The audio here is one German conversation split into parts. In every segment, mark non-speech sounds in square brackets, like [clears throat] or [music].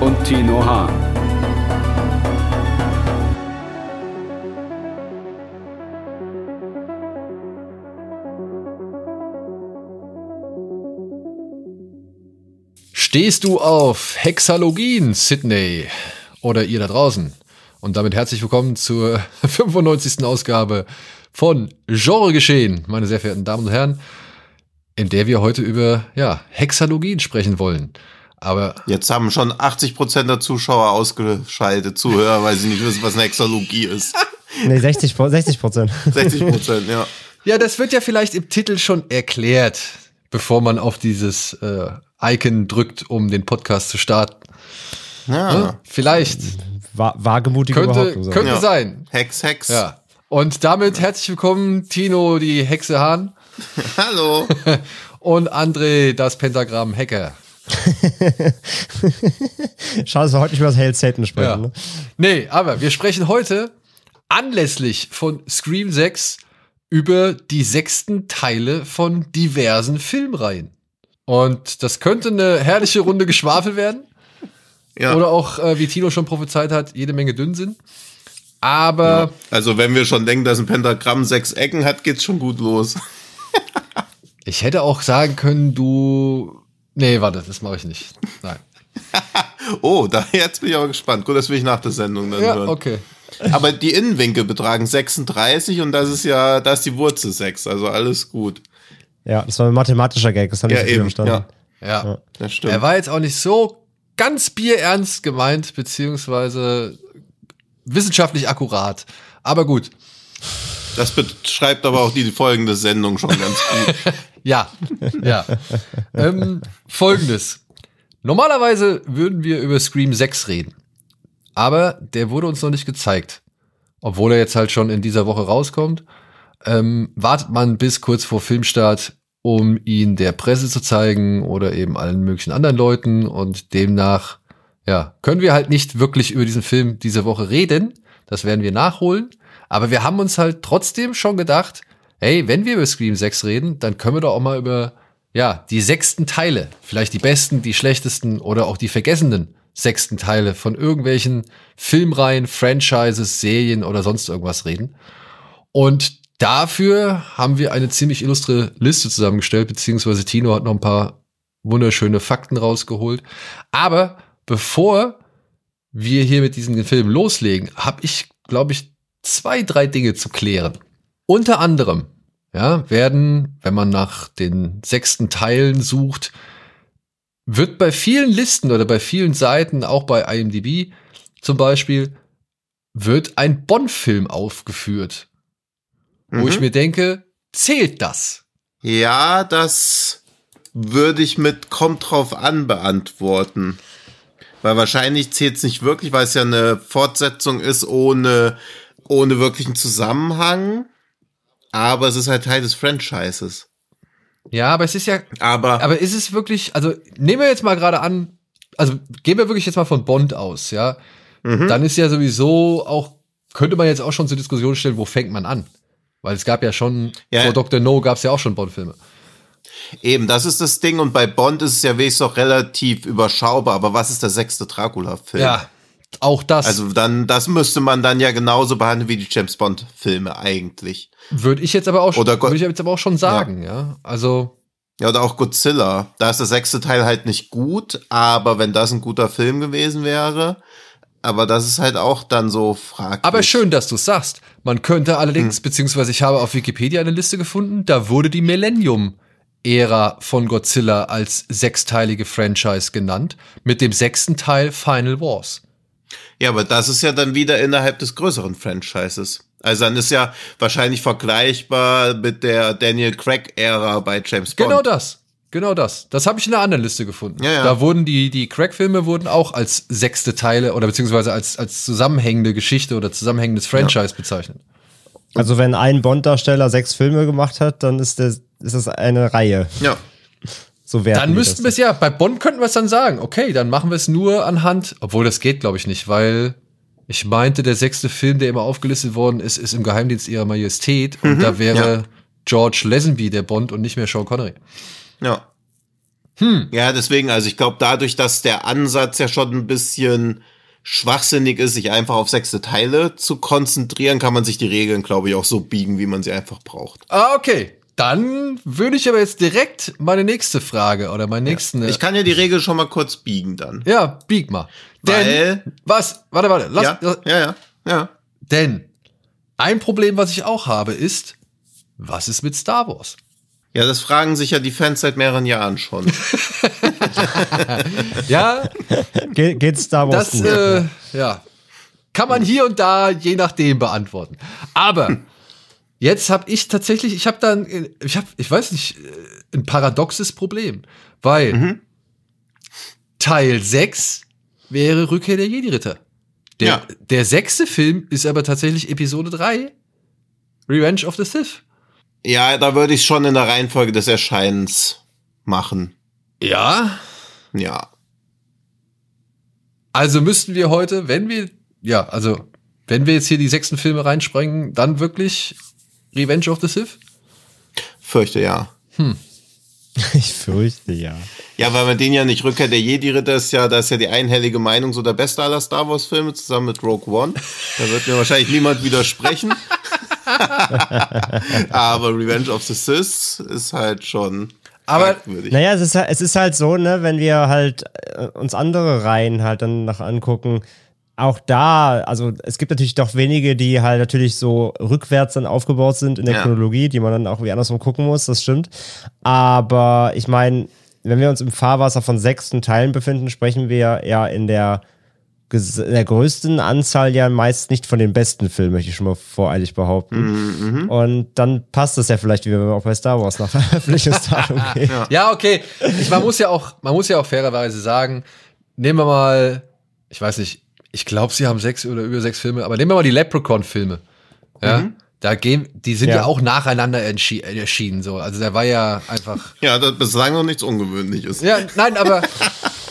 und Tino Hahn. Stehst du auf Hexalogien, Sydney? Oder ihr da draußen? Und damit herzlich willkommen zur [laughs] 95. Ausgabe von Genre Geschehen, meine sehr verehrten Damen und Herren, in der wir heute über ja, Hexalogien sprechen wollen. Aber jetzt haben schon 80 Prozent der Zuschauer ausgeschaltet, Zuhörer, weil sie nicht wissen, was eine Hexalogie ist. [laughs] Nee, 60 Prozent. 60 Prozent, ja. Ja, das wird ja vielleicht im Titel schon erklärt, bevor man auf dieses äh, Icon drückt, um den Podcast zu starten. Ja. Ja, vielleicht. Wa wagemutig Könnte, überhaupt. könnte Ja. sein. Hex, Hex. Ja. Und damit herzlich willkommen, Tino, die Hexe Hahn [laughs] Hallo. [laughs] und André, das Pentagramm Hacker. [laughs] Schade, dass wir heute nicht über das Hail Satan sprechen. Ja. Ne? Nee, aber wir sprechen heute anlässlich von Scream 6 über die sechsten Teile von diversen Filmreihen. Und das könnte eine herrliche Runde Geschwafel werden. Ja. Oder auch, äh, wie Tino schon prophezeit hat, jede Menge Dünnsinn. Aber Also, wenn wir schon denken, dass ein Pentagramm sechs Ecken hat, geht's schon gut los. [laughs] ich hätte auch sagen können, du. Nee, warte, das mache ich nicht. Nein. [laughs] Oh, da jetzt bin ich aber gespannt. Gut, das will ich nach der Sendung dann Ja, hören. okay. Aber die Innenwinkel betragen 36 und das ist ja, da ist die Wurzel 6, also alles gut. Ja, das war ein mathematischer Gag, das haben Ja, nicht eben. verstanden. Ja, Ja. das stimmt. Er war jetzt auch nicht so ganz bierernst gemeint, beziehungsweise wissenschaftlich akkurat. Aber gut. Das beschreibt aber auch die folgende Sendung schon ganz gut. [laughs] Ja, ja. ähm, Folgendes. Normalerweise würden wir über Scream 6 reden. Aber der wurde uns noch nicht gezeigt. Obwohl er jetzt halt schon in dieser Woche rauskommt. Ähm, wartet man bis kurz vor Filmstart, um ihn der Presse zu zeigen oder eben allen möglichen anderen Leuten. Und demnach, ja, können wir halt nicht wirklich über diesen Film diese Woche reden. Das werden wir nachholen. Aber wir haben uns halt trotzdem schon gedacht, hey, wenn wir über Scream 6 reden, dann können wir doch auch mal über, ja, die sechsten Teile, vielleicht die besten, die schlechtesten oder auch die vergessenen sechsten Teile von irgendwelchen Filmreihen, Franchises, Serien oder sonst irgendwas reden. Und dafür haben wir eine ziemlich illustre Liste zusammengestellt, beziehungsweise Tino hat noch ein paar wunderschöne Fakten rausgeholt. Aber bevor wir hier mit diesem Film loslegen, habe ich, glaube ich, zwei, drei Dinge zu klären. Unter anderem, ja, werden, wenn man nach den sechsten Teilen sucht, wird bei vielen Listen oder bei vielen Seiten, auch bei IMDb zum Beispiel, wird ein Bond-Film aufgeführt. Wo ich Mhm. mir denke, zählt das? Ja, das würde ich mit kommt drauf an beantworten. Weil wahrscheinlich zählt es nicht wirklich, weil es ja eine Fortsetzung ist ohne, ohne wirklichen Zusammenhang. Aber es ist halt Teil des Franchises. Ja, aber es ist ja, Aber, aber ist es wirklich, also nehmen wir jetzt mal gerade an, also gehen wir wirklich jetzt mal von Bond aus, ja, Mhm. dann ist ja sowieso auch, könnte man jetzt auch schon zur Diskussion stellen, wo fängt man an? Weil es gab ja schon, Ja. vor Dr. No gab es ja auch schon Bond-Filme. eben, das ist das Ding. Und bei Bond ist es ja wenigstens auch relativ überschaubar. Aber was ist der sechste Dracula-Film? Ja, auch das Also dann, das müsste man dann ja genauso behandeln wie die James Bond-Filme eigentlich. würde ich jetzt aber auch schon, Oder würde ich jetzt aber auch schon sagen, ja. Also, Ja, oder auch Godzilla. Da ist der sechste Teil halt nicht gut, aber wenn das ein guter Film gewesen wäre, aber das ist halt auch dann so fraglich. aber schön, dass du es sagst. Man könnte allerdings, beziehungsweise ich habe auf Wikipedia eine Liste gefunden, da wurde die Millennium-Ära von Godzilla als sechsteilige Franchise genannt, mit dem sechsten Teil Final Wars. Ja, aber das ist ja dann wieder innerhalb des größeren Franchises. Also dann ist ja wahrscheinlich vergleichbar mit der Daniel Craig-Ära bei James Bond. Genau das. Genau das. Das habe ich in einer anderen Liste gefunden. Ja, ja. Da wurden die, die Crack-Filme wurden auch als sechste Teile oder beziehungsweise als, als zusammenhängende Geschichte oder zusammenhängendes Franchise bezeichnet. Also wenn ein Bond-Darsteller sechs Filme gemacht hat, dann ist, das ist das eine Reihe. Ja. So werten Dann müssten wir es ja, bei Bond könnten wir es dann sagen, okay, dann machen wir es nur anhand, obwohl das geht, glaube ich, nicht, weil ich meinte, der sechste Film, der immer aufgelistet worden ist, ist im Geheimdienst ihrer Majestät und da wäre ja. George Lazenby der Bond und nicht mehr Sean Connery. Ja. Hm. Ja, deswegen, also ich glaube, dadurch, dass der Ansatz ja schon ein bisschen schwachsinnig ist, sich einfach auf sechste Teile zu konzentrieren, kann man sich die Regeln, glaube ich, auch so biegen, wie man sie einfach braucht. Ah, okay. Dann würde ich aber jetzt direkt meine nächste Frage oder meinen nächsten. Ich kann ja die Regel schon mal kurz biegen dann. ja, bieg mal. Denn, Weil- was? Warte, warte, lass, Ja, lass, ja, ja, ja. Denn ein Problem, was ich auch habe, ist, was ist mit Star Wars? Ja, das fragen sich ja die Fans seit mehreren Jahren schon. [laughs] Ja, Ge geht Star Wars das gut? äh, ja, kann man hier und da je nachdem beantworten. Aber jetzt habe ich tatsächlich, ich habe dann, ich habe, ich weiß nicht, äh, ein paradoxes Problem, weil Teil 6 wäre Rückkehr der Jedi-Ritter. Der, Ja. der sechste Film ist aber tatsächlich Episode 3, Revenge of the Sith. ja, da würde ich schon in der Reihenfolge des Erscheinens machen. Ja, Ja. Also müssten wir heute, wenn wir, ja, also wenn wir jetzt hier die sechsten Filme reinsprengen, dann wirklich Revenge of the Sith? Fürchte ja. [laughs] Ich fürchte ja. Ja, weil man den ja nicht Rückkehr der Jedi-Ritter ist ja, da ist ja die einhellige Meinung so der beste aller Star Wars-Filme zusammen mit Rogue One. Da wird mir wahrscheinlich niemand widersprechen. [laughs] Aber Revenge of the Sith ist halt schon Aber-. Naja, es ist, halt- es ist halt so, ne, wenn wir halt äh, uns andere Reihen halt dann noch angucken, auch da, also es gibt natürlich doch wenige, die halt natürlich so rückwärts dann aufgebaut sind in der Ja. Chronologie, die man dann auch wie andersrum gucken muss, das stimmt. Aber ich meine, wenn wir uns im Fahrwasser von sechsten Teilen befinden, sprechen wir ja in der, in der größten Anzahl ja meist nicht von den besten Filmen, möchte ich schon mal voreilig behaupten. Und dann passt es ja vielleicht, wie wenn wir auch bei Star Wars nach [laughs] Veröffentlichungsdatum [laughs] gehen. Ja, okay. Ich, man muss ja auch, man muss ja auch fairerweise sagen, nehmen wir mal, ich weiß nicht, ich glaube, sie haben sechs oder über sechs Filme, aber nehmen wir mal die Leprechaun-Filme. Ja. Da gehen, die sind ja, Ja. auch nacheinander entschi- erschienen, so. Also der war ja einfach. [laughs] Ja, das bislang noch nichts Ungewöhnliches. Ja, nein, aber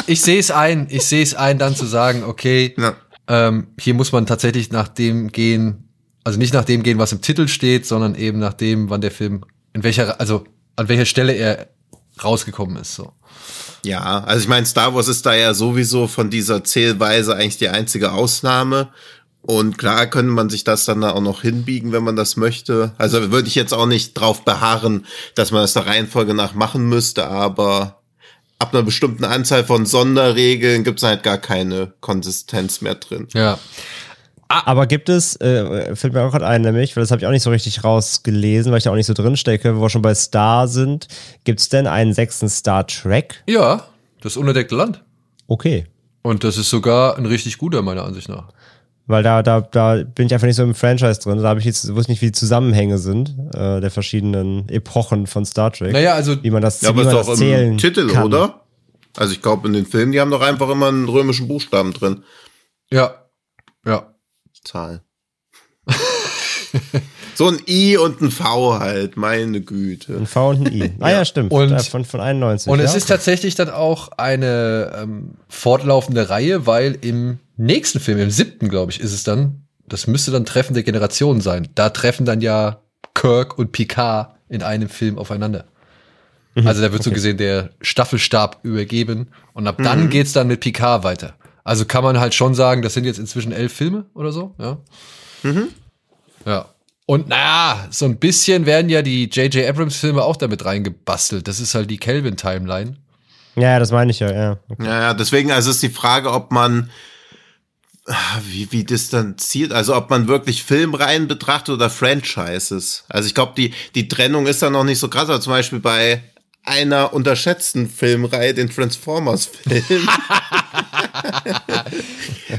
ich sehe es ein, ich sehe es ein, dann zu sagen, okay, Ja. ähm, hier muss man tatsächlich nach dem gehen, also nicht nach dem gehen, was im Titel steht, sondern eben nach dem, wann der Film, in welcher, also an welcher Stelle er rausgekommen ist, so. Ja, also ich meine, Star Wars ist da ja sowieso von dieser Zählweise eigentlich die einzige Ausnahme. Und klar könnte man sich das dann da auch noch hinbiegen, wenn man das möchte. Also würde ich jetzt auch nicht drauf beharren, dass man das der Reihenfolge nach machen müsste, aber ab einer bestimmten Anzahl von Sonderregeln gibt es halt gar keine Konsistenz mehr drin. Ja. Aber gibt es, äh, fällt mir auch gerade ein, nämlich, weil das habe ich auch nicht so richtig rausgelesen, weil ich da auch nicht so drin stecke, wo wir schon bei Star sind. Gibt es denn einen sechsten Star Trek? Ja, das unentdeckte Land. Okay. Und das ist sogar ein richtig guter, meiner Ansicht nach. Weil da, da, da bin ich einfach nicht so im Franchise drin. Da habe ich jetzt, wusste nicht, wie die Zusammenhänge sind, äh, der verschiedenen Epochen von Star Trek. Naja, also, wie man das, Ja, aber wie ist man doch das im zählen Titel, kann. oder? Also ich glaube, in den Filmen, die haben doch einfach immer einen römischen Buchstaben drin. ja, ja. Zahl. [laughs] so ein I und ein V halt, meine Güte. Ein V und ein I. Ah [laughs] ja, stimmt. Und- Ja, von, von 91. Und ja. es ist tatsächlich dann auch eine ähm, fortlaufende Reihe, weil im nächsten Film, im siebten, glaube ich, ist es dann, das müsste dann Treffen der Generation sein. Da treffen dann ja Kirk und Picard in einem Film aufeinander. Also da wird so gesehen der Staffelstab übergeben und ab dann geht's dann mit Picard weiter. Also kann man halt schon sagen, das sind jetzt inzwischen elf Filme oder so, ja. Ja. Und naja, so ein bisschen werden ja die J.J. Abrams-Filme auch damit reingebastelt. Das ist halt die Kelvin-Timeline. ja, ja, das meine ich ja, ja. Ja, ja, deswegen also ist die Frage, ob man wie, wie distanziert, also ob man wirklich Filmreihen betrachtet oder Franchises. Also ich glaube, die, die Trennung ist da noch nicht so krass, aber zum Beispiel bei einer unterschätzten Filmreihe, den Transformers-Film, [laughs]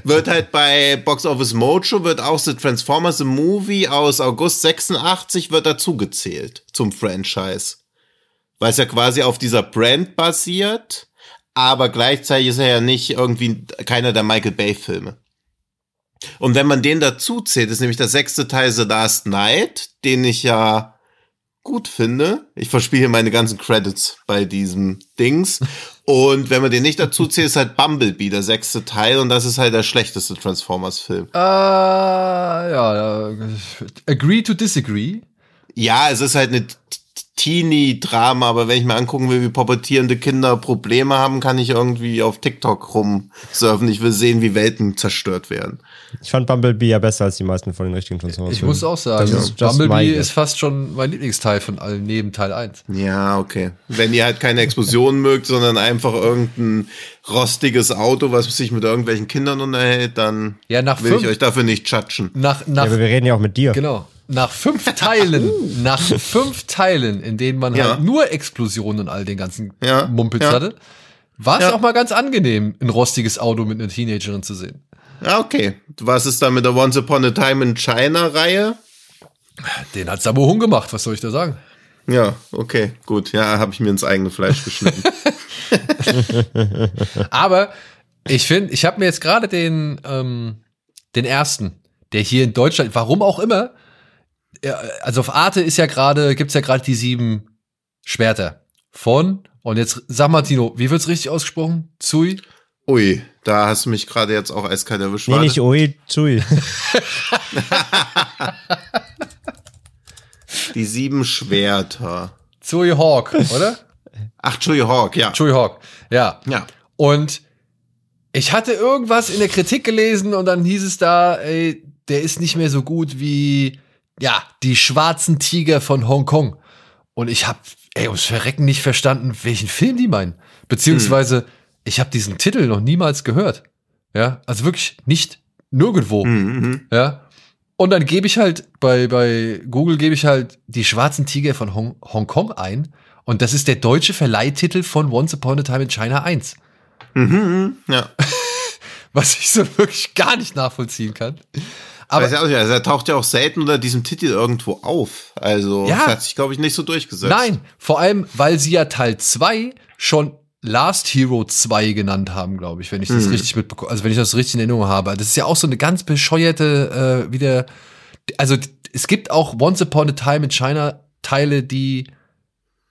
wird halt bei Box Office Mojo wird auch The Transformers The Movie aus August 86 wird dazugezählt zum Franchise. weil es ja quasi auf dieser Brand basiert, aber gleichzeitig ist er ja nicht irgendwie keiner der Michael Bay Filme. Und wenn man den dazu zählt, ist nämlich der sechste Teil The Last Night, den ich ja gut finde. Ich verspiele hier meine ganzen Credits bei diesem Dings. Und wenn man den nicht dazu [laughs] zählt, ist halt Bumblebee der sechste Teil und das ist halt der schlechteste Transformers-Film. Äh, ja, agree to disagree. Ja, es ist halt eine Teenie-Drama, aber wenn ich mir angucken will, wie pubertierende Kinder Probleme haben, kann ich irgendwie auf TikTok rumsurfen. Ich will sehen, wie Welten zerstört werden. Ich fand Bumblebee ja besser als die meisten von den richtigen Transformers. Ich muss auch sagen, Das ist- Bumblebee ist fast schon mein Lieblingsteil von allen neben Teil 1. Ja, okay. Wenn ihr halt keine Explosionen [laughs] mögt, sondern einfach irgendein rostiges Auto, was sich mit irgendwelchen Kindern unterhält, dann Ja, nach will ich fünf- euch dafür nicht judgen. Nach, Ja, nach, aber wir reden ja auch mit dir. genau. Nach fünf [laughs] Teilen, nach fünf Teilen, in denen man Ja. halt nur Explosionen und all den ganzen Ja, Mumpels ja. hatte, war es Ja. auch mal ganz angenehm, ein rostiges Auto mit einer Teenagerin zu sehen. Ja, okay. Was ist da mit der Once Upon a Time in China-Reihe? Den hat Sammo Hung gemacht, was soll ich da sagen? Ja, okay, gut. Ja, habe ich mir ins eigene Fleisch geschnitten. [laughs] Aber ich finde, ich habe mir jetzt gerade den, ähm, den ersten, der hier in Deutschland, warum auch immer, also auf Arte ist ja gerade, gibt's ja gerade die sieben Schwerter von, und jetzt sag mal, Tino, wie wird's richtig ausgesprochen? Zui? Ui, da hast du mich gerade jetzt auch eiskalt erwischt. Nee, nicht Ui, Chui. [laughs] Die sieben Schwerter. Zui Hawk, oder? Ach, Chewie Hawk, ja. Zui Hawk, ja. Ja. Und ich hatte irgendwas in der Kritik gelesen und dann hieß es da, ey, der ist nicht mehr so gut wie, ja, die schwarzen Tiger von Hongkong. Und ich habe, ey, ums Verrecken nicht verstanden, welchen Film die meinen. Beziehungsweise, ich habe diesen Titel noch niemals gehört. Ja, also wirklich nicht nirgendwo. Mhm. Ja. Und dann gebe ich halt bei, bei Google gebe ich halt die schwarzen Tiger von Hong Hongkong ein. Und das ist der deutsche Verleihtitel von Once Upon a Time in China 1 Mhm. Ja. [laughs] was ich so wirklich gar nicht nachvollziehen kann. Aber nicht, also er taucht ja auch selten unter diesem Titel irgendwo auf. Also Ja. das hat sich, glaube ich, nicht so durchgesetzt. nein, vor allem, weil sie ja Teil 2 schon Last Hero 2 genannt haben, glaube ich, wenn ich das richtig mitbekomme, also wenn ich das richtig in Erinnerung habe. Das ist ja auch so eine ganz bescheuerte, äh, wieder, also es gibt auch Once Upon a Time in China Teile, die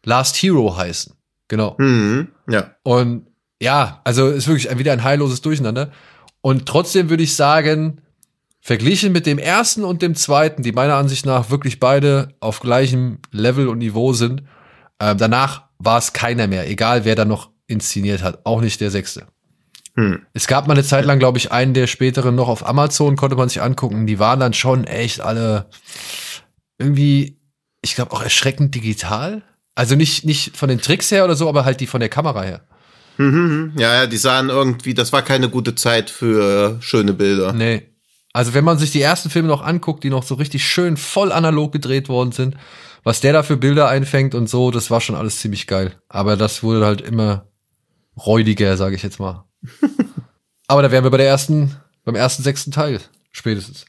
Last Hero heißen. Genau. Mhm. Ja. Und ja, also ist wirklich wieder ein heilloses Durcheinander. Und trotzdem würde ich sagen, verglichen mit dem ersten und dem zweiten, die meiner Ansicht nach wirklich beide auf gleichem Level und Niveau sind, äh, danach war es keiner mehr, egal wer da noch inszeniert hat, auch nicht der sechste. Hm. Es gab mal eine Zeit lang, glaube ich, einen der späteren noch auf Amazon, konnte man sich angucken. Die waren dann schon echt alle irgendwie, ich glaube, auch erschreckend digital. Also nicht, nicht von den Tricks her oder so, aber halt die von der Kamera her. Mhm. Ja, ja, die sahen irgendwie, das war keine gute Zeit für schöne Bilder. Nee. Also wenn man sich die ersten Filme noch anguckt, die noch so richtig schön voll analog gedreht worden sind, was der da für Bilder einfängt und so, das war schon alles ziemlich geil. Aber das wurde halt immer räudiger, sage ich jetzt mal. [laughs] Aber da wären wir bei der ersten, beim ersten sechsten Teil spätestens.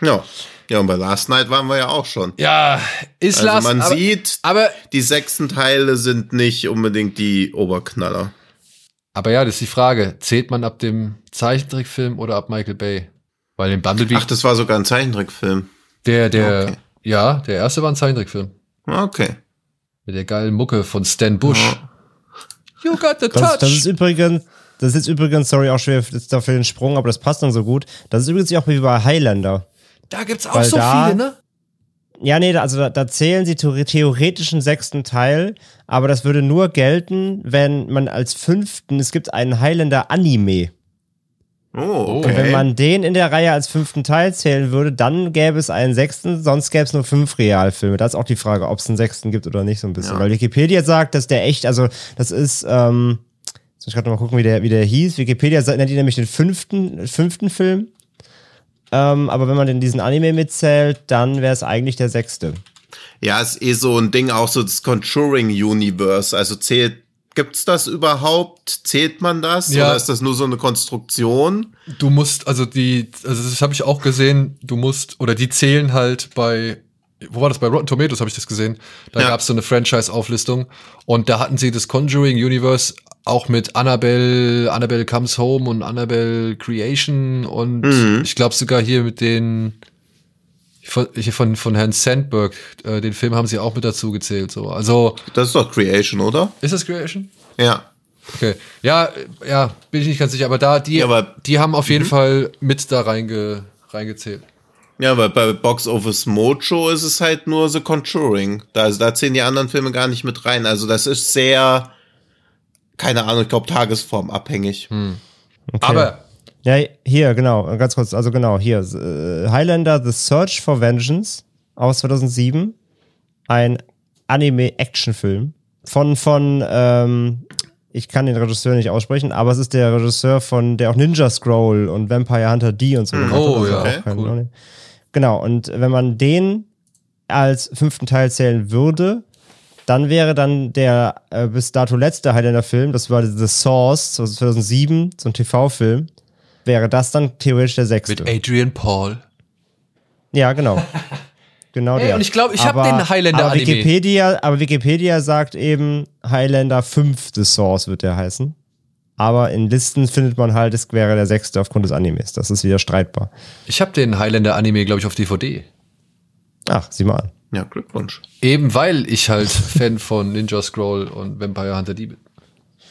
Ja. Ja, und bei Last Night waren wir ja auch schon. Ja, ist Also Last, man aber, sieht, aber die sechsten Teile sind nicht unbedingt die Oberknaller. aber ja, das ist die Frage, zählt man ab dem Zeichentrickfilm oder ab Michael Bay? Weil den Bumblebee, Ach, das war sogar ein Zeichentrickfilm. der der okay. ja, der erste war ein Zeichentrickfilm Okay. mit der geilen Mucke von Stan Bush. You got the touch. Das, das ist übrigens, das ist jetzt übrigens, sorry, auch schwer jetzt dafür den Sprung, aber das passt dann so gut. Das ist übrigens auch wie bei Highlander. Da gibt's auch Weil so da- viele, ne? Ja, nee, also da, da zählen sie theore- theoretischen sechsten Teil, aber das würde nur gelten, wenn man als fünften, es gibt einen Highlander-Anime. Oh, Und wenn okay. man den in der Reihe als fünften Teil zählen würde, dann gäbe es einen sechsten, sonst gäbe es nur fünf Realfilme. Da ist auch die Frage, ob es einen sechsten gibt oder nicht, so ein bisschen. Ja. Weil Wikipedia sagt, dass der echt, also das ist, ähm, jetzt muss ich gerade mal gucken, wie der, wie der hieß. Wikipedia nennt ihn nämlich den fünften, fünften Film. Ähm, aber wenn man den diesen Anime mitzählt, dann wäre es eigentlich der sechste. Ja, ist eh so ein Ding, auch so das Conjuring Universe. Also zählt, gibt's das überhaupt? Zählt man das? Ja. Oder ist das nur so eine Konstruktion? Du musst, also die, also das habe ich auch gesehen, du musst, oder die zählen halt bei wo war das? Bei Rotten Tomatoes habe ich das gesehen. Da Ja. gab es so eine Franchise-Auflistung und da hatten sie das Conjuring Universe auch mit Annabelle, Annabelle Comes Home und Annabelle Creation und Mhm. ich glaube sogar hier mit den von, von, von Herrn Sandberg, äh, den Film haben sie auch mit dazu gezählt. So. Also, Das ist doch Creation, oder? ist das Creation? Ja. Okay. Ja, ja, bin ich nicht ganz sicher, aber da, die, Ja, aber- die haben auf jeden Fall mit da reinge, reingezählt. Ja, weil bei Box Office Mojo ist es halt nur The Conjuring. Da, also da zählen die anderen Filme gar nicht mit rein. Also das ist sehr, keine Ahnung, ich glaube tagesformabhängig. Aber Ja, hier, genau, ganz kurz, also genau, hier, äh, Highlander The Search for Vengeance aus 2007, ein Anime-Action-Film von, von, ähm, ich kann den Regisseur nicht aussprechen, aber es ist der Regisseur von, der auch Ninja Scroll und Vampire Hunter D und so gemacht Oh, hat, also ja, okay, cool. Genau, und wenn man den als fünften Teil zählen würde, dann wäre dann der äh, bis dato letzte Highlander-Film, das war The Source 2007, so ein TV-Film, wäre das dann theoretisch der sechste. mit Adrian Paul. Ja, genau. [laughs] Genau Ey, der. und ich glaub, ich hab Aber- den Highlander aber Anime. Wikipedia, aber Wikipedia sagt eben, Highlander 5 The Source wird der heißen. Aber in Listen findet man halt, es wäre der sechste aufgrund des Animes. Das ist wieder streitbar. Ich habe den Highlander Anime, glaube ich, auf DVD. Ach, sieh mal an. Ja, Glückwunsch. Eben weil ich halt [laughs] Fan von Ninja Scroll und Vampire Hunter D bin.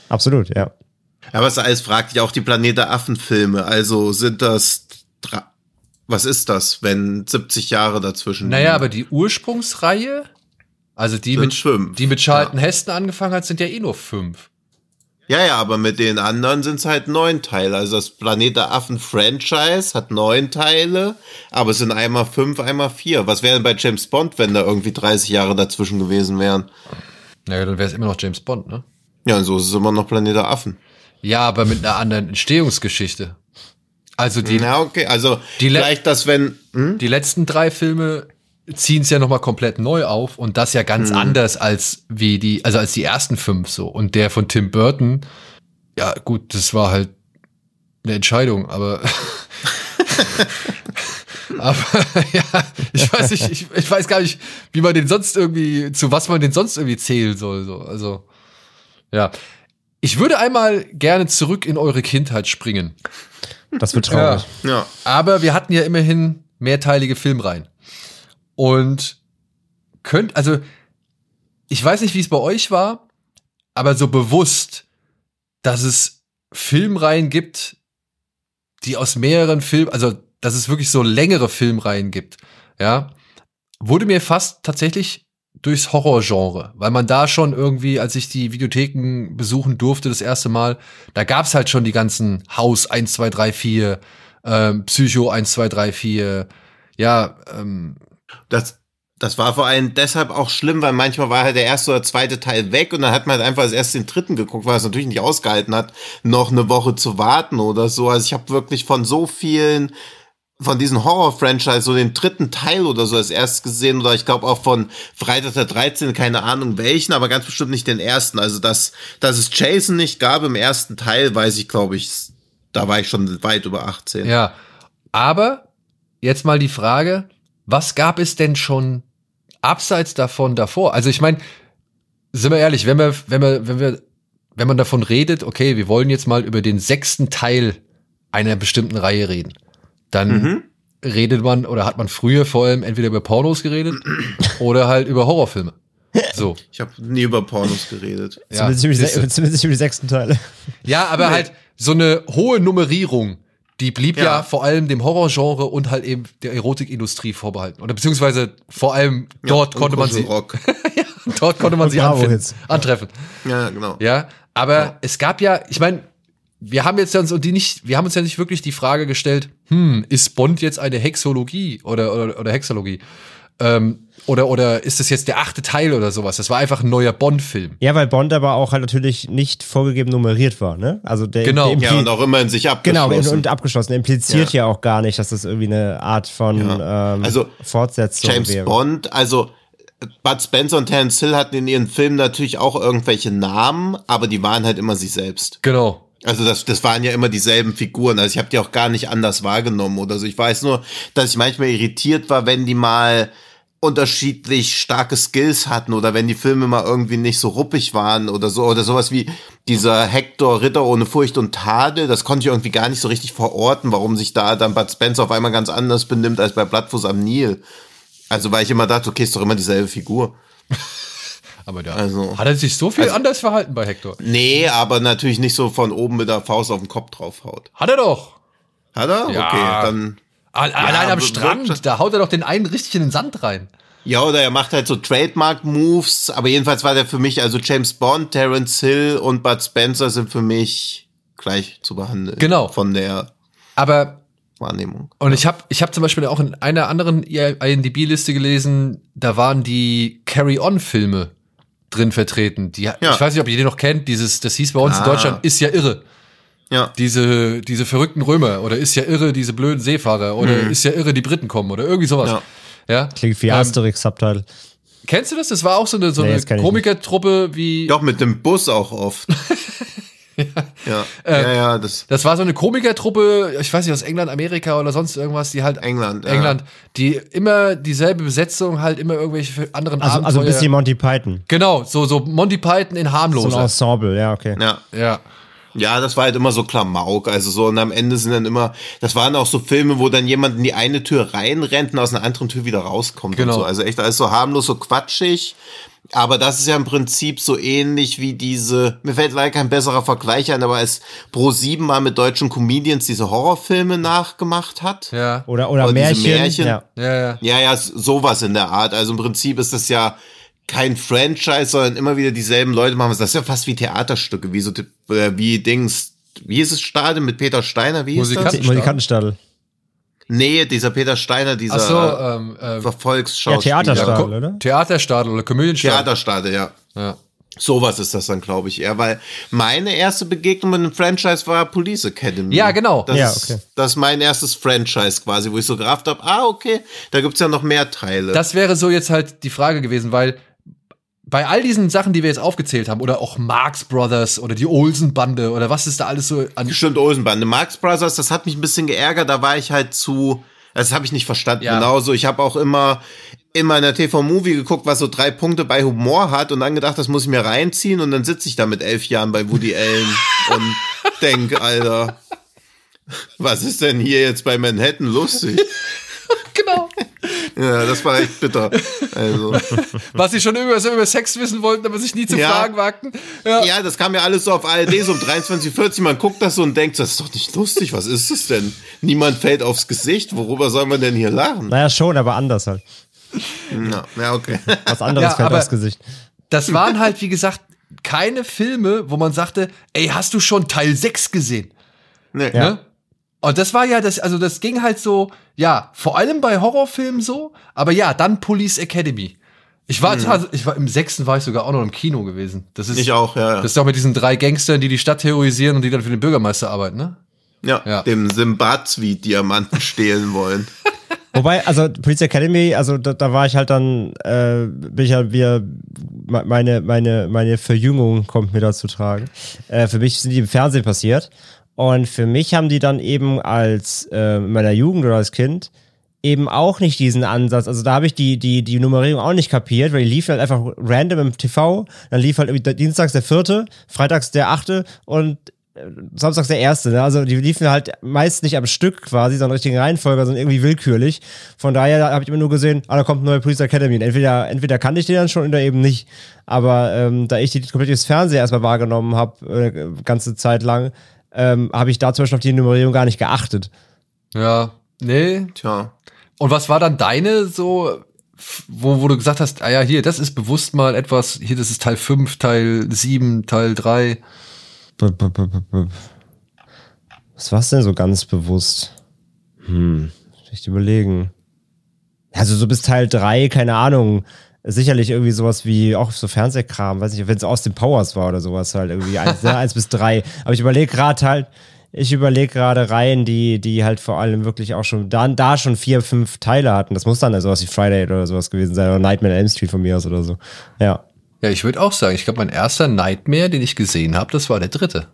Absolut, ja. Aber es alles fragt ja auch die Planet der Affen-Filme. Also sind das, was ist das, wenn 70 Jahre dazwischen Naja, liegen? aber die Ursprungsreihe, also die mit, fünf. die mit Charlton Heston angefangen hat, sind ja eh nur fünf. Ja, ja, aber mit den anderen sind es halt neun Teile. Also das Planet der Affen-Franchise hat neun Teile, aber es sind einmal fünf, einmal vier. Was wäre denn bei James Bond, wenn da irgendwie 30 Jahre dazwischen gewesen wären? Naja, dann wäre es immer noch James Bond, ne? Ja, und so ist es immer noch Planet der Affen. Ja, aber mit einer anderen Entstehungsgeschichte. Also die, Ja, okay, also Die le- vielleicht das, wenn, hm? die letzten drei Filme ziehen es ja nochmal komplett neu auf und das ja ganz anders als wie die, also als die ersten fünf so. Und der von Tim Burton, ja gut, das war halt eine Entscheidung, aber [laughs] aber [laughs] ja, ich weiß nicht, ich, ich weiß gar nicht, wie man den sonst irgendwie, zu was man den sonst irgendwie zählen soll. So. Also, ja. Ich würde einmal gerne zurück in eure Kindheit springen. Das wird traurig. ja, Aber wir hatten ja immerhin mehrteilige Filmreihen. Und könnt, also, ich weiß nicht, wie es bei euch war, aber so bewusst, dass es Filmreihen gibt, die aus mehreren Filmen, also, dass es wirklich so längere Filmreihen gibt, ja, wurde mir fast tatsächlich durchs Horrorgenre, weil man da schon irgendwie, als ich die Videotheken besuchen durfte das erste Mal, da gab's halt schon die ganzen Haus 1, 2, 3, 4, ähm, Psycho 1, 2, 3, 4, ja, ähm, das, das war vor allem deshalb auch schlimm, weil manchmal war halt der erste oder zweite Teil weg und dann hat man halt einfach als erst den dritten geguckt, weil es natürlich nicht ausgehalten hat, noch eine Woche zu warten oder so. Also ich habe wirklich von so vielen von diesen Horror-Franchise so den dritten Teil oder so als erstes gesehen oder ich glaube auch von Freitag der 13. keine Ahnung welchen, aber ganz bestimmt nicht den ersten. Also dass, dass es Jason nicht gab im ersten Teil, weiß ich glaube ich, da war ich schon weit über 18. ja. Aber jetzt mal die Frage, was gab es denn schon abseits davon davor? Also ich meine, sind wir ehrlich, wenn wir, wenn wir, wenn wir, wenn man davon redet, okay, wir wollen jetzt mal über den sechsten Teil einer bestimmten Reihe reden, dann redet man oder hat man früher vor allem entweder über Pornos geredet [clears throat] oder halt über Horrorfilme. So. Ich habe nie über Pornos geredet. Ja, zumindest, über die, siehste. se- zumindest über die sechsten Teile. Ja, aber halt so eine hohe Nummerierung, die blieb ja. Ja. vor allem dem Horrorgenre und halt eben der Erotikindustrie vorbehalten. Oder beziehungsweise vor allem dort Ja, konnte man sie, Rock. [laughs] dort konnte man Und [laughs] sie anfinden, antreffen. Ja, genau. Ja, aber es gab ja, ich meine, wir haben jetzt ja uns und die nicht, wir haben uns ja nicht wirklich die Frage gestellt, hm, ist Bond jetzt eine Hexologie oder oder, oder Hexalogie? Ähm, oder oder ist das jetzt der achte Teil oder sowas? Das war einfach ein neuer Bond-Film. Ja, weil Bond aber auch halt natürlich nicht vorgegeben nummeriert war, ne? Also der, Genau. der Ja, und auch immer in sich Genau, abgeschlossen. und, und abgeschlossen. Der impliziert ja. auch gar nicht, dass das irgendwie eine Art von Ja. ähm, Also, Fortsetzung James wäre. Bond, also Bud Spencer und Terence Hill hatten in ihren Filmen natürlich auch irgendwelche Namen, aber die waren halt immer sie selbst. Genau. Also das, das waren ja immer dieselben Figuren. Also ich habe die auch gar nicht anders wahrgenommen oder so. Ich weiß nur, dass ich manchmal irritiert war, wenn die mal unterschiedlich starke Skills hatten oder wenn die Filme mal irgendwie nicht so ruppig waren oder so oder sowas wie dieser Hector Ritter ohne Furcht und Tadel, das konnte ich irgendwie gar nicht so richtig verorten, warum sich da dann Bud Spencer auf einmal ganz anders benimmt als bei Blattfuß am Nil. Also weil ich immer dachte, okay, ist doch immer dieselbe Figur. [laughs] Aber da Also- hat er sich so viel Also- anders verhalten bei Hector. Nee, aber natürlich nicht so von oben mit der Faust auf den Kopf draufhaut. Hat er doch. Hat er? Ja. Okay, dann Al- Allein am w- Strand, da haut er doch den einen richtig in den Sand rein. Ja, oder er macht halt so Trademark-Moves, aber jedenfalls war der für mich, also James Bond, Terence Hill und Bud Spencer sind für mich gleich zu behandeln. Genau. Von der Aber Wahrnehmung. Und ich habe ich hab zum Beispiel auch in einer anderen IMDb-Liste gelesen, da waren die Carry-On-Filme drin vertreten. Die, Ja. Ich weiß nicht, ob ihr die noch kennt. Dieses, das hieß bei uns in Ah. Deutschland, ist ja irre. Ja. Diese, diese verrückten Römer oder ist ja irre, diese blöden Seefahrer oder ist ja irre, die Briten kommen oder irgendwie sowas. Mhm. Ja. Ja. Klingt wie Ähm, Asterix-Subtitle. Kennst du das? Das war auch so eine, so Nee, eine. Komikertruppe wie. Doch, mit dem Bus auch oft. [laughs] [laughs] ja. Äh, Ja, ja, das Das war so eine Komikertruppe, ich weiß nicht, aus England, Amerika oder sonst irgendwas, die halt. England. Ja. England, die immer dieselbe Besetzung, halt immer irgendwelche anderen Also, also ein Abenteuer- bisschen Monty Python. Genau, so, so Monty Python in So ein harmloser. Ensemble, ja, okay. Ja. ja. Ja, das war halt immer so Klamauk. Also so, und am Ende sind dann immer, das waren auch so Filme, wo dann jemand in die eine Tür reinrennt und aus einer anderen Tür wieder rauskommt Genau. und so. Also echt alles so harmlos, so quatschig. Aber das ist ja im Prinzip so ähnlich wie diese, mir fällt leider kein besserer Vergleich ein, aber als Pro7 mal mit deutschen Comedians diese Horrorfilme nachgemacht hat. Ja. Oder, oder Oder Märchen. Märchen. Ja. Ja, ja. Ja, ja, sowas in der Art. Also im Prinzip ist das ja kein Franchise, sondern immer wieder dieselben Leute machen. Das ist ja fast wie Theaterstücke, wie so äh, wie Dings. Wie ist es Stadion mit Peter Steiner? Wie ist Musikant- das? Musikantenstadel. Nee, dieser Peter Steiner, dieser so, ähm, äh, Volksschauspieler. Ja, Theaterstadel. Oder? Theaterstadel oder Komödienstadel. Theaterstadel, ja. Ja. Sowas ist das dann, glaube ich, eher, weil meine erste Begegnung mit einem Franchise war Police Academy. Ja, genau. Das, Ja, ist, okay. das ist mein erstes Franchise quasi, wo ich so gerafft habe, ah, okay, da gibt's ja noch mehr Teile. Das wäre so jetzt halt die Frage gewesen, weil bei all diesen Sachen, die wir jetzt aufgezählt haben, oder auch Marx Brothers oder die Olsen-Bande oder was ist da alles so an. Stimmt, Olsenbande. Marx Brothers, das hat mich ein bisschen geärgert, da war ich halt zu, das habe ich nicht verstanden. Ja. Genauso, ich habe auch immer immer in der TV-Movie geguckt, was so drei Punkte bei Humor hat und dann gedacht, das muss ich mir reinziehen und dann sitze ich da mit elf Jahren bei Woody Allen [laughs] und denk, Alter, was ist denn hier jetzt bei Manhattan lustig? [laughs] Genau. Ja, das war echt bitter. Also, [laughs] Was sie schon immer so über Sex wissen wollten, aber sich nie zu Ja. fragen wagten. Ja. ja, das kam ja alles so auf ARD so um 23.40 Man guckt das so und denkt, das ist doch nicht lustig, was ist es denn? Niemand fällt aufs Gesicht, worüber soll man denn hier lachen? Naja, schon, aber anders halt. Ja, ja okay. Was anderes Ja, fällt aufs Gesicht. Das waren halt, wie gesagt, keine Filme, wo man sagte, ey, hast du schon Teil 6 gesehen? Nee. Ja. Ne? Und das war ja das, also das ging halt so, ja, vor allem bei Horrorfilmen so, aber ja, dann Police Academy. Ich war, ich war im sechsten war ich sogar auch noch im Kino gewesen. Das ist, Ich auch, ja. ja. Das ist doch mit diesen drei Gangstern, die die Stadt terrorisieren und die dann für den Bürgermeister arbeiten, ne? Ja, Ja. dem Simbad-Diamanten stehlen wollen. [laughs] Wobei, also Police Academy, also da, da war ich halt dann, äh, bin ich halt wieder, me- meine, meine, meine Verjüngung kommt mir da zu tragen. Äh, für mich sind die im Fernsehen passiert. Und für mich haben die dann eben als äh, in meiner Jugend oder als Kind eben auch nicht diesen Ansatz. Also da habe ich die, die, die Nummerierung auch nicht kapiert, weil die liefen halt einfach random im TV. Dann lief halt irgendwie dienstags der vierte, freitags der achte und äh, samstags der erste. Ne? Also die liefen halt meist nicht am Stück quasi, sondern richtigen Reihenfolge, sondern irgendwie willkürlich. Von daher habe ich immer nur gesehen, ah, da kommt eine neue Police Academy. Und entweder, entweder kannte ich die dann schon oder eben nicht. Aber ähm, da ich die komplett durchs Fernsehen erstmal wahrgenommen habe, äh, ganze Zeit lang, ähm, habe ich da zum Beispiel auf die Nummerierung gar nicht geachtet. Ja. Nee. Tja. Und was war dann deine so, wo, wo du gesagt hast, ah ja, hier, das ist bewusst mal etwas, hier, das ist Teil 5, Teil 7, Teil 3. B -b -b -b -b. Was war's denn so ganz bewusst? Hm, echt überlegen. Also so bis Teil 3, keine Ahnung. Sicherlich irgendwie sowas wie auch so Fernsehkram, weiß nicht, wenn es aus den Powers war oder sowas halt irgendwie eins, ne, eins bis drei. Aber ich überlege gerade halt, ich überlege gerade Reihen, die, die halt vor allem wirklich auch schon da, da schon vier, fünf Teile hatten. Das muss dann also sowas wie Friday oder sowas gewesen sein oder Nightmare on Elm Street von mir aus oder so. Ja. Ja, ich würde auch sagen, ich glaube, mein erster Nightmare, den ich gesehen habe, das war der dritte.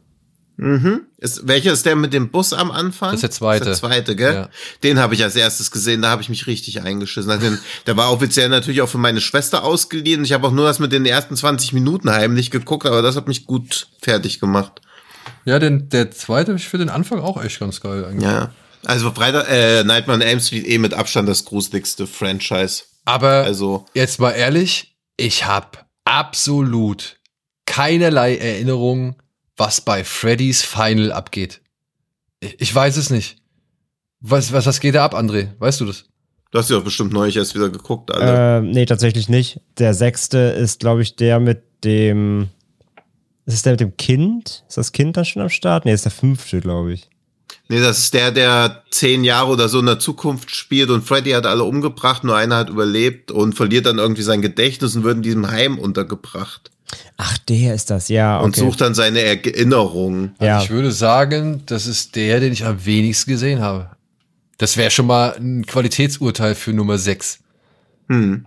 Ist, welcher ist der mit dem Bus am Anfang? Das ist der zweite. Das ist der zweite, gell? Ja. Den habe ich als erstes gesehen, da habe ich mich richtig eingeschissen. Also der war offiziell natürlich auch für meine Schwester ausgeliehen. Ich habe auch nur das mit den ersten 20 Minuten heimlich geguckt, aber das hat mich gut fertig gemacht. Ja, den, der zweite ich für den Anfang auch echt ganz geil eigentlich. Ja. Also Freitag, äh, Nightmare on Elm Street eh mit Abstand das gruseligste Franchise. Aber Also, jetzt mal ehrlich, ich habe absolut keinerlei Erinnerung, was bei Freddy's Final abgeht. Ich, ich weiß es nicht. Was, was, was geht da ab, André? Weißt du das? du hast ja auch bestimmt neulich erst wieder geguckt, alle. Äh, nee, tatsächlich nicht. Der sechste ist, glaube ich, der mit dem. Ist es der mit dem Kind? Ist das Kind dann schon am Start? Nee, ist der fünfte, glaube ich. Nee, das ist der, der zehn Jahre oder so in der Zukunft spielt und Freddy hat alle umgebracht, nur einer hat überlebt und verliert dann irgendwie sein Gedächtnis und wird in diesem Heim untergebracht. Ach, der ist das, ja. Okay. Und sucht dann seine Erinnerungen. ja. Ich würde sagen, das ist der, den ich am wenigsten gesehen habe. Das wäre schon mal ein Qualitätsurteil für Nummer 6. Hm.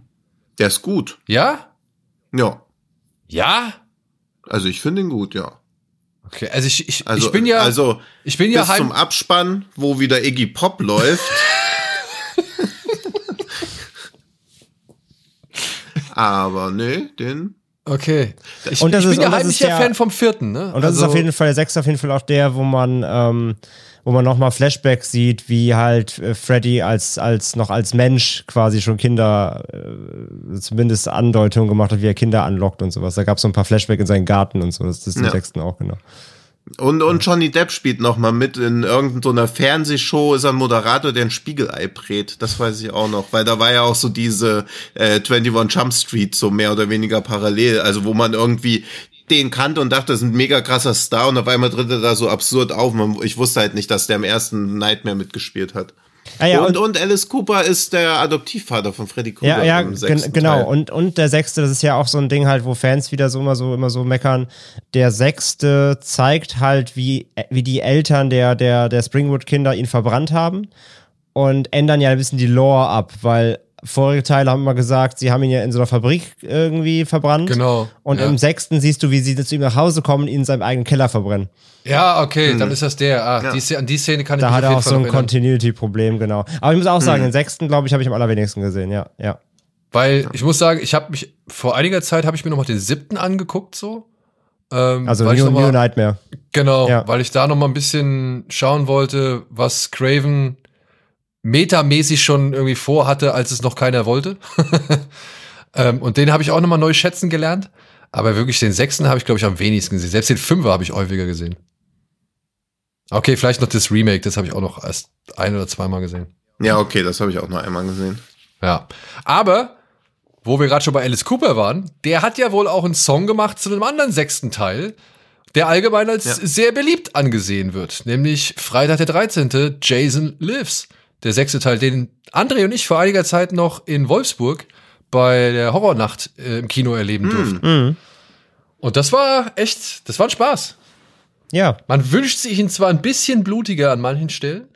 Der ist gut. Ja? Ja. Ja? Also ich finde ihn gut, ja. Okay, also ich, ich, Also, ich bin ja, also ich bin ja bis zum Abspann, wo wieder Iggy Pop läuft. [laughs] Aber nee, den. Okay. Ich, Und das ich ist- bin ja und das heimlich ist der ja- Fan vom vierten, ne? Und das ist auf jeden Fall, der sechste auf jeden Fall auch der, wo man, ähm, wo man nochmal Flashbacks sieht, wie halt äh, Freddy als, als, noch als Mensch quasi schon Kinder, äh, zumindest Andeutungen gemacht hat, wie er Kinder anlockt und sowas. Da gab es so ein paar Flashbacks in seinen Garten und so. Das ist im Ja. sechsten auch, genau. Und, und Johnny Depp spielt noch mal mit in irgendeiner Fernsehshow, ist ein Moderator, der ein Spiegelei brät. Das weiß ich auch noch, weil da war ja auch so diese äh, 21 Jump Street so mehr oder weniger parallel, also wo man irgendwie den kannte und dachte, das ist ein mega krasser Star und auf einmal tritt er da so absurd auf. Man, ich wusste halt nicht, dass der im ersten Nightmare mitgespielt hat. Ah, ja, und, und Alice Cooper ist der Adoptivvater von Freddy Krueger. Ja, ja, gen genau. Teil. Und, und der sechste, das ist ja auch so ein Ding halt, wo Fans wieder so immer so, immer so meckern. Der sechste zeigt halt, wie, wie die Eltern der, der, der Springwood-Kinder ihn verbrannt haben und ändern ja ein bisschen die Lore ab, weil vorige Teile haben immer gesagt, sie haben ihn ja in so einer Fabrik irgendwie verbrannt. Genau, Und ja. im sechsten siehst du, wie sie zu ihm nach Hause kommen und ihn in seinem eigenen Keller verbrennen. Ja, okay, dann ist das der. Ah, Ja. die, Szene- an die Szene kann ich Da mich hat auf er auch Fall so ein. Continuity-Problem, genau. Aber ich muss auch sagen, den sechsten, glaube ich, habe ich am allerwenigsten gesehen, ja, ja. Weil ich muss sagen, ich habe mich vor einiger Zeit habe ich mir noch mal den siebten angeguckt so. Ähm, Also weil ich New, noch mal- New Nightmare. Genau, Ja. weil ich da noch mal ein bisschen schauen wollte, was Craven metamäßig schon irgendwie vorhatte, als es noch keiner wollte. [laughs] ähm, und den habe ich auch noch mal neu schätzen gelernt. Aber wirklich den sechsten habe ich, glaube ich, am wenigsten gesehen. Selbst den fünfer habe ich häufiger gesehen. Okay, vielleicht noch das Remake, das habe ich auch noch erst ein oder zweimal gesehen. Ja, okay, das habe ich auch noch einmal gesehen. Ja. Aber, wo wir gerade schon bei Alice Cooper waren, der hat ja wohl auch einen Song gemacht zu einem anderen sechsten Teil, der allgemein als Ja. sehr beliebt angesehen wird. Nämlich Freitag der 13. Jason Lives. Der sechste Teil, den André und ich vor einiger Zeit noch in Wolfsburg bei der Horrornacht äh, im Kino erleben durften. Und das war echt, das war ein Spaß. Ja. Man wünscht sich ihn zwar ein bisschen blutiger an manchen Stellen.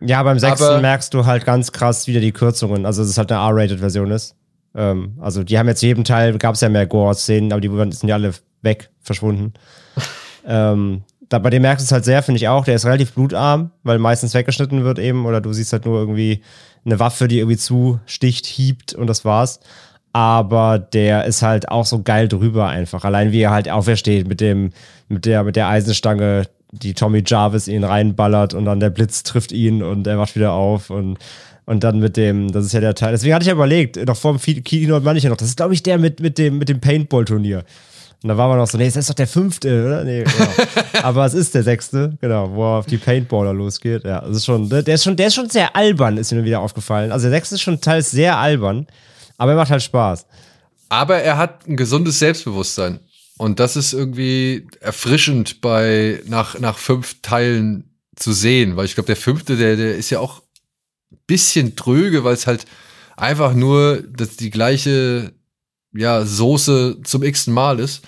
Ja, beim sechsten merkst du halt ganz krass wieder die Kürzungen. Also, dass es halt eine R-Rated-Version ist. Ähm, also, die haben jetzt jedem Teil, gab es ja mehr Gore-Szenen, aber die sind ja alle weg, verschwunden. [laughs] ähm, da, bei dem merkst du es halt sehr, finde ich auch. Der ist relativ blutarm, weil meistens weggeschnitten wird eben. Oder du siehst halt nur irgendwie eine Waffe, die irgendwie zusticht, hiebt und das war's. Aber der ist halt auch so geil drüber einfach. Allein wie er halt aufersteht mit dem, mit der, mit der Eisenstange, die Tommy Jarvis ihn reinballert und dann der Blitz trifft ihn und er wacht wieder auf und, und dann mit dem, das ist ja der Teil. Deswegen hatte ich ja überlegt, noch vor dem Kino ich ja noch, das ist glaube ich der mit, mit dem, mit dem Paintball-Turnier. Und da war man noch so, nee, das ist doch der fünfte, oder? Nee, genau. [laughs] Aber es ist der sechste, genau, wo er auf die Paintballer losgeht. Ja, das ist schon, der ist schon, der ist schon sehr albern, ist mir wieder aufgefallen. Also der sechste ist schon teils sehr albern, aber er macht halt Spaß. Aber er hat ein gesundes Selbstbewusstsein. Und das ist irgendwie erfrischend bei nach, nach fünf Teilen zu sehen, weil ich glaube, der fünfte, der, der ist ja auch ein bisschen tröge, weil es halt einfach nur das, die gleiche ja, Soße zum x Mal ist.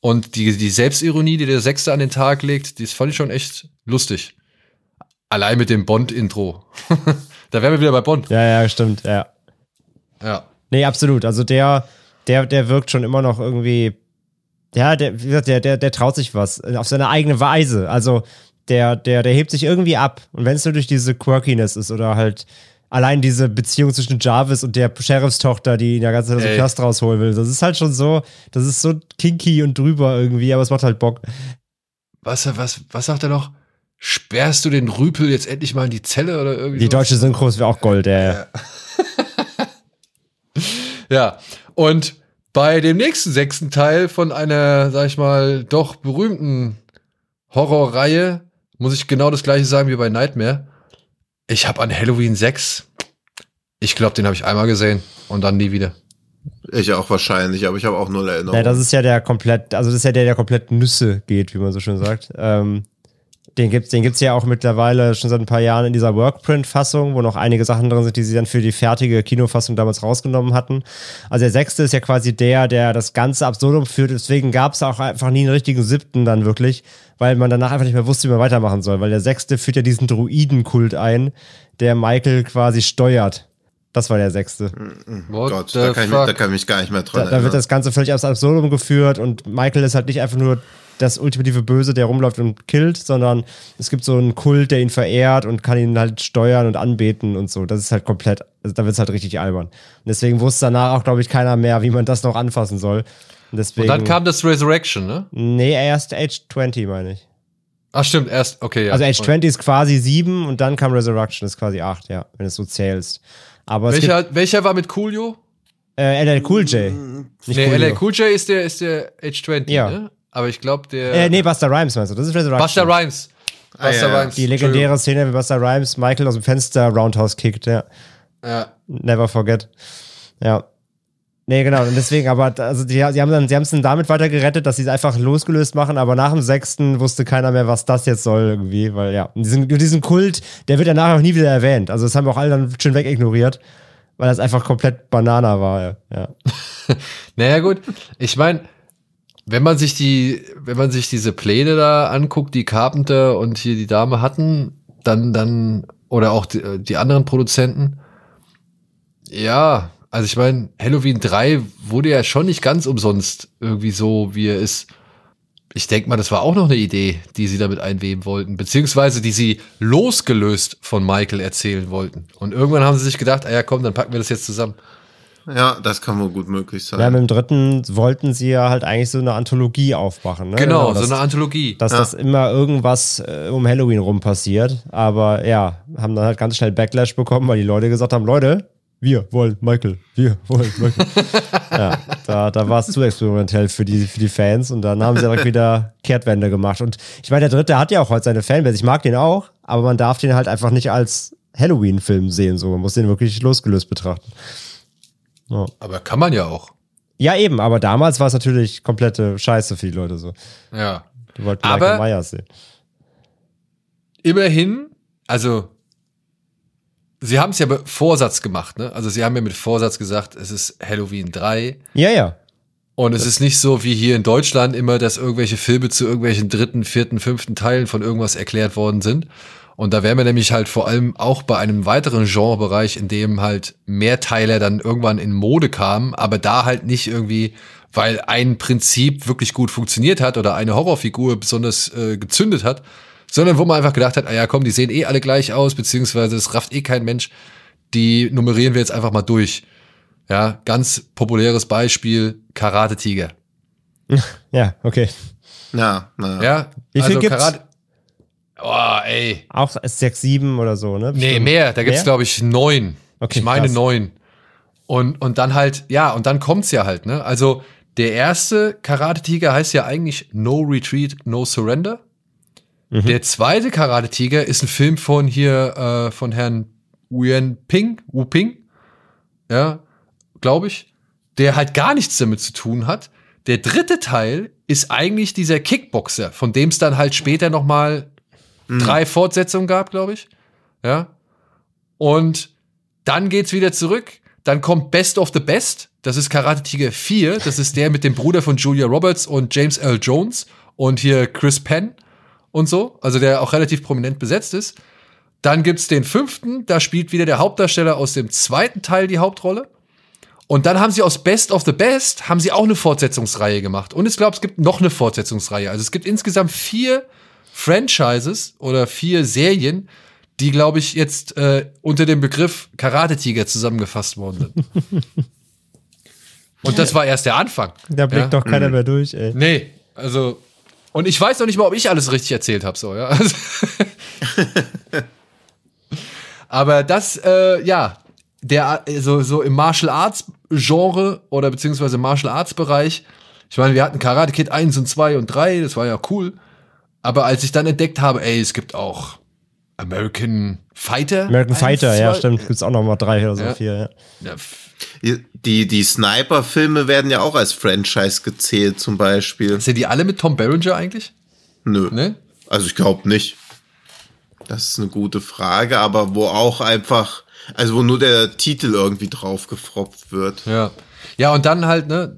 Und die, die Selbstironie, die der Sechste an den Tag legt, die fand ich schon echt lustig. Allein mit dem Bond-Intro. [laughs] da wären wir wieder bei Bond. Ja, ja, stimmt, ja. Ja. Nee, absolut. Also der, der, der wirkt schon immer noch irgendwie ja, der, wie gesagt, der, der, der traut sich was äh, auf seine eigene Weise. Also der, der, der hebt sich irgendwie ab. Und wenn es nur durch diese Quirkiness ist oder halt allein diese Beziehung zwischen Jarvis und der Sheriffstochter, die ihn ja ganz Ey. Knast rausholen will, das ist halt schon so, das ist so kinky und drüber irgendwie, aber es macht halt Bock. Was, was, was sagt er noch? Sperrst du den Rüpel jetzt endlich mal in die Zelle oder irgendwie Die sowas? deutsche Synchros wäre auch Gold, ey. [laughs] Ja, und bei dem nächsten sechsten Teil von einer, sag ich mal, doch berühmten Horrorreihe muss ich genau das gleiche sagen wie bei Nightmare. Ich habe an Halloween 6, ich glaube, den habe ich einmal gesehen und dann nie wieder. Ich auch wahrscheinlich, aber ich habe auch null Erinnerung. Ja, das ist ja der komplett, also das ist ja der, der komplett Nüsse geht, wie man so schön sagt. Ähm, den gibt's, den gibt's ja auch mittlerweile schon seit ein paar Jahren in dieser Workprint-Fassung, wo noch einige Sachen drin sind, die sie dann für die fertige Kinofassung damals rausgenommen hatten. Also der sechste ist ja quasi der, der das ganze Absurdum führt. Deswegen gab's auch einfach nie einen richtigen siebten dann wirklich, weil man danach einfach nicht mehr wusste, wie man weitermachen soll. Weil der sechste führt ja diesen Druidenkult ein, der Michael quasi steuert. Das war der sechste. What Gott, the da kann, ich, da kann ich mich gar nicht mehr dran Da, da wird das Ganze völlig aufs Absurdum geführt und Michael ist halt nicht einfach nur das ultimative Böse, der rumläuft und killt, sondern es gibt so einen Kult, der ihn verehrt und kann ihn halt steuern und anbeten und so. Das ist halt komplett, also da wird es halt richtig albern. Und deswegen wusste danach auch, glaube ich, keiner mehr, wie man das noch anfassen soll. Und deswegen. Und dann kam das Resurrection, ne? Nee, erst Age 20, meine ich. Ach stimmt, erst, okay, ja. Also Age 20 ist quasi 7 und dann kam Resurrection, ist quasi 8, ja, wenn du es so zählst. Aber welcher, welcher war mit Coolio? gibt äh, LL Cool J. Nicht Nee, Coolio. LL Cool J ist der, ist der Age 20, Ja. ne? Aber ich glaube, der. Äh, nee, Buster Rhymes meinst du? Das ist Resurrection. Buster Rhymes. Ah, Buster ja, ja. Rhymes. Die legendäre Szene, wie Buster Rhymes Michael aus dem Fenster Roundhouse kickt, ja. Ja. Never forget. Ja. Nee, genau. Und deswegen, aber also die, sie haben dann, sie haben es dann damit weiter gerettet, dass sie es einfach losgelöst machen, aber nach dem sechsten wusste keiner mehr, was das jetzt soll irgendwie, weil ja, und diesen, diesen Kult, der wird danach auch nie wieder erwähnt. Also das haben auch alle dann schön wegignoriert, weil das einfach komplett Banana war, ja. ja. [laughs] Naja, gut. Ich meine, wenn man sich die, wenn man sich diese Pläne da anguckt, die Carpenter und hier die Dame hatten, dann, dann, oder auch die, die anderen Produzenten, ja, also ich meine, Halloween 3 wurde ja schon nicht ganz umsonst irgendwie so, wie er ist. Ich denke mal, das war auch noch eine Idee, die sie damit einweben wollten, beziehungsweise die sie losgelöst von Michael erzählen wollten. Und irgendwann haben sie sich gedacht, ah ja, komm, dann packen wir das jetzt zusammen. Ja, das kann wohl gut möglich sein. Ja, mit dem dritten wollten sie ja halt eigentlich so eine Anthologie aufmachen, ne? Genau, das, so eine Anthologie. dass das immer irgendwas äh, um Halloween rum passiert. Aber ja, haben dann halt ganz schnell Backlash bekommen, weil die Leute gesagt haben, Leute, wir wollen Michael, wir wollen Michael. [laughs] ja, da, da war es zu experimentell für die, für die Fans und dann haben sie direkt wieder Kehrtwende gemacht. Und ich meine, der dritte hat ja auch heute seine Fanbase. Ich mag den auch, aber man darf den halt einfach nicht als Halloween-Film sehen. So, man muss den wirklich losgelöst betrachten. Aber kann man ja auch. Ja, eben, aber damals war es natürlich komplette Scheiße für die Leute so. Ja. Die wollten Aber- Michael Myers sehen. Immerhin, also sie haben es ja mit Vorsatz gemacht, ne? Also sie haben ja mit Vorsatz gesagt, es ist Halloween 3 Ja, ja. und es ist nicht so wie hier in Deutschland immer, dass irgendwelche Filme zu irgendwelchen dritten, vierten, fünften Teilen von irgendwas erklärt worden sind. Und da wären wir nämlich halt vor allem auch bei einem weiteren Genrebereich, in dem halt Mehrteiler dann irgendwann in Mode kamen, aber da halt nicht irgendwie, weil ein Prinzip wirklich gut funktioniert hat oder eine Horrorfigur besonders äh, gezündet hat, sondern wo man einfach gedacht hat, ah ja, komm, die sehen eh alle gleich aus, beziehungsweise es rafft eh kein Mensch, die nummerieren wir jetzt einfach mal durch. Ja, ganz populäres Beispiel, Karate Tiger. [laughs] Ja, okay. Ja, na. Ja, Wie viel gibt's? Karate. Oh, ey. Auch 6, 7 oder so, ne? Nee, Bestimmt. mehr. Da gibt's Mehr? glaube ich, neun. Okay, ich meine krass. neun. Und, und dann halt, ja, und dann kommt's ja halt, ne? Also, der erste Karate-Tiger heißt ja eigentlich No Retreat, No Surrender. Mhm. Der zweite Karate-Tiger ist ein Film von hier, äh, von Herrn Wen Ping, Wu Ping. Ja, glaube ich. Der halt gar nichts damit zu tun hat. Der dritte Teil ist eigentlich dieser Kickboxer, von dem es dann halt später noch mal drei Fortsetzungen gab, glaube ich. Ja. Und dann geht's wieder zurück. Dann kommt Best of the Best. Das ist Karate Tiger 4. Das ist der mit dem Bruder von Julia Roberts und James L. Jones und hier Chris Penn und so. Also der auch relativ prominent besetzt ist. Dann gibt's den fünften. Da spielt wieder der Hauptdarsteller aus dem zweiten Teil die Hauptrolle. Und dann haben sie aus Best of the Best, haben sie auch eine Fortsetzungsreihe gemacht. Und ich glaube, es gibt noch eine Fortsetzungsreihe. Also es gibt insgesamt vier Franchises oder vier Serien, die, glaube ich, jetzt äh, unter dem Begriff Karate-Tiger zusammengefasst worden sind. Und das war erst der Anfang. Da blickt ja? doch keiner mehr durch, ey. Nee, also. Und ich weiß noch nicht mal, ob ich alles richtig erzählt habe, so, ja. Also, [laughs] Aber das, äh, ja, der, so, so im Martial Arts Genre oder beziehungsweise Martial Arts Bereich. Ich meine, wir hatten Karate Kid 1 und 2 und 3, das war ja cool. Aber als ich dann entdeckt habe, ey, es gibt auch American Fighter. American 1, Fighter, ja, 2, stimmt. Gibt's auch noch mal drei oder so, Ja. vier, ja. Die, die Sniper-Filme werden ja auch als Franchise gezählt, zum Beispiel. sind die alle mit Tom Berenger eigentlich? Nö. Ne? Also ich glaube nicht. Das ist eine gute Frage, aber wo auch einfach, also wo nur der Titel irgendwie drauf gefropft wird. Ja. Ja, und dann halt, ne,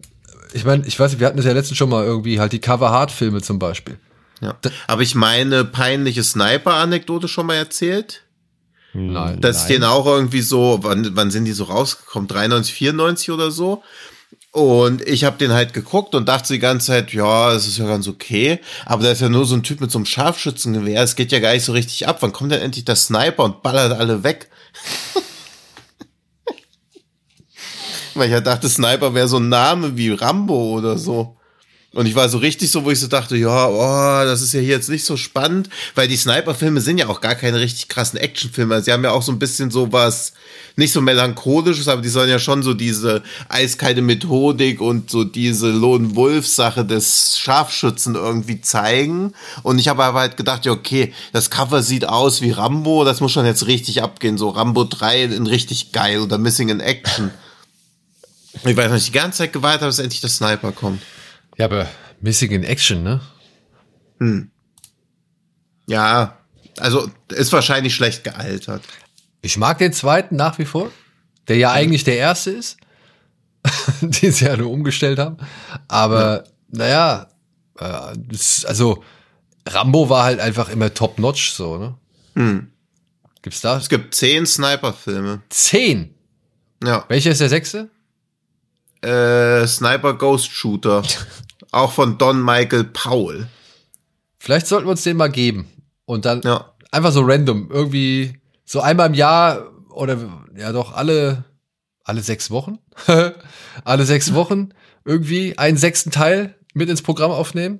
ich meine, ich weiß nicht, wir hatten das ja letztens schon mal irgendwie, halt die Cover-Hard-Filme zum Beispiel. Ja. Aber ich meine peinliche Sniper-Anekdote schon mal erzählt. Nein. Dass den auch irgendwie so, wann, wann sind die so rausgekommen? 93, 94 oder so. Und ich habe den halt geguckt und dachte die ganze Zeit, ja, es ist ja ganz okay. Aber da ist ja nur so ein Typ mit so einem Scharfschützengewehr. Es geht ja gar nicht so richtig ab. Wann kommt denn endlich der Sniper und ballert alle weg? [laughs] Weil ich halt dachte, Sniper wäre so ein Name wie Rambo oder so. Und ich war so richtig so, wo ich so dachte, ja, oh, das ist ja hier jetzt nicht so spannend, weil die Sniper-Filme sind ja auch gar keine richtig krassen Actionfilme. Sie haben ja auch so ein bisschen so was, nicht so melancholisches, aber die sollen ja schon so diese eiskalte Methodik und so diese Lone Wolf-Sache des Scharfschützen irgendwie zeigen. Und ich habe aber halt gedacht, ja, okay, das Cover sieht aus wie Rambo, das muss schon jetzt richtig abgehen. So Rambo 3 in richtig geil oder Missing in Action. Ich weiß nicht, die ganze Zeit gewartet habe, bis endlich der Sniper kommt. Ja, aber Missing in Action, ne? Ja, also ist wahrscheinlich schlecht gealtert. Ich mag den zweiten nach wie vor, der ja eigentlich der erste ist, [laughs] den sie ja nur umgestellt haben. Aber naja, äh, also Rambo war halt einfach immer top-notch so, ne? Hm. Gibt's da? Es gibt zehn Sniper-Filme. Zehn. Ja. Welcher ist der sechste? Äh, Sniper Ghost Shooter. [laughs] Auch von Don Michael Powell. Vielleicht sollten wir uns den mal geben. Und dann Ja. einfach so random. Irgendwie so einmal im Jahr oder ja doch alle, alle sechs Wochen. [laughs] alle sechs Wochen irgendwie einen sechsten Teil mit ins Programm aufnehmen.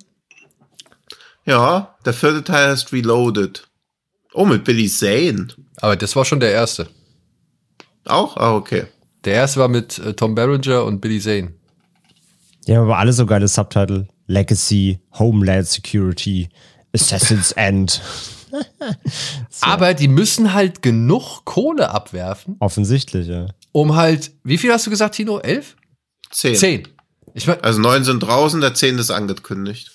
Ja, der vierte Teil heißt Reloaded. Oh, mit Billy Zane. Aber das war schon der erste. Auch? Ah, okay. Der erste war mit äh, Tom Berenger und Billy Zane. Die haben aber alle so geile Subtitle. Legacy, Homeland Security, Assassin's End. [laughs] Aber die müssen halt genug Kohle abwerfen, Offensichtlich, ja. um halt, wie viel hast du gesagt, Tino? Elf? Zehn. Zehn. Ich meine, Also neun sind draußen, der zehnte ist angekündigt.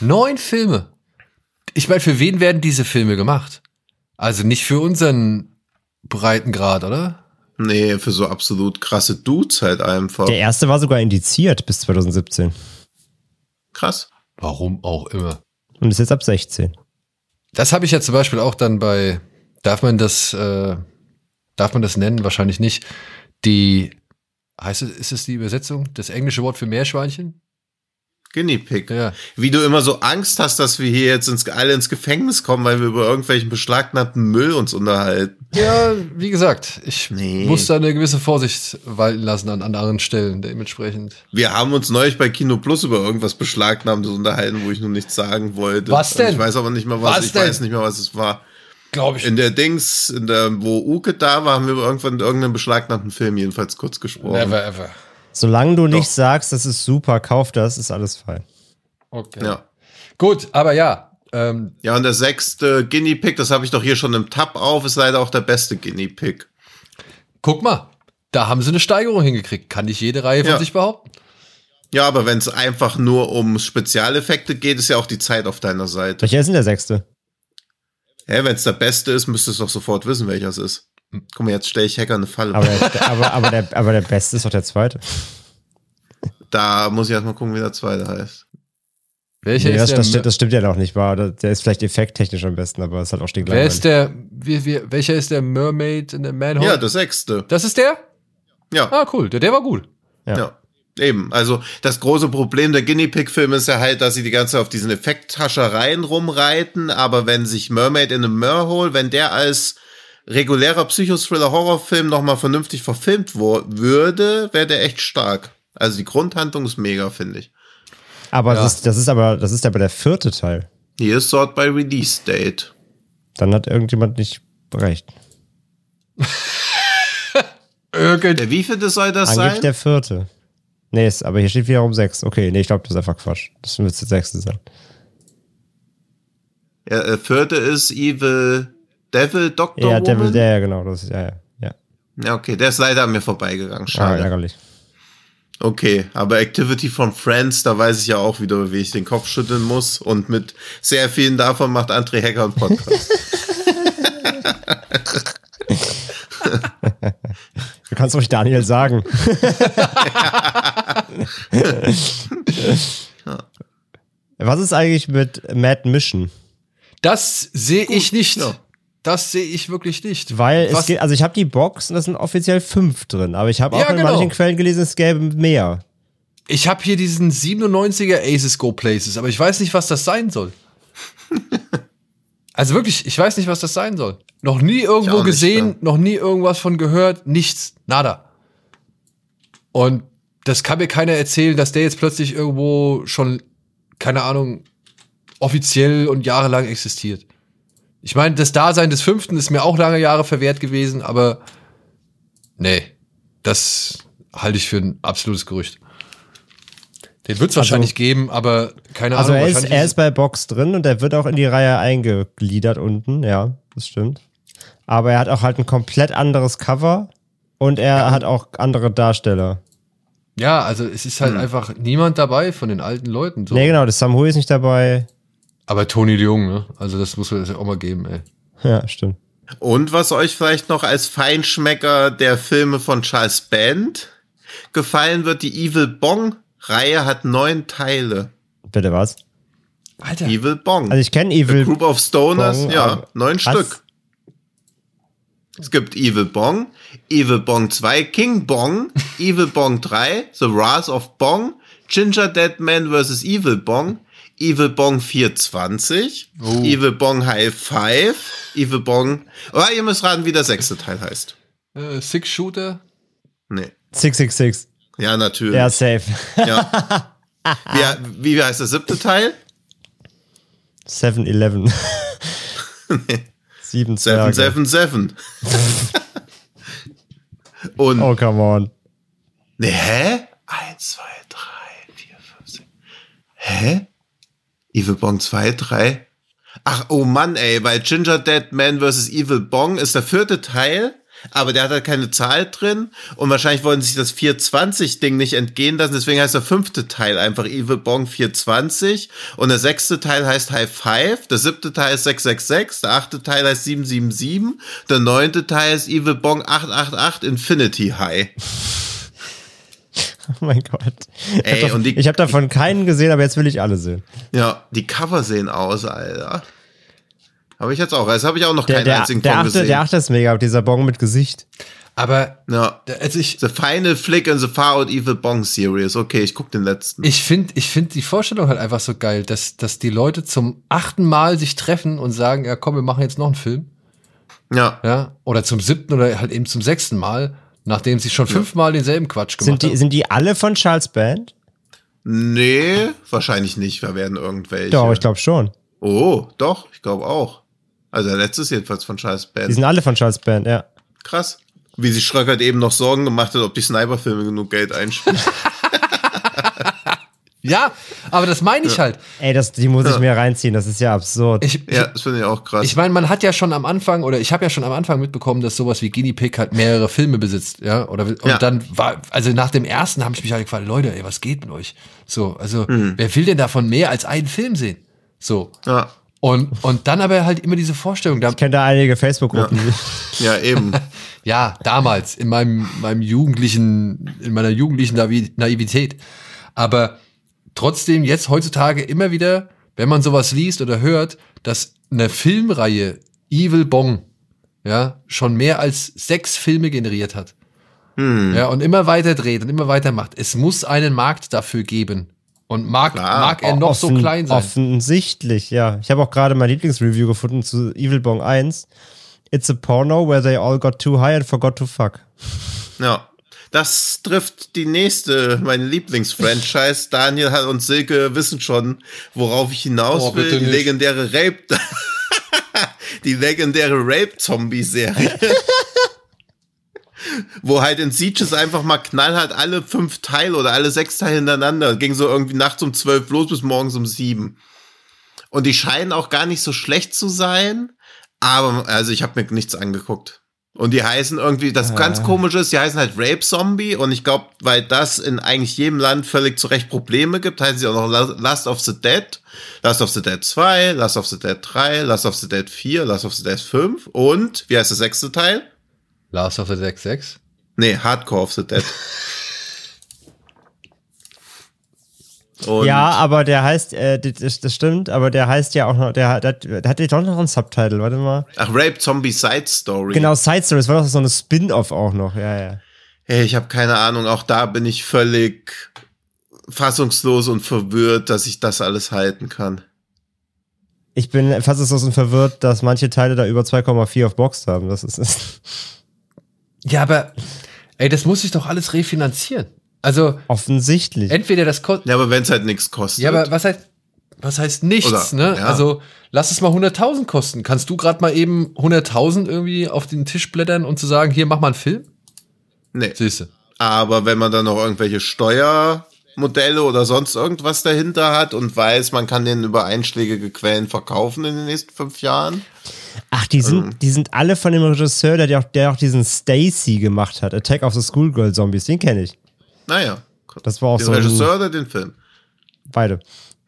neun Filme. Ich meine, für wen werden diese Filme gemacht? Also nicht für unseren Breitengrad, oder? Nee, für so absolut krasse Dudes halt einfach. Der erste war sogar indiziert bis 2017 Krass. Warum auch immer. und ist jetzt ab 16. Das habe ich ja zum Beispiel auch dann bei, darf man das, äh, darf man das nennen? Wahrscheinlich nicht. Die, heißt es, ist es die Übersetzung? Das englische Wort für Meerschweinchen? Guinea Pig. Ja. Wie du immer so Angst hast, dass wir hier jetzt ins, alle ins Gefängnis kommen, weil wir über irgendwelchen beschlagnahmten Müll uns unterhalten. Ja, wie gesagt, ich Nee. muss da eine gewisse Vorsicht walten lassen an anderen Stellen, dementsprechend. Wir haben uns neulich bei Kino Plus über irgendwas beschlagnahmtes unterhalten, wo ich nur nichts sagen wollte. Was denn? Ich weiß aber nicht mehr was. Was ich denn? weiß nicht mehr, was es war. Glaube ich. In der Dings, in der, wo Uke da war, haben wir über irgendwann irgendeinen beschlagnahmten Film jedenfalls kurz gesprochen. Never ever. Solange du nicht Doch. sagst, das ist super, kauf das, ist alles fein. Okay. Ja. Gut, aber ja. Ähm, Ja, und der sechste Guinea Pig, das habe ich doch hier schon im Tab auf, ist leider auch der beste Guinea Pig. guck mal, da haben sie eine Steigerung hingekriegt. Kann nicht jede Reihe von Ja. sich behaupten. Ja, aber wenn es einfach nur um Spezialeffekte geht, ist ja auch die Zeit auf deiner Seite. Welcher ist denn der sechste? Hä, wenn es der beste ist, müsstest du doch sofort wissen, welcher es ist. Guck mal, jetzt stelle ich Hacker eine Falle. Aber der, aber, aber, der, aber der beste ist doch der zweite. da muss ich erstmal gucken, wie der zweite heißt. Welcher Nee, das, ist der? das, stimmt, das stimmt ja noch nicht, war. Der ist vielleicht effekttechnisch am besten, aber es hat auch wer ist der? Wie, wie, welcher ist der Mermaid in der Manhole? Ja, der sechste. das ist der? Ja. Ah, cool. Der, der war gut. Ja. Ja. Eben, also das große Problem der Guinea Pig-Filme ist ja halt, dass sie die ganze Zeit auf diesen Effekthaschereien rumreiten, aber wenn sich Mermaid in a Merhole, wenn der als regulärer Psychothriller-Horrorfilm nochmal vernünftig verfilmt würde, wäre der echt stark. Also die Grundhandlung ist mega, finde ich. Aber Ja. das, ist, das ist aber, das ist aber der vierte Teil. Hier ist Sort by Release Date. Dann hat irgendjemand nicht recht. Irgend Der wievielte soll das Angeblich sein? der vierte. Nee, ist, aber hier steht wiederum sechs. Okay, nee, ich glaube, das ist einfach Quatsch. Das müsste der sechste sein. Ja, der vierte ist Evil Devil Doctor Ja, Woman. der, ja, genau, das ist, ja, ja. ja. Ja, okay, der ist leider an mir vorbeigegangen. Ah, Schade. ärgerlich. Okay, aber Activity from Friends, da weiß ich ja auch wieder, wie ich den Kopf schütteln muss. Und mit sehr vielen davon macht André Hacker einen Podcast. [laughs] Du kannst ruhig Daniel sagen. [laughs] Was ist eigentlich mit Mad Mission? Das sehe ich nicht. ja. Das sehe ich wirklich nicht. Weil Was- es geht, also ich habe die Box und da sind offiziell fünf drin, aber ich habe auch Ja, in genau. manchen Quellen gelesen, es gäbe mehr. Ich habe hier diesen 97er Aces Go Places, aber ich weiß nicht, was das sein soll. also wirklich, ich weiß nicht, was das sein soll. Noch nie irgendwo auch nicht, gesehen, ja. noch nie irgendwas von gehört, nichts, nada. Und das kann mir keiner erzählen, dass der jetzt plötzlich irgendwo schon, keine Ahnung, offiziell und jahrelang existiert. Ich meine, das Dasein des Fünften ist mir auch lange Jahre verwehrt gewesen, aber nee, das halte ich für ein absolutes Gerücht. Den wird es wahrscheinlich geben, aber keine Also Ahnung. er ist, er ist bei Box drin und er wird auch in die Reihe eingegliedert unten, ja, das stimmt. Aber er hat auch halt ein komplett anderes Cover und er hat auch andere Darsteller. ja, also es ist halt einfach niemand dabei von den alten Leuten. So. Nee, genau, das Sam Hui ist nicht dabei. Aber Tony Leung, ne? Also das muss man das ja auch mal geben, ey. Ja, stimmt. Und was euch vielleicht noch als Feinschmecker der Filme von Charles Band gefallen wird, die Evil Bong-Reihe hat neun Teile. Bitte was? Alter. Evil Bong. Also ich kenne A Evil. Group of Stoners, Bong, ja, neun Was? Stück. Es gibt Evil Bong, Evil Bong 2, King Bong, Evil Bong 3, The Wrath of Bong, Ginger Dead Man vs. Evil Bong, Evil Bong 420, Oh. Evil Bong High Five, Evil Bong. Oh, ihr müsst raten, wie der sechste Teil heißt. Äh, Six Shooter. Nee. 666. Ja, natürlich. Ja, safe. Ja. [laughs] Wie, wie heißt der siebte Teil? 7-Eleven. [laughs] Sieben Seven, Zwerge. seven, seven. [laughs] Und Oh, come on. Nee, hä? Eins, zwei, drei, vier, fünf, sechs. Hä? Evil Bong 2, 3. Ach, oh Mann, ey, weil Ginger Dead Man vs. Evil Bong ist der vierte Teil, aber der hat halt keine Zahl drin und wahrscheinlich wollten sich das 420-Ding nicht entgehen lassen, deswegen heißt der fünfte Teil einfach Evil Bong 420 und der sechste Teil heißt High Five, der siebte Teil ist 666, der achte Teil heißt 777, der neunte Teil ist Evil Bong 888 Infinity High. Oh [laughs] mein Gott. Ey, ich habe die- hab davon keinen gesehen, aber jetzt will ich alle sehen. Ja, die Cover sehen aus, Alter. Habe ich jetzt auch. Das habe ich auch noch Der, keinen der, einzigen der, achte, gesehen. der achte ist mega, dieser Bon mit Gesicht. Aber ja. also ich, The Final Flick in the Far Out Evil Bong Series. Okay, ich guck den letzten. ich finde ich find die Vorstellung halt einfach so geil, dass, dass die Leute zum achten Mal sich treffen und sagen, ja komm, wir machen jetzt noch einen Film. ja. Ja, oder zum siebten oder halt eben zum sechsten Mal, nachdem sie schon fünfmal denselben Quatsch gemacht Sind die, haben. sind die alle von Charles Band? Nee, wahrscheinlich nicht. Wir werden irgendwelche. Doch, ich glaube schon. Oh, doch, ich glaube auch. Also der letzte ist jedenfalls von Charles Die Band. sind alle von Charles Band, ja. Krass. Wie sich Schröckert eben noch Sorgen gemacht hat, ob die Sniper-Filme genug Geld einspielen. [laughs] [laughs] Ja, aber das meine ich halt. Ey, das, die muss ich mir reinziehen, das ist ja absurd. Ich, ja, das finde ich auch krass. Ich meine, man hat ja schon am Anfang, oder ich habe ja schon am Anfang mitbekommen, dass sowas wie Guinea Pig halt mehrere Filme besitzt, ja. Oder und Ja. dann war, also nach dem ersten habe ich mich halt gefragt, Leute, ey, was geht mit euch? So, also Mhm. wer will denn davon mehr als einen Film sehen? So. ja. Und, und dann aber halt immer diese Vorstellung, da, ich kenne da einige Facebook-Gruppen. ja, eben. [laughs] ja, damals, in meinem, meinem jugendlichen, in meiner jugendlichen Naivi- Naivität. Aber trotzdem jetzt heutzutage immer wieder, wenn man sowas liest oder hört, dass eine Filmreihe Evil Bong, ja, schon mehr als sechs Filme generiert hat. Ja, und immer weiter dreht und immer weiter macht. Es muss einen Markt dafür geben. Und mag, Klar. mag er noch so Offen- klein sein. Offensichtlich, ja. Ich habe auch gerade mein Lieblingsreview gefunden zu Evil Bong 1. It's a porno where they all got too high and forgot to fuck. Ja. Das trifft die nächste, meine Lieblingsfranchise. [laughs] Daniel und Silke wissen schon, worauf ich hinaus Oh, will. Die nicht. legendäre Rape, [laughs] die legendäre Rape-Zombie-Serie. [laughs] Wo halt in Sieges einfach mal knallhart alle fünf Teile oder alle sechs Teile hintereinander. Ging so irgendwie nachts um zwölf los bis morgens um sieben. Und die scheinen auch gar nicht so schlecht zu sein. Aber, also ich habe mir nichts angeguckt. Und die heißen irgendwie, das ganz komische ist, die heißen halt Rape Zombie. Und ich glaube, weil das in eigentlich jedem Land völlig zu Recht Probleme gibt, heißen sie auch noch La- Last of the Dead, Last of the Dead 2, Last of the Dead 3, Last of the Dead 4, Last of the Dead 5 und, wie heißt der sechste Teil? Last of the Dead 6. Nee, Hardcore of the Dead. [laughs] Und ja, aber der heißt, äh, das, das stimmt, aber der heißt ja auch noch, der, hat- der, hat- der hat ja doch noch einen Subtitle, warte mal. Ach, Rape Zombie Side Story. Genau, Side Story, das war doch so eine Spin-Off auch noch, ja, ja. Hey, ich habe keine Ahnung, auch da bin ich völlig fassungslos und verwirrt, dass ich das alles halten kann. Ich bin fassungslos und verwirrt, dass manche Teile da über 2,4 auf Box haben. Das ist, ist Ja, aber, ey, das muss sich doch alles refinanzieren. Also, offensichtlich. entweder das kostet. Ja, aber wenn es halt nichts kostet. Ja, aber was heißt, was heißt nichts, Oder, ne? ja. Also, lass es mal 100.000 kosten. Kannst du gerade mal eben 100.000 irgendwie auf den Tisch blättern und zu sagen, hier, mach mal einen Film? nee. Siehste. Aber wenn man dann noch irgendwelche Steuermodelle oder sonst irgendwas dahinter hat und weiß, man kann den über einschlägige Quellen verkaufen in den nächsten fünf Jahren. Ach, die sind, die sind alle von dem Regisseur, der, der, auch, der auch diesen Stacy gemacht hat, Attack of the Schoolgirl Zombies, den kenne ich. Naja. Das war auch Den so ein, Regisseur oder den Film? beide.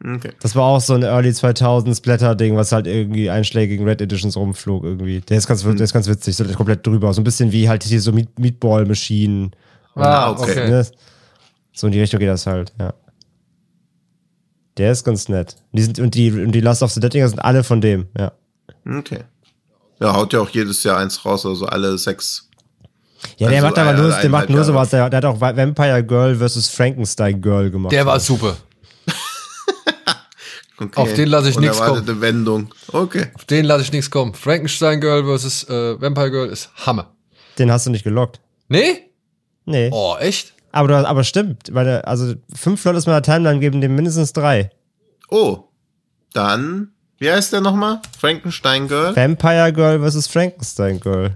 Okay. Das war auch so ein Early 2000s Blätter-Ding, was halt irgendwie einschlägigen Red Editions rumflog irgendwie. Der ist ganz, der ist ganz witzig, so komplett drüber. So ein bisschen wie halt hier so Meat Meatball-Maschinen. Ah, okay. Ne? So in die Richtung geht das halt, ja. Der ist ganz nett. Die sind, und, die, und die Last of the Dead Dinger sind alle von dem, ja. Okay. Ja, haut ja auch jedes Jahr eins raus, also alle sechs. Ja, der Also macht aber nur, der macht nur sowas. Der, der hat auch Vampire Girl versus Frankenstein Girl gemacht. Der war super. [laughs] Okay. Auf den lass ich nix Unerwartete Wendung. Okay. Auf den lasse ich nichts kommen. Frankenstein Girl versus äh, Vampire Girl ist Hammer. Den hast du nicht gelockt. Nee? Nee. Oh, echt? Aber, du, aber stimmt, weil der, also fünf Leute aus meiner Timeline geben dem mindestens drei. Oh. Dann, wie heißt der nochmal? Frankenstein Girl? Vampire Girl versus Frankenstein Girl.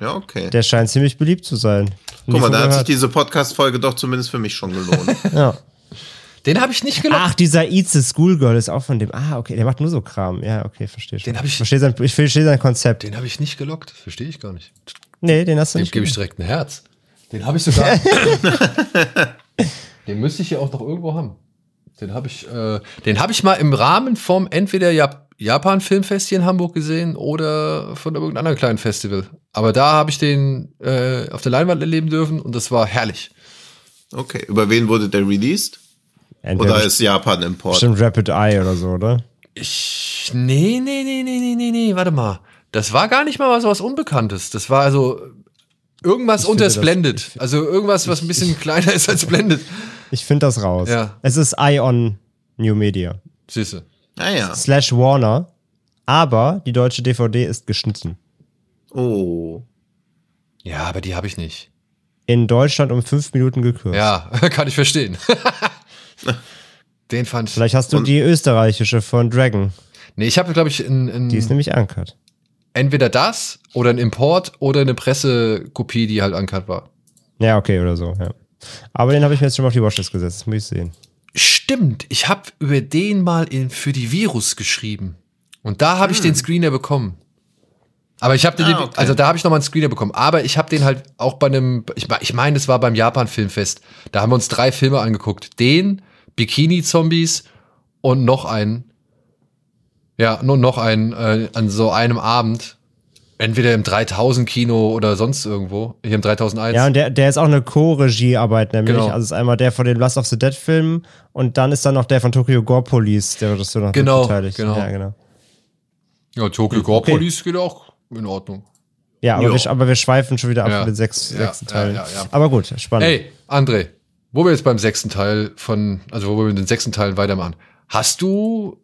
Ja, okay. Der scheint ziemlich beliebt zu sein. Guck mal, da hat sich diese Podcast-Folge doch zumindest für mich schon gelohnt. [laughs] ja. Den habe ich nicht gelockt. Ach, dieser Eats the Schoolgirl ist auch von dem. Ah, okay, der macht nur so Kram. Ja, okay, verstehe schon. Den hab ich- verstehe sein, ich verstehe sein Konzept. Den habe ich nicht gelockt. Verstehe ich gar nicht. nee, den hast du Dem nicht. gebe ich direkt ein Herz. Den habe ich sogar. [laughs] den müsste ich hier auch noch irgendwo haben. Den habe ich, äh, den habe ich mal im Rahmen vom entweder Jap Japan Filmfest hier in Hamburg gesehen oder von irgendeinem anderen kleinen Festival. Aber da habe ich den äh, auf der Leinwand erleben dürfen und das war herrlich. Okay, über wen wurde der released? Entweder Oder ist Japan Import? bestimmt Rapid Eye oder so, oder? Ich, nee, nee, nee, nee, nee, nee, nee, warte mal. Das war gar nicht mal was, was Unbekanntes. Das war also irgendwas finde unter das- Splendid. Also irgendwas, was ein bisschen kleiner ist als Splendid. Ich finde das raus. Ja. Es ist Ion New Media. Siehste. Naja. Slash Warner. Aber die deutsche DVD ist geschnitten. Oh. Ja, aber die habe ich nicht. In Deutschland um fünf Minuten gekürzt. Ja, [laughs] kann ich verstehen. [laughs] Den fand ich. Vielleicht hast du die österreichische von Dragon. Nee, ich habe, glaube ich, in, in Die ist nämlich uncut. entweder das oder ein Import oder eine Pressekopie, die halt uncut war. Ja, okay, oder so, ja. Aber den habe ich mir jetzt schon mal auf die Watchlist gesetzt. Das muss ich sehen. Stimmt, ich habe über den mal in, für die Virus geschrieben. Und da habe ich den Screener bekommen. Aber ich habe den, Ah, okay. also da habe ich noch mal einen Screener bekommen. Aber ich habe den halt auch bei einem, ich, ich meine, es war beim Japan Filmfest. Da haben wir uns drei Filme angeguckt. Den, Bikini Zombies und noch einen. Ja, nur noch einen äh, an so einem Abend. Entweder im 3000 Kino oder sonst irgendwo. Hier im 3001. Ja, und der, der ist auch eine Co-Regiearbeit, nämlich. Genau. Also ist einmal der von den Last of the Dead Filmen und dann ist dann noch der von Tokyo Gore Police, der Regisseur noch Genau, beteiligt. genau. Ja, genau. ja Tokyo Gore Police geht auch in Ordnung. Ja, aber wir, aber wir schweifen schon wieder ab Ja. von den sechs, Ja, sechsten Teilen. ja. Aber gut, spannend. Ey, André, wo wir jetzt beim sechsten Teil von, also wo wir mit den sechsten Teilen weitermachen. Hast du,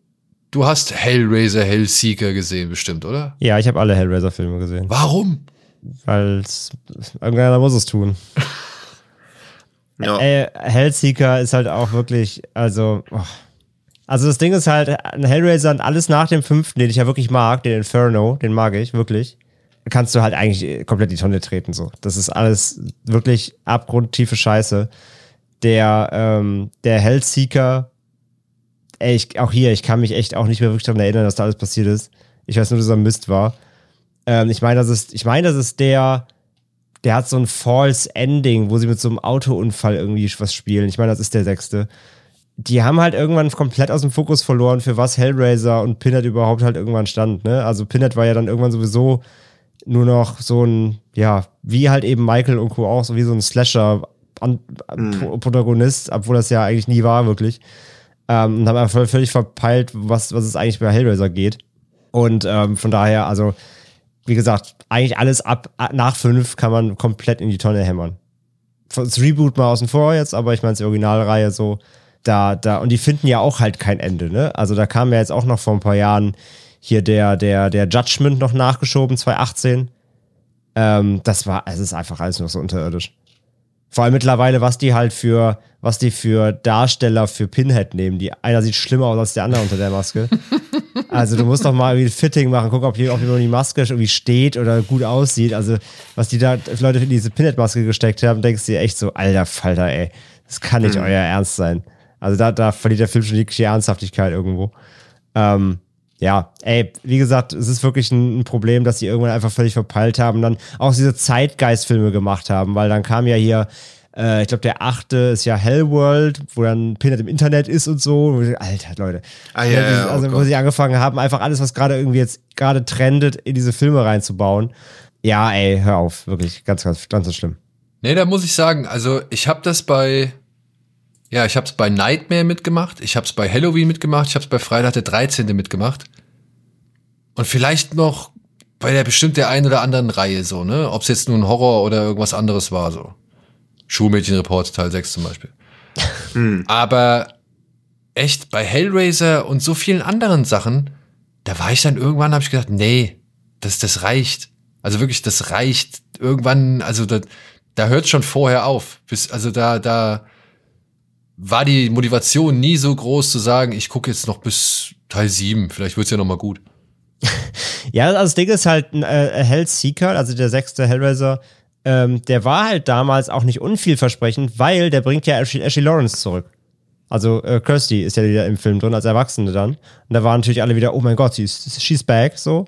du hast Hellraiser, Hellseeker gesehen bestimmt, oder? Ja, ich habe alle Hellraiser-Filme gesehen, Warum? weil irgendeiner muss es tun. [laughs] Ja. Ey, Hellseeker ist halt auch wirklich, also, oh. also das Ding ist halt, ein Hellraiser und alles nach dem fünften, den ich ja wirklich mag, den Inferno, den mag ich wirklich, kannst du halt eigentlich komplett in die Tonne treten, so. Das ist alles wirklich abgrundtiefe Scheiße. Der, ähm, der Hellseeker, ey, ich, auch hier, ich kann mich echt auch nicht mehr wirklich daran erinnern, dass da alles passiert ist. Ich weiß nur, dass er Mist war. Ähm, ich meine, das ist, ich meine, das ist der, der hat so ein False Ending, wo sie mit so einem Autounfall irgendwie was spielen. Ich meine, das ist der sechste. Die haben halt irgendwann komplett aus dem Fokus verloren, für was Hellraiser und Pinhead überhaupt halt irgendwann stand. Ne? Also Pinhead war ja dann irgendwann sowieso nur noch so ein, ja, wie halt eben Michael und Co. auch, so wie so ein Slasher-Protagonist, obwohl das ja eigentlich nie war, wirklich. Ähm, und haben einfach völlig verpeilt, was, was es eigentlich bei Hellraiser geht. Und ähm, von daher, also, wie gesagt, eigentlich alles ab nach fünf kann man komplett in die Tonne hämmern. Das Reboot mal außen vor jetzt, aber ich meine, die Originalreihe so, da, da, und die finden ja auch halt kein Ende, ne? Also da kam ja jetzt auch noch vor ein paar Jahren hier der, der, der Judgment noch nachgeschoben, 2018. Ähm, das war, es ist einfach alles noch so unterirdisch. Vor allem mittlerweile, was die halt für, was die für Darsteller für Pinhead nehmen. Die, einer sieht schlimmer aus als der andere unter der Maske. [laughs] Also du musst doch mal irgendwie ein Fitting machen, gucken, ob die, ob die Maske irgendwie steht oder gut aussieht. Also was die da Leute in diese Pinhead-Maske gesteckt haben, denkst du dir echt so, alter Falter, ey, das kann nicht euer Ernst sein. Also da, da verliert der Film schon jegliche Ernsthaftigkeit irgendwo. Ähm, ja, ey, wie gesagt, es ist wirklich ein, ein Problem, dass sie irgendwann einfach völlig verpeilt haben, dann auch diese Zeitgeist-Filme gemacht haben, weil dann kam ja hier, äh, ich glaube, der achte ist ja Hellworld, wo dann Pinhead im Internet ist und so. Alter, Leute. Ah, ja, ja, also, oh wo sie angefangen haben, einfach alles, was gerade irgendwie jetzt gerade trendet, in diese Filme reinzubauen. Ja, ey, hör auf, wirklich, ganz, ganz, ganz, ganz schlimm. Nee, da muss ich sagen, also ich habe das bei, ja, ich habe es bei Nightmare mitgemacht, ich habe es bei Halloween mitgemacht, ich habe es bei Freitag der 13. mitgemacht. Und vielleicht noch bei der bestimmt der einen oder anderen Reihe so, ne? Ob es jetzt nun Horror oder irgendwas anderes war, so. Schulmädchenreport Teil 6 zum Beispiel. [laughs] Aber echt, bei Hellraiser und so vielen anderen Sachen, da war ich dann irgendwann, habe ich gedacht, nee, das, das reicht. Also wirklich, das reicht. Irgendwann, also da, da hört schon vorher auf. Bis, also da, da war die Motivation nie so groß zu sagen, ich gucke jetzt noch bis Teil 7, vielleicht wird's ja noch mal gut. [laughs] Ja, also das Ding ist halt, ein äh, Hellseeker, also der sechste Hellraiser, ähm, der war halt damals auch nicht unvielversprechend, weil der bringt ja Ashley, Lawrence zurück. Also äh, Kirsty ist ja wieder im Film drin als Erwachsene dann. Und da waren natürlich alle wieder, oh mein Gott, sie ist, she's back, so.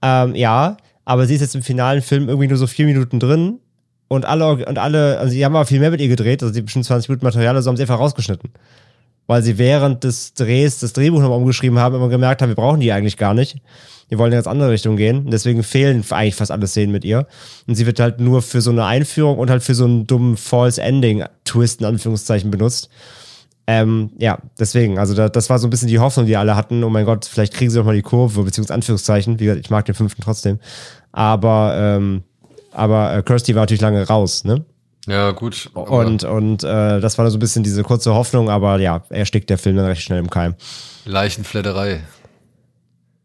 Ähm, ja, aber sie ist jetzt im finalen Film irgendwie nur so vier Minuten drin und alle, und alle, also die haben aber viel mehr mit ihr gedreht, also die bestimmt 20 Minuten Material, also haben sie einfach rausgeschnitten. Weil sie während des Drehs das Drehbuch nochmal umgeschrieben haben, immer gemerkt haben, wir brauchen die eigentlich gar nicht. Wir wollen in eine ganz andere Richtung gehen. Und deswegen fehlen eigentlich fast alle Szenen mit ihr. Und sie wird halt nur für so eine Einführung und halt für so einen dummen False Ending Twist in Anführungszeichen benutzt. Ähm, ja, deswegen, also da, das war so ein bisschen die Hoffnung, die alle hatten. Oh mein Gott, vielleicht kriegen sie doch mal die Kurve, beziehungsweise Anführungszeichen. Wie gesagt, ich mag den fünften trotzdem. Aber, ähm, aber äh, Kirsty war natürlich lange raus, ne? Ja, gut. Und, und äh, das war so ein bisschen diese kurze Hoffnung, aber ja, er stickt der Film dann recht schnell im Keim. Leichenfledderei.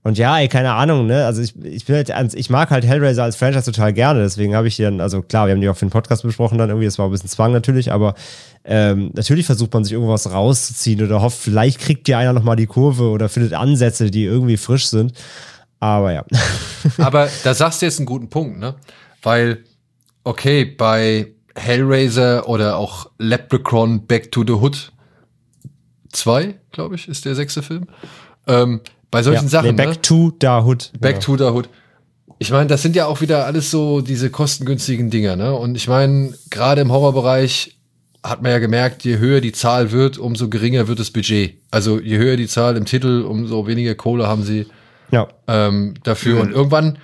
Und ja, ey, keine Ahnung, ne? Also ich, ich bin halt, ich mag halt Hellraiser als Franchise total gerne, deswegen habe ich dann, also klar, wir haben die auch für den Podcast besprochen dann irgendwie, das war ein bisschen Zwang natürlich, aber ähm, natürlich versucht man sich irgendwas rauszuziehen oder hofft, vielleicht kriegt dir einer nochmal die Kurve oder findet Ansätze, die irgendwie frisch sind. Aber ja. [laughs] Aber da sagst du jetzt einen guten Punkt, ne? Weil, okay, bei Hellraiser oder auch Leprechaun Back to the Hood 2, glaube ich, ist der sechste Film. Ähm, bei solchen ja. Sachen. Nee, back ne? to the Hood. Back to the Hood. Ich meine, das sind ja auch wieder alles so diese kostengünstigen Dinger, ne? Und ich meine, gerade im Horrorbereich hat man ja gemerkt, je höher die Zahl wird, umso geringer wird das Budget. Also je höher die Zahl im Titel, umso weniger Kohle haben sie Ja. ähm, dafür. Und irgendwann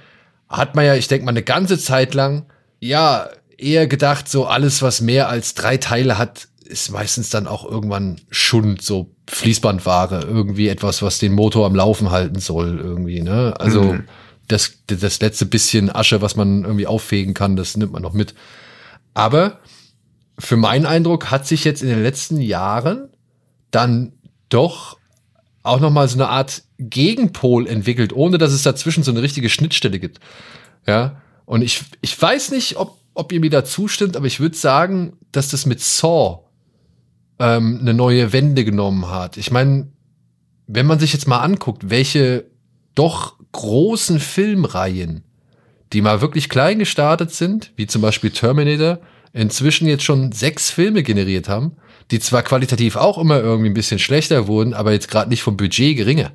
hat man ja, ich denke mal, eine ganze Zeit lang, ja, eher gedacht, so alles, was mehr als drei Teile hat, ist meistens dann auch irgendwann Schund, so Fließbandware, irgendwie etwas, was den Motor am Laufen halten soll, irgendwie, ne? Also das, das letzte bisschen Asche, was man irgendwie auffegen kann, das nimmt man noch mit. Aber für meinen Eindruck hat sich jetzt in den letzten Jahren dann doch auch noch mal so eine Art Gegenpol entwickelt, ohne dass es dazwischen so eine richtige Schnittstelle gibt. Ja, und ich, ich weiß nicht, ob, ob ihr mir da zustimmt, aber ich würde sagen, dass das mit Saw ähm, eine neue Wende genommen hat. Ich meine, wenn man sich jetzt mal anguckt, welche doch großen Filmreihen, die mal wirklich klein gestartet sind, wie zum Beispiel Terminator, inzwischen jetzt schon sechs Filme generiert haben, die zwar qualitativ auch immer irgendwie ein bisschen schlechter wurden, aber jetzt gerade nicht vom Budget geringer.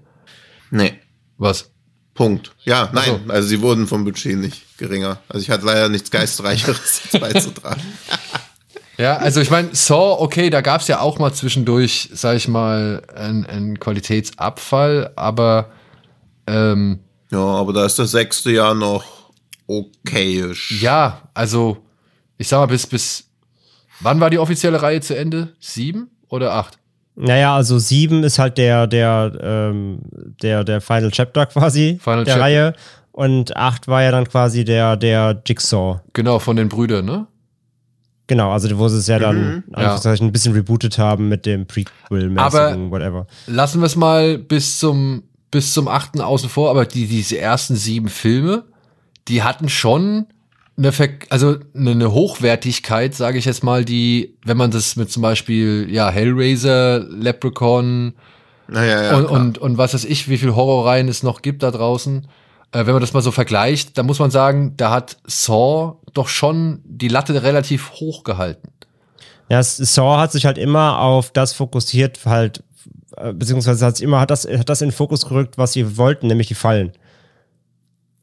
Nee. Was? Punkt. Ja, nein, so. also sie wurden vom Budget nicht geringer. Also ich hatte leider nichts Geistreicheres [laughs] beizutragen. Ja, also ich meine, Saw, okay, da gab es ja auch mal zwischendurch, sag ich mal, einen Qualitätsabfall, aber ähm, Ja, aber da ist das sechste Jahr noch okayisch. ja, also ich sag mal, bis, bis wann war die offizielle Reihe zu Ende? Sieben oder acht? Naja, also sieben ist halt der, der, ähm, der, der Final Chapter quasi Final der Chapter. Reihe. Und acht war ja dann quasi der, der Jigsaw. Genau, von den Brüdern, ne? Genau, also wo sie es ja dann Mhm. Anführungszeichen ein bisschen rebootet haben mit dem Prequel-mäßigen, Aber- whatever. Lassen wir es mal bis zum, bis zum achten außen vor, aber die, diese ersten sieben Filme, die hatten schon eine, Ver also eine, Hochwertigkeit, sage ich jetzt mal, die, wenn man das mit zum Beispiel, ja, Hellraiser, Leprechaun Naja, ja, und, und, und was weiß ich, wie viel Horrorreihen es noch gibt da draußen, äh, wenn man das mal so vergleicht, da muss man sagen, da hat Saw doch schon die Latte relativ hoch gehalten. Ja, Saw hat sich halt immer auf das fokussiert, halt, äh, beziehungsweise hat sich immer hat das, hat das in den Fokus gerückt, was sie wollten, nämlich die Fallen.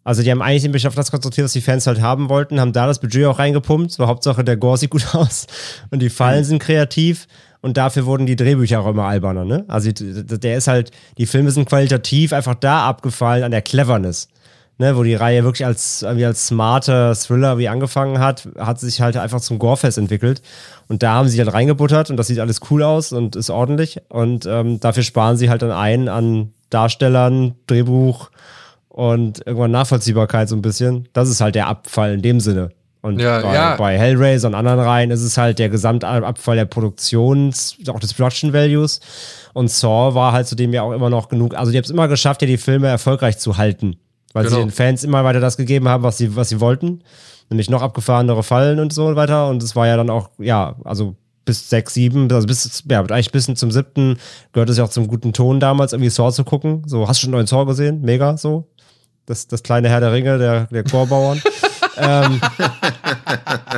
Also die haben eigentlich sich auf das konzentriert, was die Fans halt haben wollten, haben da das Budget auch reingepumpt. So Hauptsache der Gore sieht gut [laughs] aus und die Fallen sind kreativ und dafür wurden die Drehbücher auch immer alberner, ne? Also der ist halt, die Filme sind qualitativ einfach da abgefallen an der Cleverness. Ne, wo die Reihe wirklich als, irgendwie als smarter Thriller wie angefangen hat, hat sich halt einfach zum Gorefest entwickelt. Und da haben sie halt reingebuttert und das sieht alles cool aus und ist ordentlich. Und ähm, dafür sparen sie halt dann ein an Darstellern, Drehbuch und irgendwann Nachvollziehbarkeit so ein bisschen. Das ist halt der Abfall in dem Sinne. Und Ja, bei, ja. bei Hellraiser und anderen Reihen ist es halt der Gesamtabfall der Produktions, auch des Production Values. Und Saw war halt zudem ja auch immer noch genug. Also die haben es immer geschafft, ja die Filme erfolgreich zu halten. Weil Genau. sie den Fans immer weiter das gegeben haben, was sie, was sie wollten. Nämlich noch abgefahrenere Fallen und so weiter. Und es war ja dann auch, ja, also bis sechs, sieben, also bis, ja, eigentlich bis zum siebten gehört es ja auch zum guten Ton damals, irgendwie Saw zu gucken. So, hast du schon einen neuen Saw gesehen? Mega, so. Das, das kleine Herr der Ringe, der, der Chorbauern. [laughs] ähm,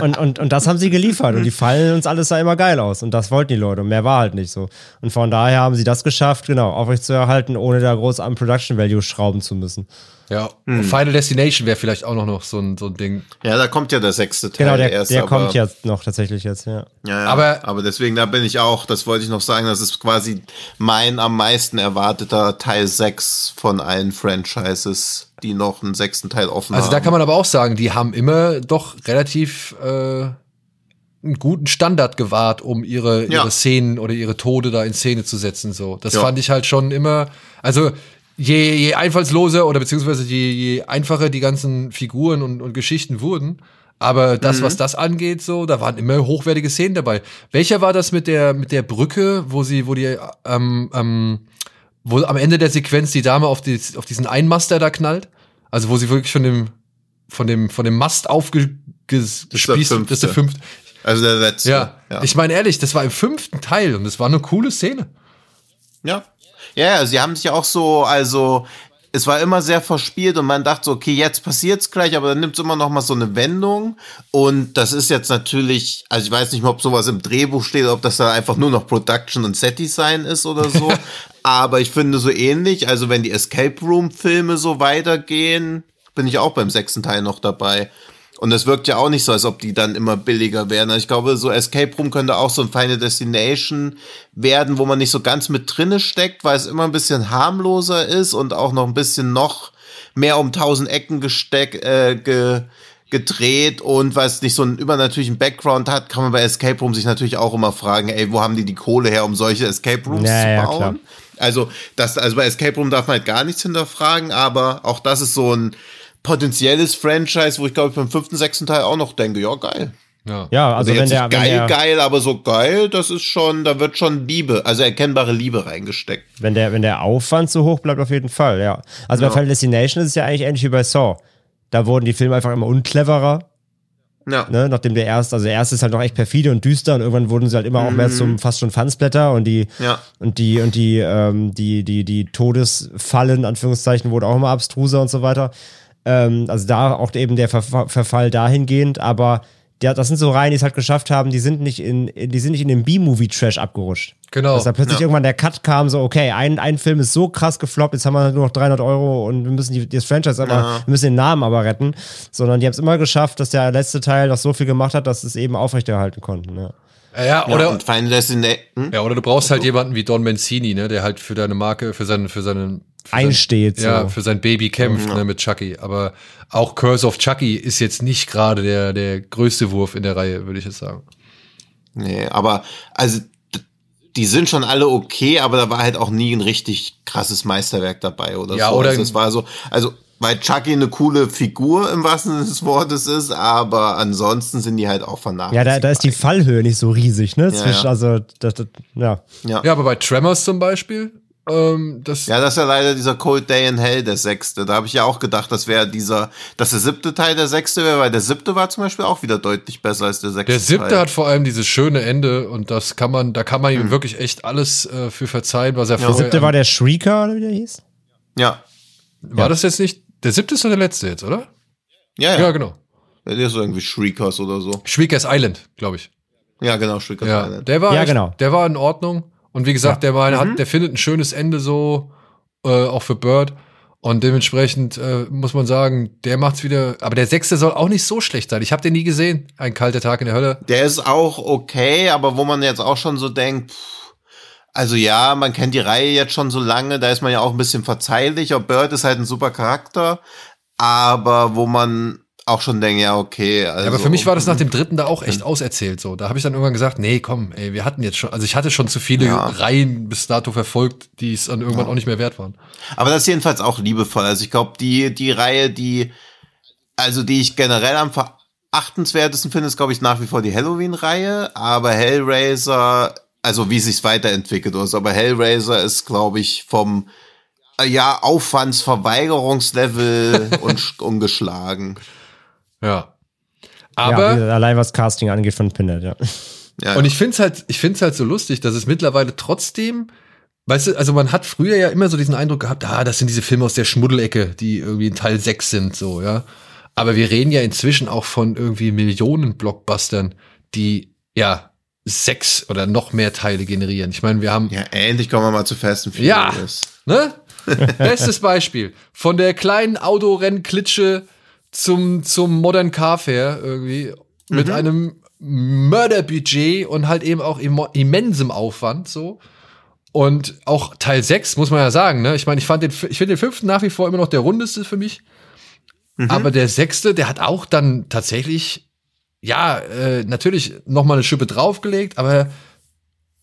und, und, und das haben sie geliefert. Und die Fallen uns alles sah immer geil aus. Und das wollten die Leute. Und mehr war halt nicht so. Und von daher haben sie das geschafft, genau, aufrechtzuerhalten, ohne da groß am Production Value schrauben zu müssen. Ja, und Final Destination wäre vielleicht auch noch, noch so, ein, so ein Ding. ja, da kommt ja der sechste Teil Genau, der, erst. der aber, kommt jetzt noch tatsächlich jetzt, ja. Ja, ja. Aber- Aber, aber deswegen, da bin ich auch, das wollte ich noch sagen, das ist quasi mein am meisten erwarteter Teil 6 von allen Franchises, die noch einen sechsten Teil offen Also haben. da kann man aber auch sagen, die haben immer doch relativ äh, einen guten Standard gewahrt, um ihre, ihre Ja. Szenen oder ihre Tode da in Szene zu setzen. So, das Ja. fand ich halt schon immer. Also je, je einfallsloser oder beziehungsweise je, je einfacher die ganzen Figuren und, und Geschichten wurden. Aber Mhm. das, was das angeht, so, da waren immer hochwertige Szenen dabei. Welcher war das mit der mit der Brücke, wo sie, wo die ähm, ähm, wo am Ende der Sequenz die Dame auf, die, auf diesen Einmaster da knallt? Also wo sie wirklich von dem von dem von dem Mast aufgespießt ist der das ist der fünfte. fünfte. Also der letzte. Ja, ja. ich meine ehrlich, das war im fünften Teil und das war eine coole Szene. Ja. Ja, ja, sie haben sich auch so, also es war immer sehr verspielt und man dachte so, okay, jetzt passiert's gleich, aber dann nimmt's immer noch mal so eine Wendung und das ist jetzt natürlich, also ich weiß nicht mehr, ob sowas im Drehbuch steht, ob das dann einfach nur noch Production und Set Design ist oder so, [laughs] aber ich finde so ähnlich, also wenn die Escape Room Filme so weitergehen, bin ich auch beim sechsten Teil noch dabei. Und es wirkt ja auch nicht so, als ob die dann immer billiger werden. Also ich glaube, so Escape Room könnte auch so ein Final Destination werden, wo man nicht so ganz mit drinne steckt, weil es immer ein bisschen harmloser ist und auch noch ein bisschen noch mehr um tausend Ecken gesteck, äh, ge, gedreht und weil es nicht so einen übernatürlichen Background hat, kann man bei Escape Room sich natürlich auch immer fragen, ey, wo haben die die Kohle her, um solche Escape Rooms Ja, zu bauen? klar. Also, das, also bei Escape Room darf man halt gar nichts hinterfragen, aber auch das ist so ein potenzielles Franchise, wo ich glaube ich beim fünften, sechsten Teil auch noch denke, ja, geil. Ja. Ja, also, Also, wenn jetzt der, nicht wenn geil, der, geil, aber so geil, das ist schon, da wird schon Liebe, also erkennbare Liebe reingesteckt. wenn der, wenn der Aufwand so hoch bleibt, auf jeden Fall, ja. Also bei Ja. Final Destination ist es ja eigentlich ähnlich wie bei Saw. Da wurden die Filme einfach immer uncleverer, Ja. ne, nachdem der erste, also der erste ist halt noch echt perfide und düster und irgendwann wurden sie halt immer auch mehr zum fast schon Fansblätter und die Mhm. Ja. und die und die ähm, die die die Todesfallen Anführungszeichen wurden auch immer abstruser und so weiter. Ähm, also da auch eben der Ver Verfall dahingehend, aber der, das sind so Reihen, die es halt geschafft haben, die sind nicht in, die sind nicht in den B-Movie-Trash abgerutscht. Genau. Dass da plötzlich Ja. irgendwann der Cut kam, so, okay, ein, ein Film ist so krass gefloppt, jetzt haben wir nur noch 300 Euro und wir müssen die, das Franchise aber, Ja. wir müssen den Namen aber retten. Sondern die haben es immer geschafft, dass der letzte Teil noch so viel gemacht hat, dass sie es eben aufrechterhalten konnten. Ja. Ja, Ja, oder, und Final Destination, hm? ja, oder du brauchst halt jemanden wie Don Mancini, ne, der halt für deine Marke, für seinen, für seinen für sein- Einsteht, so. Ja, für sein Baby kämpft, ne, mit Chucky. Aber auch Curse of Chucky ist jetzt nicht gerade der, der größte Wurf in der Reihe, würde ich jetzt sagen. Nee, aber also die sind schon alle okay, aber da war halt auch nie ein richtig krasses Meisterwerk dabei oder Ja, so. oder- also es war so, also weil Chucky eine coole Figur im wahrsten Sinne des Wortes ist, aber ansonsten sind die halt auch vernachlässigt. Ja, da, da ist die Fallhöhe nicht so riesig, ne? Zwischen, ja. Also, das, das, ja. ja. Ja, aber bei Tremors zum Beispiel, ähm, das, Ja, das ist ja leider dieser Cold Day in Hell, der sechste. Da habe ich ja auch gedacht, das wäre dieser, dass der siebte Teil der sechste wäre, weil der siebte war zum Beispiel auch wieder deutlich besser als der sechste. der siebte Teil. hat vor allem dieses schöne Ende und das kann man, da kann man ihm wirklich echt alles äh, für verzeihen, was er Der vorher. siebte war der Shrieker, oder wie der hieß? Ja. war das jetzt nicht? Der siebte ist doch der letzte jetzt, oder? Ja, ja. Ja, genau. Der ist irgendwie Shriekers oder so. Shriekers Island, glaube ich. Ja, genau, Shriekers Ja, Island. der war, Ja, echt, genau. der war in Ordnung. Und wie gesagt, der war, hat, der findet ein schönes Ende so, äh, auch für Bird. Und dementsprechend äh, muss man sagen, der macht's wieder. Aber der sechste soll auch nicht so schlecht sein. Ich habe den nie gesehen. Ein kalter Tag in der Hölle. Der ist auch okay, aber wo man jetzt auch schon so denkt, pff, also ja, man kennt die Reihe jetzt schon so lange, da ist man ja auch ein bisschen verzeihlich. Ob Bird ist halt ein super Charakter, aber wo man auch schon denkt, ja, okay. Also, Ja, aber für mich war das nach dem dritten da auch echt auserzählt so. Da habe ich dann irgendwann gesagt, nee, komm, ey, wir hatten jetzt schon, also ich hatte schon zu viele Ja. Reihen bis dato verfolgt, die es dann irgendwann auch nicht mehr wert waren. Aber das ist jedenfalls auch liebevoll. Also ich glaube, die, die Reihe, die, also die ich generell am verachtenswertesten finde, ist, glaube ich, nach wie vor die Halloween-Reihe. Aber Hellraiser, also wie sich's weiterentwickelt ist, aber Hellraiser ist, glaube ich, vom äh, ja, Aufwandsverweigerungslevel [laughs] und ungeschlagen. Ja. ja, Aber gesagt, allein was Casting angeht von Pinhead, ja. Ja, Und ich finde es halt, ich find's halt so lustig, dass es mittlerweile trotzdem, weißt du, also man hat früher ja immer so diesen Eindruck gehabt, ah, das sind diese Filme aus der Schmuddelecke, die irgendwie in Teil 6 sind, so, ja. Aber wir reden ja inzwischen auch von irgendwie Millionen Blockbustern, die, ja, sechs oder noch mehr Teile generieren. Ich meine, wir haben, ja, endlich kommen wir mal zu Fast and Ja. Furious. ne? [laughs] Bestes Beispiel. Von der kleinen Autorennklitsche zum, zum Modern Car Fair irgendwie mit einem Mörderbudget und halt eben auch immo- immensem Aufwand so. Und auch Teil 6, muss man ja sagen, ne? Ich meine, ich fand den, ich finde den fünften nach wie vor immer noch der rundeste für mich. Aber der sechste, der hat auch dann tatsächlich, ja, äh, natürlich noch mal eine Schippe draufgelegt, aber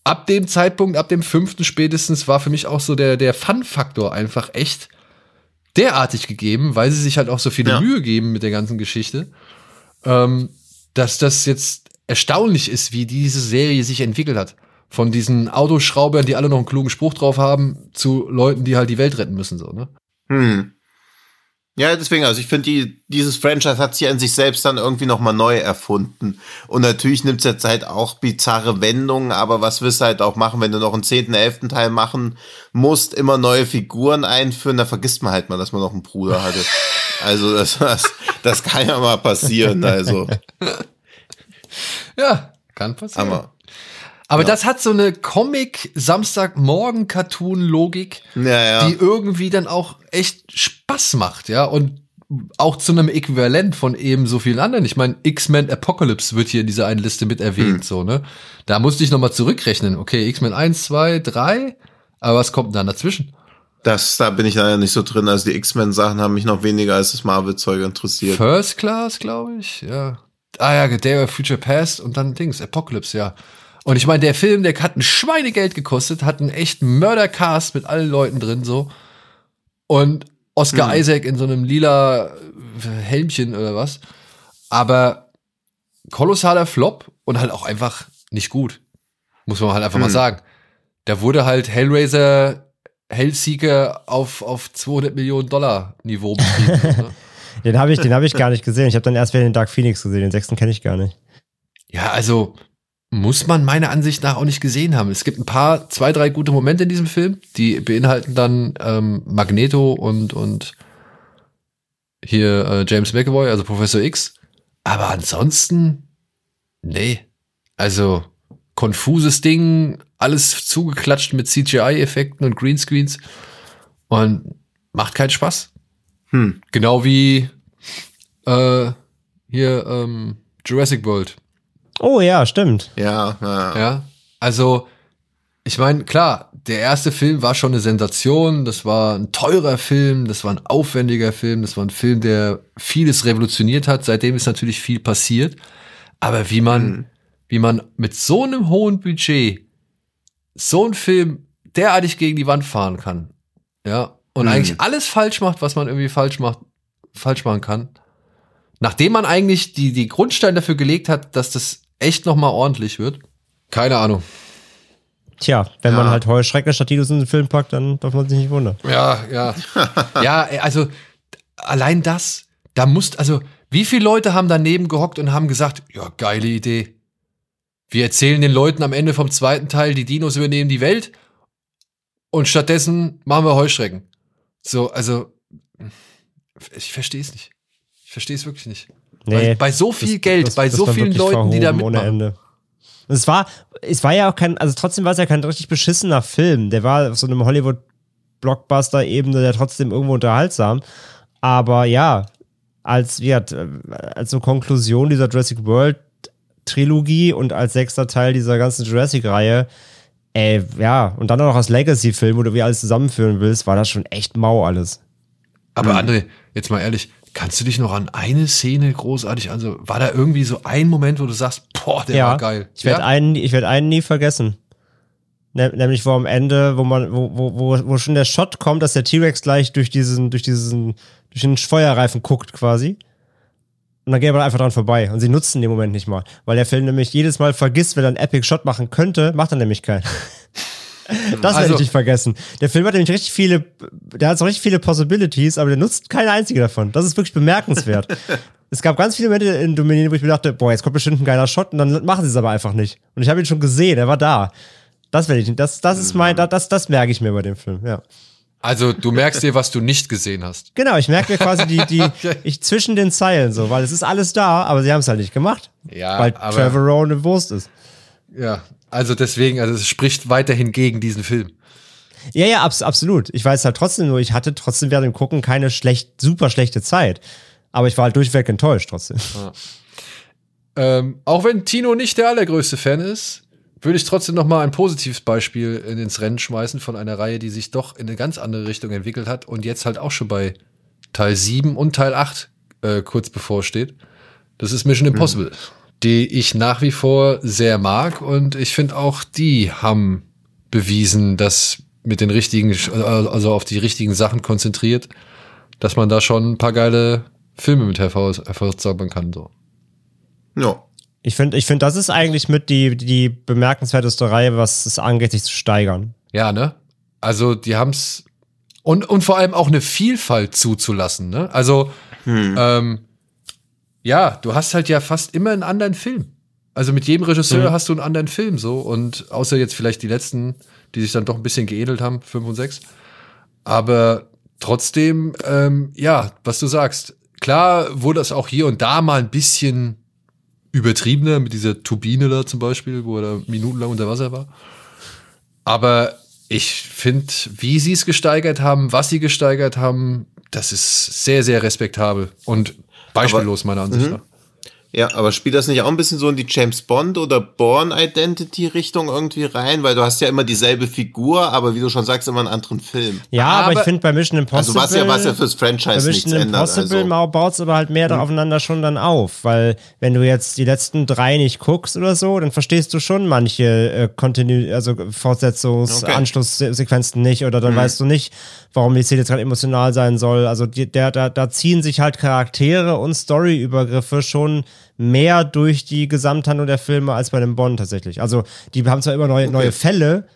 ab dem Zeitpunkt, ab dem fünften spätestens, war für mich auch so der, der Fun-Faktor einfach echt derartig gegeben, weil sie sich halt auch so viele Ja. Mühe geben mit der ganzen Geschichte, ähm, dass das jetzt erstaunlich ist, wie diese Serie sich entwickelt hat. Von diesen Autoschraubern, die alle noch einen klugen Spruch drauf haben, zu Leuten, die halt die Welt retten müssen, so, ne? Hm. Ja, deswegen, also ich finde, die, dieses Franchise hat sich an sich selbst dann irgendwie nochmal neu erfunden. Und natürlich nimmt es jetzt halt auch bizarre Wendungen, aber was willst du halt auch machen, wenn du noch einen zehnten, elften Teil machen musst, immer neue Figuren einführen, da vergisst man halt mal, dass man noch einen Bruder hatte. [laughs] Also das, das, das kann ja mal passieren, also. Ja, kann passieren. Aber, Aber das hat so eine Comic-Samstagmorgen-Cartoon-Logik, ja, ja. die irgendwie dann auch echt Spaß macht, ja. Und auch zu einem Äquivalent von eben so vielen anderen. Ich meine, X-Men Apocalypse wird hier in dieser einen Liste mit erwähnt, Hm. so, ne? Da musste ich nochmal zurückrechnen. Okay, X-Men 1, 2, 3, aber was kommt denn dann dazwischen? Das, da bin ich leider nicht so drin. Also die X-Men-Sachen haben mich noch weniger als das Marvel-Zeug interessiert. First Class, glaube ich, ja. Ah ja, Day of Future Past und dann Dings, Apocalypse, ja. Und ich meine, der Film, der hat ein Schweinegeld gekostet, hat einen echten Mördercast mit allen Leuten drin, so. Und Oscar Mhm. Isaac in so einem lila äh, Helmchen oder was. Aber kolossaler Flop und halt auch einfach nicht gut. Muss man halt einfach mal Mhm. sagen. Da wurde halt Hellraiser, Hellseeker auf, auf 200 Millionen Dollar Niveau betrieben. [laughs] ne? Den habe ich, den habe ich gar nicht gesehen. Ich habe dann erst wieder den Dark Phoenix gesehen. Den sechsten kenne ich gar nicht. Ja, also muss man meiner Ansicht nach auch nicht gesehen haben. Es gibt ein paar, zwei, drei gute Momente in diesem Film, die beinhalten dann ähm, Magneto und, und hier äh, James McAvoy, also Professor X. Aber ansonsten, nee. Also konfuses Ding, alles zugeklatscht mit CGI-Effekten und Greenscreens und macht keinen Spaß. Hm. Genau wie äh, hier ähm, Jurassic World. Oh ja, stimmt. Ja, ja. Ja, also ich meine, klar, der erste Film war schon eine Sensation, das war ein teurer Film, das war ein aufwendiger Film, das war ein Film, der vieles revolutioniert hat. Seitdem ist natürlich viel passiert, aber wie man, Mhm. wie man mit so einem hohen Budget so einen Film derartig gegen die Wand fahren kann, ja, und Mhm. eigentlich alles falsch macht, was man irgendwie falsch macht, falsch machen kann, nachdem man eigentlich die die Grundsteine dafür gelegt hat, dass das echt noch mal ordentlich wird. Keine Ahnung. Tja, wenn Ja. man halt Heuschrecken statt Dinos in den Film packt, dann darf man sich nicht wundern. Ja, ja. ja, also allein das, da muss, also wie viele Leute haben daneben gehockt und haben gesagt, ja, geile Idee. Wir erzählen den Leuten am Ende vom zweiten Teil, die Dinos übernehmen die Welt und stattdessen machen wir Heuschrecken. So, also ich verstehe es nicht. Ich verstehe es wirklich nicht. Weil bei so viel das- Geld, das- bei so vielen Leuten, die da mitmachen. Es war, es war ja auch kein, also trotzdem war es ja kein richtig beschissener Film. Der war auf so einem Hollywood-Blockbuster-Ebene, der trotzdem irgendwo unterhaltsam. Aber ja, als, hat, äh, als so Konklusion dieser Jurassic World Trilogie und als sechster Teil dieser ganzen Jurassic-Reihe, ey, ja, und dann auch noch als Legacy-Film, wo du wie alles zusammenführen willst, war das schon echt mau alles. Aber Mhm. André, jetzt mal ehrlich, kannst du dich noch an eine Szene großartig, also war da irgendwie so ein Moment, wo du sagst, boah, der ja, war geil. Ich werde ja? einen, ich werde einen nie vergessen. Nämlich wo am Ende, wo man, wo, wo, wo, wo schon der Shot kommt, dass der T-Rex gleich durch diesen, durch diesen, durch den Feuerreifen guckt quasi. Und dann geht man einfach dran vorbei. Und sie nutzen den Moment nicht mal. Weil der Film nämlich jedes Mal vergisst, wenn er einen Epic Shot machen könnte, macht er nämlich keinen. [laughs] Das werde Also- ich nicht vergessen. Der Film hat nämlich richtig viele, der hat so richtig viele Possibilities, aber der nutzt keine einzige davon. Das ist wirklich bemerkenswert. [laughs] es gab ganz viele Momente in Dominion, wo ich mir dachte, boah, jetzt kommt bestimmt ein geiler Shot und dann machen sie es aber einfach nicht. Und ich habe ihn schon gesehen, er war da. Das werde ich, das, das ist mein, das, das merke ich mir bei dem Film, ja. Also du merkst dir, was du nicht gesehen hast. Genau, ich merke mir quasi die, die, [laughs] ich zwischen den Zeilen so, weil es ist alles da, aber sie haben es halt nicht gemacht. Ja, weil aber- Trevor Rowan eine Wurst ist. Ja, also deswegen, also es spricht weiterhin gegen diesen Film. Ja, ja, abs absolut. Ich weiß halt trotzdem nur, ich hatte trotzdem während dem Gucken keine schlecht, super schlechte Zeit. Aber ich war halt durchweg enttäuscht trotzdem. Ähm, auch wenn Tino nicht der allergrößte Fan ist, würde ich trotzdem noch mal ein positives Beispiel in- ins Rennen schmeißen von einer Reihe, die sich doch in eine ganz andere Richtung entwickelt hat und jetzt halt auch schon bei Teil 7 und Teil 8 äh, kurz bevorsteht. Das ist Mission Impossible, die ich nach wie vor sehr mag und ich finde auch die haben bewiesen, dass mit den richtigen, also auf die richtigen Sachen konzentriert, dass man da schon ein paar geile Filme mit hervor- hervorzaubern kann. So. Ja. Ich finde, ich find, das ist eigentlich mit die, die bemerkenswerteste Reihe, was es angeht, sich zu steigern. Ja, ne? Also, die haben's und, und vor allem auch eine Vielfalt zuzulassen, ne? Also, ähm, ja, du hast halt ja fast immer einen anderen Film. Also mit jedem Regisseur hast du einen anderen Film so und außer jetzt vielleicht die letzten, die sich dann doch ein bisschen geedelt haben, fünf und sechs. Aber trotzdem, ähm, ja, was du sagst, klar wurde es auch hier und da mal ein bisschen übertriebener mit dieser Turbine da zum Beispiel, wo er da minutenlang unter Wasser war. Aber ich finde, wie sie es gesteigert haben, was sie gesteigert haben, das ist sehr, sehr respektabel und beispiellos meiner Ansicht nach. Ja, aber spielt das nicht auch ein bisschen so in die James Bond oder Born Identity Richtung irgendwie rein? Weil du hast ja immer dieselbe Figur, aber wie du schon sagst, immer einen anderen Film. Ja, aber, Aber- ich finde bei Mission Impossible. Also was ja, was ja fürs bei Franchise nichts Mission ändert. Impossible Also. also. baut es aber halt mehr aufeinander schon dann auf, weil wenn du jetzt die letzten drei nicht guckst oder so, dann verstehst du schon manche äh, Continu also Fortsetzungs-, Okay. Anschlusssequenzen nicht oder dann weißt du nicht, warum die Szene jetzt gerade emotional sein soll. Also die, der, da, da ziehen sich halt Charaktere und Storyübergriffe schon mehr durch die Gesamthandlung der Filme als bei dem Bond tatsächlich. Also die haben zwar immer neue, neue Fälle,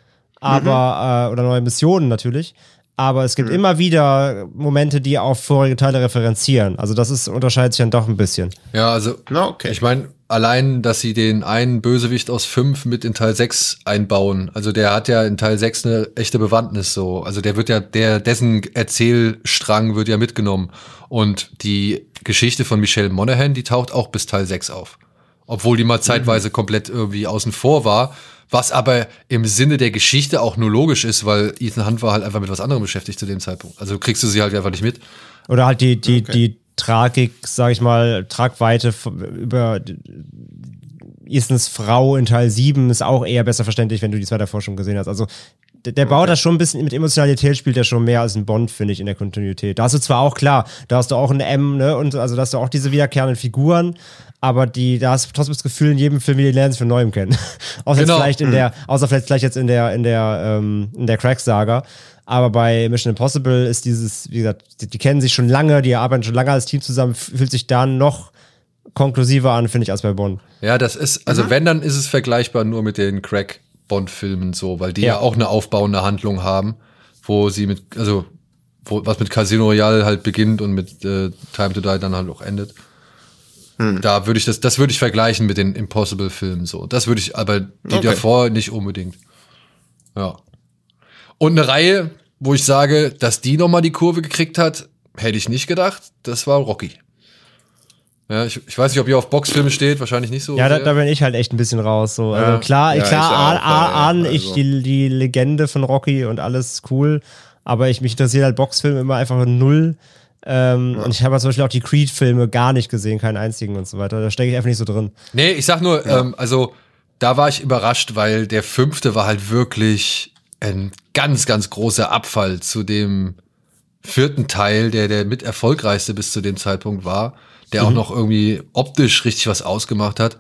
aber äh, oder neue Missionen natürlich. Aber es gibt immer wieder Momente, die auf vorige Teile referenzieren. Also das ist, unterscheidet sich dann doch ein bisschen. Ja, also Na, okay. ich meine, allein, dass sie den einen Bösewicht aus fünf mit in Teil 6 einbauen. Also der hat ja in Teil 6 eine echte Bewandtnis so. Also der wird ja, der, dessen Erzählstrang wird ja mitgenommen. Und die Geschichte von Michelle Monaghan, die taucht auch bis Teil 6 auf. Obwohl die mal zeitweise komplett irgendwie außen vor war. Was aber im Sinne der Geschichte auch nur logisch ist, weil Ethan Hunt war halt einfach mit was anderem beschäftigt zu dem Zeitpunkt. Also kriegst du sie halt einfach nicht mit. Oder halt die, die, die Tragik, sag ich mal, Tragweite über Ethans Frau in Teil 7 ist auch eher besser verständlich, wenn du die zwei davor schon gesehen hast. Also der, der baut das schon ein bisschen mit Emotionalität, spielt er schon mehr als ein Bond, finde ich, in der Kontinuität. Da hast du zwar auch klar, da hast du auch ein M, ne, und also da hast du auch diese wiederkehrenden Figuren, aber die, da hast du trotzdem das Gefühl, in jedem Film, wie die lernen sie von neuem kennen. [laughs] außer Genau. jetzt vielleicht in der, außer vielleicht gleich jetzt in der, in der, ähm, in der Crack-Saga. Aber bei Mission Impossible ist dieses, wie gesagt, die, die kennen sich schon lange, die arbeiten schon lange als Team zusammen, fühlt sich da noch konklusiver an, finde ich, als bei Bond. Ja, das ist, also wenn, dann ist es vergleichbar nur mit den Crack-Bond-Filmen so, weil die ja. Ja. auch eine aufbauende Handlung haben, wo sie mit, also, wo, was mit Casino Royale halt beginnt und mit äh, Time to Die dann halt auch endet. Da würde ich das, das würde ich vergleichen mit den Impossible-Filmen so. Das würde ich, aber die Okay. davor nicht unbedingt. Ja. Und eine Reihe, wo ich sage, dass die nochmal die Kurve gekriegt hat, hätte ich nicht gedacht. Das war Rocky. Ja, ich, ich weiß nicht, ob ihr auf Boxfilme steht, wahrscheinlich nicht so. Ja, da, da bin ich halt echt ein bisschen raus. So. Ja. Also klar, Ja, klar ich ahn- ja, ja, ich also. die, die Legende von Rocky und alles cool, aber ich mich interessiert halt Boxfilme immer einfach null. Ähm, Und ich habe halt zum Beispiel auch die Creed-Filme gar nicht gesehen, keinen einzigen und so weiter. Da stecke ich einfach nicht so drin. Nee, ich sag nur, ähm, also da war ich überrascht, weil der fünfte war halt wirklich ein ganz, ganz großer Abfall zu dem vierten Teil, der der mit erfolgreichste bis zu dem Zeitpunkt war, der auch noch irgendwie optisch richtig was ausgemacht hat.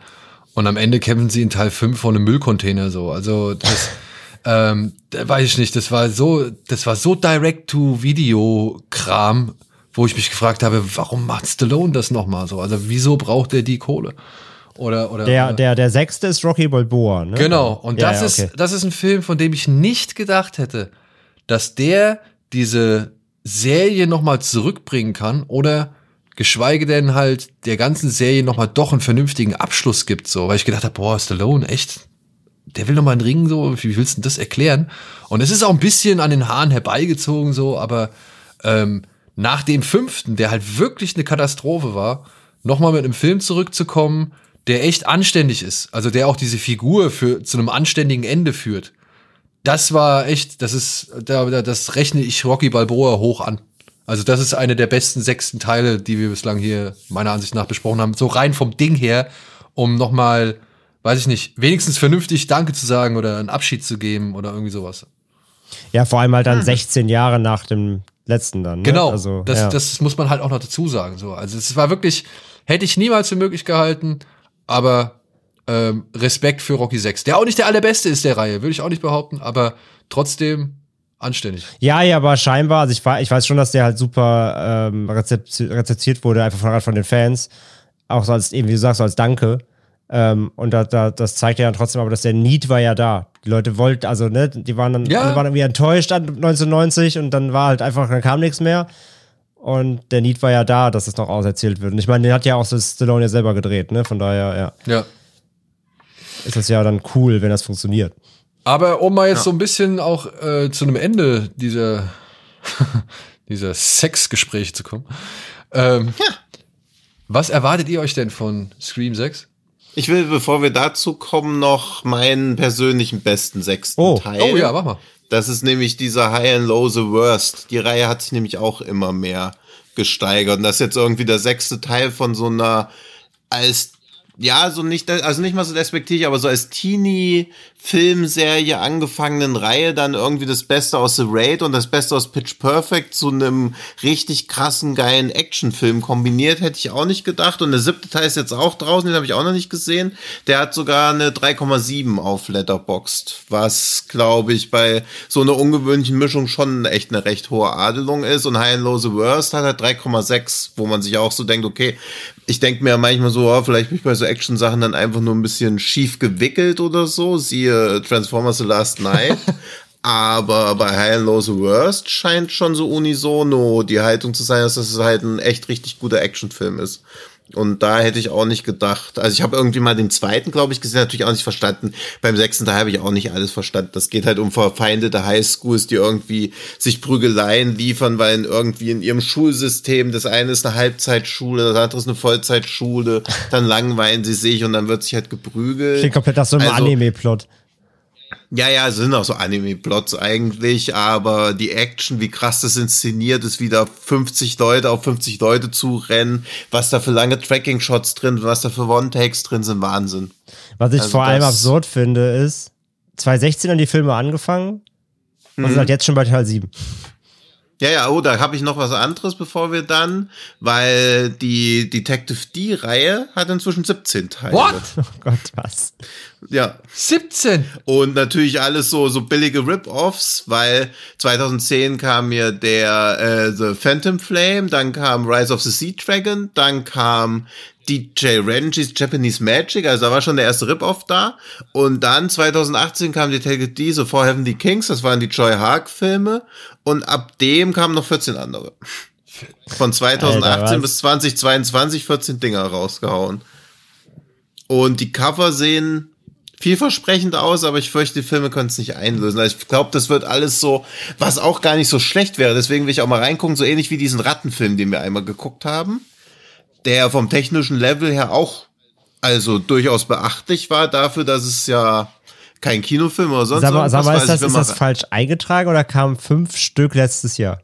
Und am Ende kämpfen sie in Teil 5 vor einem Müllcontainer so. Also das, [laughs] ähm, da weiß ich nicht, das war so, das war so Direct-to-Video-Kram, wo ich mich gefragt habe, warum macht Stallone das nochmal so? Also wieso braucht er die Kohle? Oder, oder, Der, der, der sechste ist Rocky Balboa, ne? Genau, und das, ja, ist, okay. das ist ein Film, von dem ich nicht gedacht hätte, dass der diese Serie nochmal zurückbringen kann oder geschweige denn halt der ganzen Serie nochmal doch einen vernünftigen Abschluss gibt, so, weil ich gedacht habe, boah, Stallone, echt? Der will nochmal einen Ring, so, wie willst du denn das erklären? Und es ist auch ein bisschen an den Haaren herbeigezogen, so, aber ähm, nach dem fünften, der halt wirklich eine Katastrophe war, nochmal mit einem Film zurückzukommen, der echt anständig ist, also der auch diese Figur für zu einem anständigen Ende führt. Das war echt, das ist, da, da- das rechne ich Rocky Balboa hoch an. Also das ist eine der besten sechsten Teile, die wir bislang hier meiner Ansicht nach besprochen haben. So rein vom Ding her, um nochmal, weiß ich nicht, wenigstens vernünftig Danke zu sagen oder einen Abschied zu geben oder irgendwie sowas. Ja, vor allem halt dann 16 Jahre nach dem letzten dann. Ne? Genau, Also, das, ja. das muss man halt auch noch dazu sagen. So. Also es war wirklich, hätte ich niemals für möglich gehalten, aber ähm, Respekt für Rocky 6, der auch nicht der allerbeste ist der Reihe, würde ich auch nicht behaupten, aber trotzdem anständig. Ja, ja, aber scheinbar, also ich, ich weiß schon, dass der halt super ähm, rezepti- rezeptiert wurde, einfach von, von den Fans. Auch so als, eben wie du sagst, so als Danke. Ähm, und da, da, das zeigt ja dann trotzdem aber, dass der Need war ja da. Die Leute wollten, also, ne, die waren dann Ja. alle waren irgendwie enttäuscht an 1990 und dann war halt einfach, dann kam nichts mehr. Und der Need war ja da, dass es noch auserzählt wird. Und ich meine, den hat ja auch so Stallone ja selber gedreht, ne? Von daher, ja, Ja. ist das ja dann cool, wenn das funktioniert. Aber um mal jetzt so ein bisschen auch äh, zu einem Ende dieser, [laughs] dieser Sexgespräche zu kommen. Ähm, Was erwartet ihr euch denn von Scream 6? Ich will, bevor wir dazu kommen, noch meinen persönlichen besten sechsten Oh. Teil. Oh ja, mach mal. Das ist nämlich dieser High and Low the Worst. Die Reihe hat sich nämlich auch immer mehr gesteigert. Und das ist jetzt irgendwie der sechste Teil von so einer als ja, so nicht, also nicht mal so despektierlich, aber so als Teenie-Filmserie angefangenen Reihe dann irgendwie das Beste aus The Raid und das Beste aus Pitch Perfect zu einem richtig krassen, geilen Actionfilm kombiniert, hätte ich auch nicht gedacht. Und der siebte Teil ist jetzt auch draußen, den habe ich auch noch nicht gesehen. Der hat sogar eine 3,7 auf Letterboxd, was, glaube ich, bei so einer ungewöhnlichen Mischung schon echt eine recht hohe Adelung ist. Und High and Low The Worst hat halt 3,6, wo man sich auch so denkt, okay, ich denke mir manchmal so, oh, vielleicht bin ich bei so Action-Sachen dann einfach nur ein bisschen schief gewickelt oder so, siehe Transformers The Last Night. [laughs] Aber bei High and Low The Worst scheint schon so unisono die Haltung zu sein, dass das halt ein echt richtig guter Actionfilm ist. Und da hätte ich auch nicht gedacht. Also ich habe irgendwie mal den zweiten, glaube ich, gesehen, natürlich auch nicht verstanden. Beim sechsten Teil habe ich auch nicht alles verstanden. Das geht halt um verfeindete Highschools, die irgendwie sich Prügeleien liefern, weil irgendwie in ihrem Schulsystem, das eine ist eine Halbzeitschule, das andere ist eine Vollzeitschule, dann langweilen sie sich und dann wird sich halt geprügelt. Klingt komplett nach so einem Also- Anime-Plot. Ja, ja, es sind auch so Anime-Plots eigentlich, aber die Action, wie krass das inszeniert ist, wieder 50 Leute auf 50 Leute zu rennen, was da für lange Tracking-Shots drin, was da für One-Takes drin sind, Wahnsinn. Was ich Also vor allem absurd finde, ist, 2016 haben die Filme angefangen und Mhm. sind halt jetzt schon bei Teil 7. Ja, ja, oh, da habe ich noch was anderes, bevor wir dann, weil die Detective D-Reihe hat inzwischen 17 Teile. What? [laughs] Oh Gott, was? Ja, 17. Und natürlich alles so, so billige Rip-Offs, weil 2010 kam mir der äh, The Phantom Flame, dann kam Rise of the Sea Dragon, dann kam DJ Renji's Japanese Magic, also da war schon der erste Rip-Off da. Und dann 2018 kam Detective D, so For Heavenly Kings, das waren die Joy Hark-Filme. Und ab dem kamen noch 14 andere. Von 2018 Alter, bis 2022 14 Dinger rausgehauen. Und die Cover sehen vielversprechend aus, aber ich fürchte, die Filme können es nicht einlösen. Also ich glaube, das wird alles so, was auch gar nicht so schlecht wäre. Deswegen will ich auch mal reingucken, so ähnlich wie diesen Rattenfilm, den wir einmal geguckt haben, der vom technischen Level her auch also durchaus beachtlich war dafür, dass es ja kein Kinofilm oder sonst Sag mal, sag mal war. ist, Also das, ist das falsch eingetragen oder kamen fünf Stück letztes Jahr?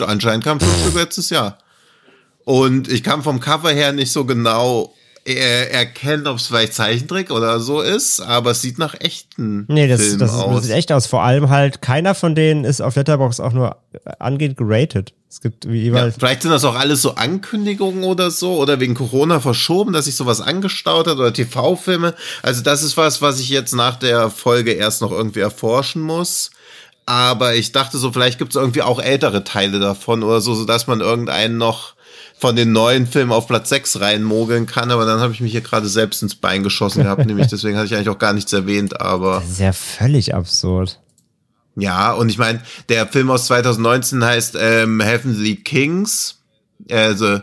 Anscheinend kam fünf Stück letztes Jahr. Und ich kann vom Cover her nicht so genau äh, erkennen, ob es vielleicht Zeichentrick oder so ist, aber es sieht nach echten Nee, das, Filmen das, das aus. sieht echt aus. Vor allem halt, keiner von denen ist auf Letterbox auch nur angehend geratet. Es gibt wie Ja, jeweils. vielleicht sind das auch alles so Ankündigungen oder so oder wegen Corona verschoben, dass sich sowas angestaut hat oder TV-Filme. Also das ist was, was ich jetzt nach der Folge erst noch irgendwie erforschen muss. Aber ich dachte so, vielleicht gibt es irgendwie auch ältere Teile davon oder so, sodass man irgendeinen noch von den neuen Filmen auf Platz 6 reinmogeln kann. Aber dann habe ich mich hier gerade selbst ins Bein geschossen gehabt, [laughs] nämlich deswegen hatte ich eigentlich auch gar nichts erwähnt. Aber Das ist ja völlig absurd. ja, und ich meine, der Film aus 2019 heißt ähm, Heavenly Kings. Äh, the,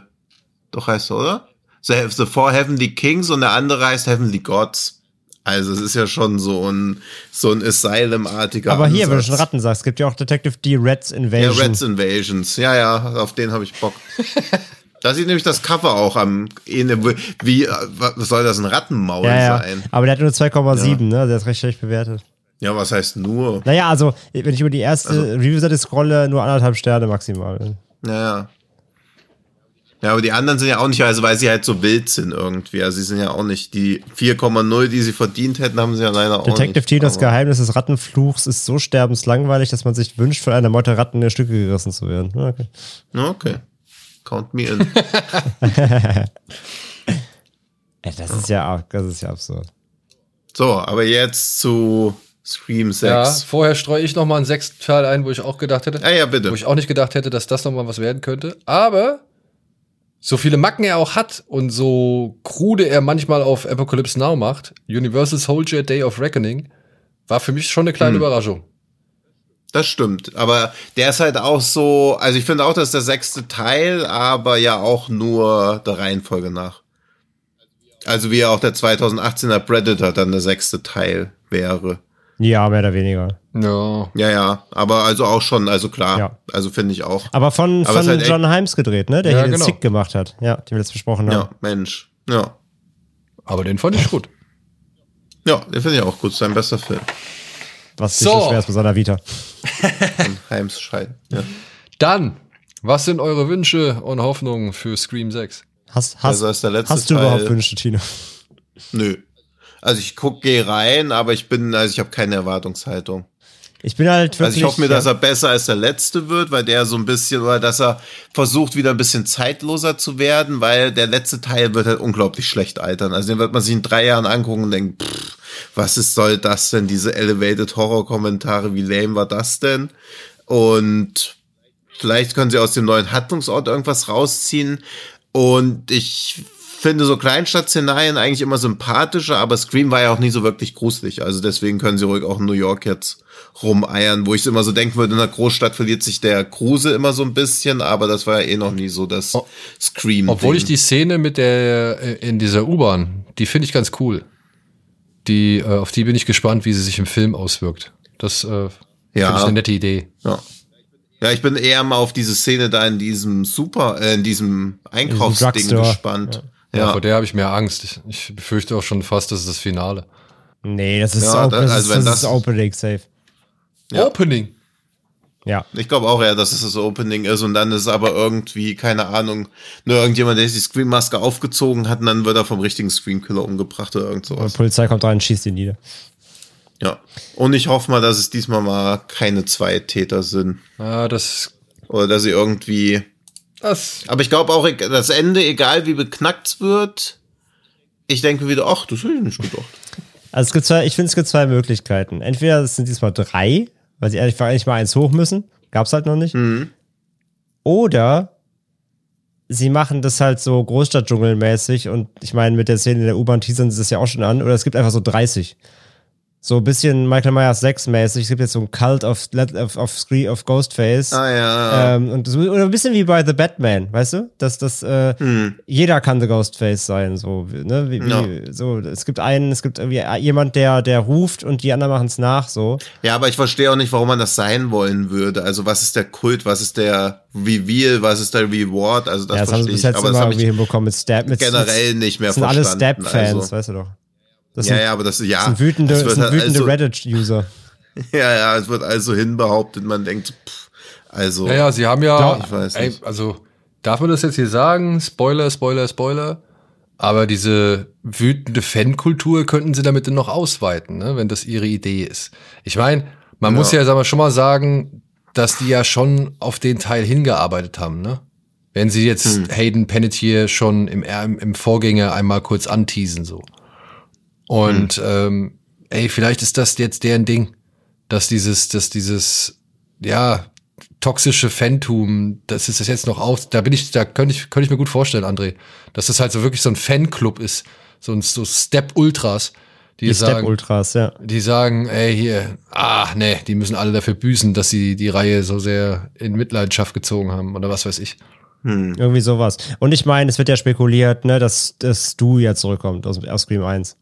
doch heißt er, oder? The, the Four Heavenly Kings und der andere heißt Heavenly Gods. Also es ist ja schon so ein so ein Asylum-artiger Aber hier, wenn du schon Ansatz. Ratten sagst, es gibt ja auch Detective D Reds Ja, Invasion. Reds Invasions. Ja, ja, auf den habe ich Bock. [laughs] da sieht nämlich das Cover auch am Ende. Wie, äh, was soll das, ein Rattenmaul ja, ja. sein? Aber der hat nur 2,7, ne? Der ist recht schlecht bewertet. Ja, was heißt nur? Naja, also, wenn ich über die erste Also Review-Seite scrolle, nur anderthalb Sterne maximal. Ja. Ja, aber die anderen sind ja auch nicht, also weil sie halt so wild sind irgendwie. Also sie sind ja auch nicht die 4,0, die sie verdient hätten, haben sie ja leider auch Detective nicht. T, das Aber- Geheimnis des Rattenfluchs ist so sterbenslangweilig, dass man sich wünscht, von einer Meute Ratten in Stücke gerissen zu werden. Ja, Okay. Ja, Okay. Count me in. [laughs] Ey, das ist ja, das ist ja absurd. so, aber jetzt zu Scream 6. Ja, vorher streue ich noch mal einen sechsten Teil ein, wo ich auch gedacht hätte, Ja, ja, bitte. wo ich auch nicht gedacht hätte, dass das noch mal was werden könnte. Aber so viele Macken er auch hat und so krude er manchmal auf Apocalypse Now macht, Universal Soldier Day of Reckoning, war für mich schon eine kleine Hm. Überraschung. Das stimmt. Aber der ist halt auch so, also ich finde auch, das ist der sechste Teil, aber ja auch nur der Reihenfolge nach. Also wie auch der 2018er Predator dann der sechste Teil wäre. Ja, mehr oder weniger. Ja. Ja, ja, aber also auch schon, also klar, Ja. also finde ich auch. Aber von, Aber von halt John Himes gedreht, ne? Der Ja, hier den genau. Sick gemacht hat. Ja, den wir jetzt besprochen haben. Ja, Mensch. Ja. Aber den fand ich gut. Ja, den finde ich auch gut. Sein bester Film. Was nicht so So. schwer ist bei seiner Vita. Von Heims Schein. Ja. Dann, was sind eure Wünsche und Hoffnungen für Scream 6? Hast, hast, Also ist der letzte hast du Teil- überhaupt Wünsche, Tino? Nö. Also ich guck, gehe rein, aber ich bin, also ich habe keine Erwartungshaltung. Ich bin halt wirklich. Also ich hoffe mir, ja, dass er besser als der letzte wird, weil der so ein bisschen, oder dass er versucht, wieder ein bisschen zeitloser zu werden, weil der letzte Teil wird halt unglaublich schlecht altern. Also den wird man sich in drei Jahren angucken und denken, pff, was ist, soll das denn? Diese Elevated Horror-Kommentare, wie lame war das denn? Und vielleicht können sie aus dem neuen Handlungsort irgendwas rausziehen. Und ich finde so Kleinstadt-Szenarien eigentlich immer sympathischer, aber Scream war ja auch nie so wirklich gruselig. Also deswegen können sie ruhig auch in New York jetzt rumeiern, wo ich immer so denken würde, in der Großstadt verliert sich der Kruse immer so ein bisschen, aber das war ja eh noch nie so das Scream. Obwohl ich die Szene mit der äh, in dieser U-Bahn, die finde ich ganz cool. Die, äh, auf die bin ich gespannt, wie sie sich im Film auswirkt. Das äh, Ja. finde ich eine nette Idee. Ja. Ja, ich bin eher mal auf diese Szene da in diesem Super, äh, in diesem Einkaufsding gespannt. Ja. Ja. Vor der habe ich mehr Angst. Ich, ich befürchte auch schon fast, das ist das Finale. Nee, das ist, Ja, Open, da- das, also ist, wenn das ist das- Opening Safe. Ja. Opening. Ja. Ich glaube auch eher, dass es das Opening ist und dann ist aber irgendwie, keine Ahnung, nur irgendjemand, der sich die Scream-Maske aufgezogen hat und dann wird er vom richtigen Scream-Killer umgebracht oder irgend sowas. die Polizei kommt rein und schießt ihn nieder. Ja. Und ich hoffe mal, dass es diesmal mal keine zwei Täter sind. Ah, das, Oder dass sie irgendwie. das, Aber ich glaube auch, das Ende, egal wie beknackt es wird, ich denke wieder, ach, das hätte ich nicht gedacht. Also es gibt zwei, ich finde, es gibt zwei Möglichkeiten. Entweder es sind diesmal drei, weil sie ehrlich eigentlich mal eins hoch müssen. Gab's halt noch nicht. Mhm. Oder sie machen das halt so Großstadtdschungelmäßig und ich meine, mit der Szene in der U-Bahn teasern sie das ja auch schon an. Oder es gibt einfach so 30. So ein bisschen Michael Myers 6 mäßig. Es gibt jetzt so ein Cult of, of, of, of Ghostface. Ah ja. Ähm, und so, oder ein bisschen wie bei The Batman, weißt du? Dass das äh, jeder kann The Ghostface sein, so, ne? Wie, wie, Hm. Ja. so, es gibt einen, es gibt irgendwie jemand, der, der ruft und die anderen machen es nach, so. Ja, aber ich verstehe auch nicht, warum man das sein wollen würde. Also, was ist der Kult, was ist der Reveal, was ist der Reward? Also, das ja, das haben sie bis ich. jetzt immer habe irgendwie hinbekommen mit Stab, mit generell nicht mehr Das sind verstanden. Stab-Fans, Also, weißt du doch. Das ja, sind, ja, aber das, ja. das wütende, das wird sind halt wütende also, Reddit-User. [laughs] Ja, ja, es wird also hinbehauptet, man denkt, pff, also. ja, ja, sie haben ja, Ich weiß ey, also, darf man das jetzt hier sagen? Spoiler, Spoiler, Spoiler. Aber diese wütende Fankultur könnten sie damit dann noch ausweiten, ne, wenn das ihre Idee ist. Ich meine, man Ja. muss ja sag mal, schon mal sagen, dass die ja schon auf den Teil hingearbeitet haben, ne? Wenn sie jetzt Hm. Hayden Panettiere schon im, im, im Vorgänger einmal kurz anteasen, so. Und Hm. ähm, ey, vielleicht ist das jetzt deren Ding, dass dieses, dass dieses, ja, toxische Fantum, das ist das jetzt noch aus. Da bin ich, da könnte ich, könnte ich mir gut vorstellen, André, dass das halt so wirklich so ein Fanclub ist, so ein so Step Ultras, die, Die sagen, Step-Ultras, ja. die sagen, ey, hier, ah, nee, die müssen alle dafür büßen, dass sie die Reihe so sehr in Mitleidenschaft gezogen haben oder was weiß ich. Irgendwie sowas. Und ich meine, es wird ja spekuliert, ne, dass, dass du ja zurückkommt aus, aus Scream 1.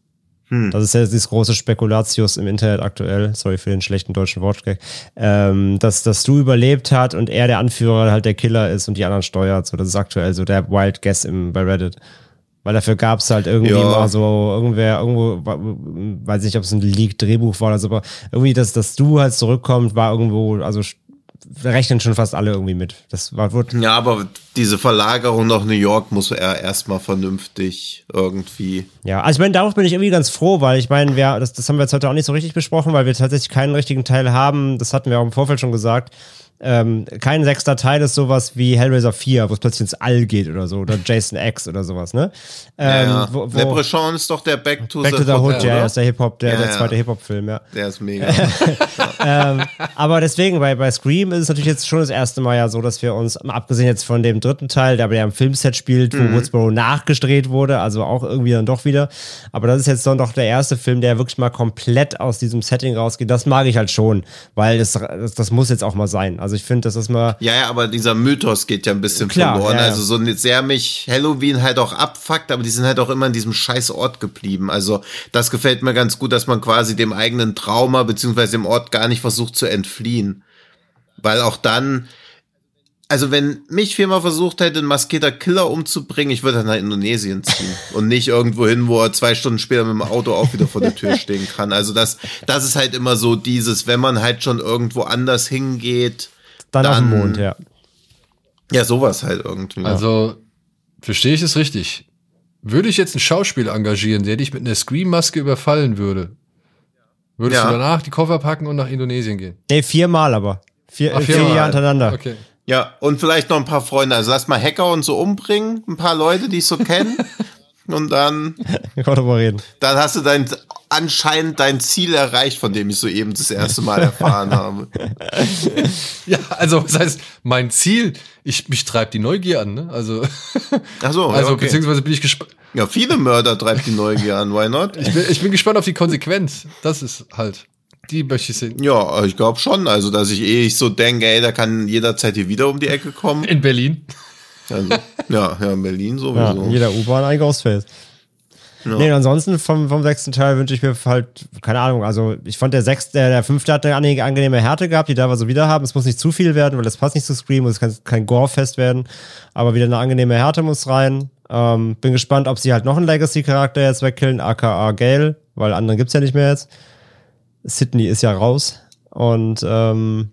Das ist ja dieses große Spekulatius im Internet aktuell. Sorry für den schlechten deutschen Wortgag. Ähm, dass, dass du überlebt hat und er der Anführer halt der Killer ist und die anderen steuert. So, das ist aktuell so der Wild Guess im, bei Reddit. Weil dafür gab es halt irgendwie Ja. mal so, irgendwer, irgendwo, weiß nicht, ob es ein Leak-Drehbuch war oder so, aber irgendwie, dass, dass du halt zurückkommst, war irgendwo, also rechnen schon fast alle irgendwie mit. Das war, wurde Ja, aber diese Verlagerung nach New York muss er erstmal vernünftig irgendwie. Ja, also ich meine, darauf bin ich irgendwie ganz froh, weil ich meine, wir, das, das haben wir jetzt heute auch nicht so richtig besprochen, weil wir tatsächlich keinen richtigen Teil haben. Das hatten wir auch im Vorfeld schon gesagt. Ähm, kein sechster Teil ist sowas wie Hellraiser 4, wo es plötzlich ins All geht oder so, oder Jason X oder sowas, ne? Ähm, ja, wo, wo, Leprechaun ist doch der Back to Back the, to the Hood, Hood, ja, ist der Hip-Hop, der, Ja, der ja. zweite Hip-Hop-Film, ja. Der ist mega. [laughs] ähm, aber deswegen, bei, bei Scream ist es natürlich jetzt schon das erste Mal ja so, dass wir uns, abgesehen jetzt von dem dritten Teil, der aber ja im Filmset spielt, wo Woodsboro nachgedreht wurde, also auch irgendwie dann doch wieder. Aber das ist jetzt dann doch der erste Film, der wirklich mal komplett aus diesem Setting rausgeht. Das mag ich halt schon, weil das, das, das muss jetzt auch mal sein. Also ich finde, das ist mal. Ja, ja, aber dieser Mythos geht ja ein bisschen Klar, verloren. ja, ja. Also so sehr mich Halloween halt auch abfuckt, aber die sind halt auch immer in diesem scheiß Ort geblieben. Also das gefällt mir ganz gut, dass man quasi dem eigenen Trauma beziehungsweise dem Ort gar nicht versucht zu entfliehen. Weil auch dann, also wenn mich viermal versucht hätte, ein maskierter Killer umzubringen, ich würde dann nach Indonesien ziehen [laughs] und nicht irgendwo hin, wo er zwei Stunden später mit dem Auto auch wieder vor der Tür [laughs] stehen kann. Also das, das ist halt immer so dieses, wenn man halt schon irgendwo anders hingeht, Dann, auf dem Dann- Mond, ja. ja, sowas halt irgendwie. Also verstehe ich es richtig? Würde ich jetzt einen Schauspieler engagieren, der dich mit einer Scream-Maske überfallen würde, würdest Ja. du danach die Koffer packen und nach Indonesien gehen? Nee, viermal aber. Vier, Ach, vier viermal. Jahre hintereinander. Okay. Ja, und vielleicht noch ein paar Freunde. Also lass mal Hacker und so umbringen, ein paar Leute, die ich so kenne. [laughs] und dann, [laughs] Wir können darüber reden. dann hast du dein anscheinend dein Ziel erreicht, von dem ich soeben das erste Mal erfahren [laughs] habe. Ja, also das heißt, mein Ziel, ich, mich treibt die Neugier an, ne? Also, Ach so, [laughs] also ja, okay. beziehungsweise bin ich gespannt. ja, viele Mörder treibt die Neugier an, why not? Ich bin, ich bin gespannt auf die Konsequenz. Das ist halt. Die möchte ich sehen. Ja, ich glaube schon. Also, dass ich eh so denke, ey, da kann jederzeit hier wieder um die Ecke kommen. In Berlin. Also, ja, ja, in Berlin Ja, sowieso. in jeder U-Bahn ein Ghostface. Nee, und ansonsten vom, vom sechsten Teil wünsche ich mir halt, keine Ahnung, also ich fand der sechste, der, der fünfte hat eine ange- angenehme Härte gehabt, die da wir so wieder haben. Es muss nicht zu viel werden, weil das passt nicht zu Scream, es kann kein Gore-Fest werden, aber wieder eine angenehme Härte muss rein. Ähm, bin gespannt, ob sie halt noch einen Legacy-Charakter jetzt wegkillen, aka Gale, weil anderen gibt's ja nicht mehr jetzt. Sydney ist ja raus. Und ähm,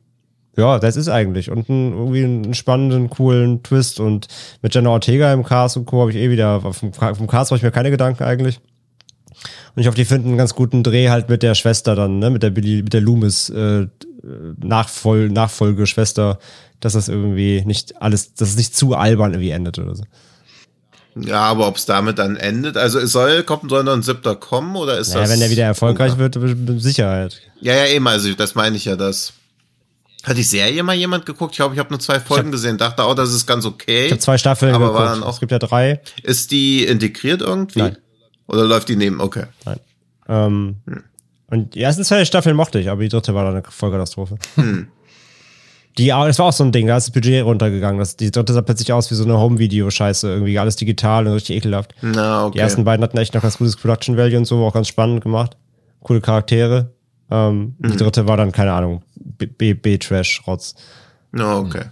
ja, das ist eigentlich. Und einen, irgendwie einen spannenden, coolen Twist. Und mit Jenna Ortega im Cast und Co. habe ich eh wieder, vom, vom Cast mache ich mir keine Gedanken eigentlich. Und ich hoffe, die finden einen ganz guten Dreh halt mit der Schwester dann, ne, mit der Billy, mit der Loomis äh, Nachfol Nachfolgeschwester, dass das irgendwie nicht alles, dass es nicht zu albern irgendwie endet oder so. Ja, aber ob es damit dann endet, also es soll, kommt, soll noch ein siebter kommen oder ist Naja, das? wenn der wieder erfolgreich wird, mit Sicherheit. Ja, ja, eben, also das meine ich ja, das. Hat die Serie mal jemand geguckt? Ich glaube, ich habe nur zwei Folgen gesehen, dachte auch, das ist ganz okay. Ich habe zwei Staffeln aber geguckt. war dann auch, es gibt ja drei. ist die integriert irgendwie? Nein. Oder läuft die neben? Okay. Nein. Ähm, Und die ersten zwei Staffeln mochte ich, aber die dritte war dann eine Vollkatastrophe. [laughs] Die, auch- das war auch so ein Ding, da ist das Budget runtergegangen. Das, die dritte sah plötzlich aus wie so eine Home-Video-Scheiße. Irgendwie alles digital und richtig ekelhaft. Na, okay. Die ersten beiden hatten echt noch ganz gutes Production Value und so, war auch ganz spannend gemacht. Coole Charaktere. Ähm, Die dritte war dann, keine Ahnung, B- B- B-Trash-Rotz. Na, okay.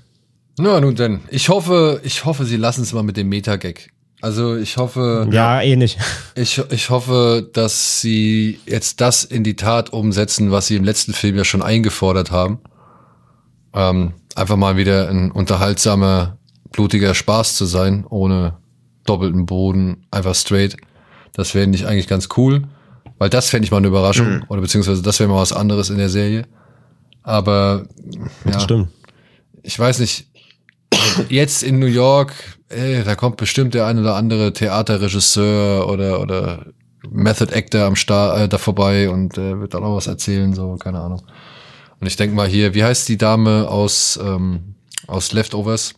Na, nun denn. Ich hoffe, ich hoffe, sie lassen es mal mit dem Meta-Gag. Also ich hoffe, Ja, eh nicht. ich, ich hoffe, dass sie jetzt das in die Tat umsetzen, was sie im letzten Film ja schon eingefordert haben. Ähm, einfach mal wieder ein unterhaltsamer, blutiger Spaß zu sein, ohne doppelten Boden, einfach straight. Das wäre nicht eigentlich ganz cool, weil das fände ich mal eine Überraschung, oder beziehungsweise das wäre mal was anderes in der Serie. Aber ja, Stimmt. ich weiß nicht, jetzt in New York, ey, da kommt bestimmt der ein oder andere Theaterregisseur oder, oder Method Actor am Start äh, da vorbei und äh, wird dann auch was erzählen, so, keine Ahnung. Und ich denke mal hier, wie heißt die Dame aus, ähm, aus Leftovers?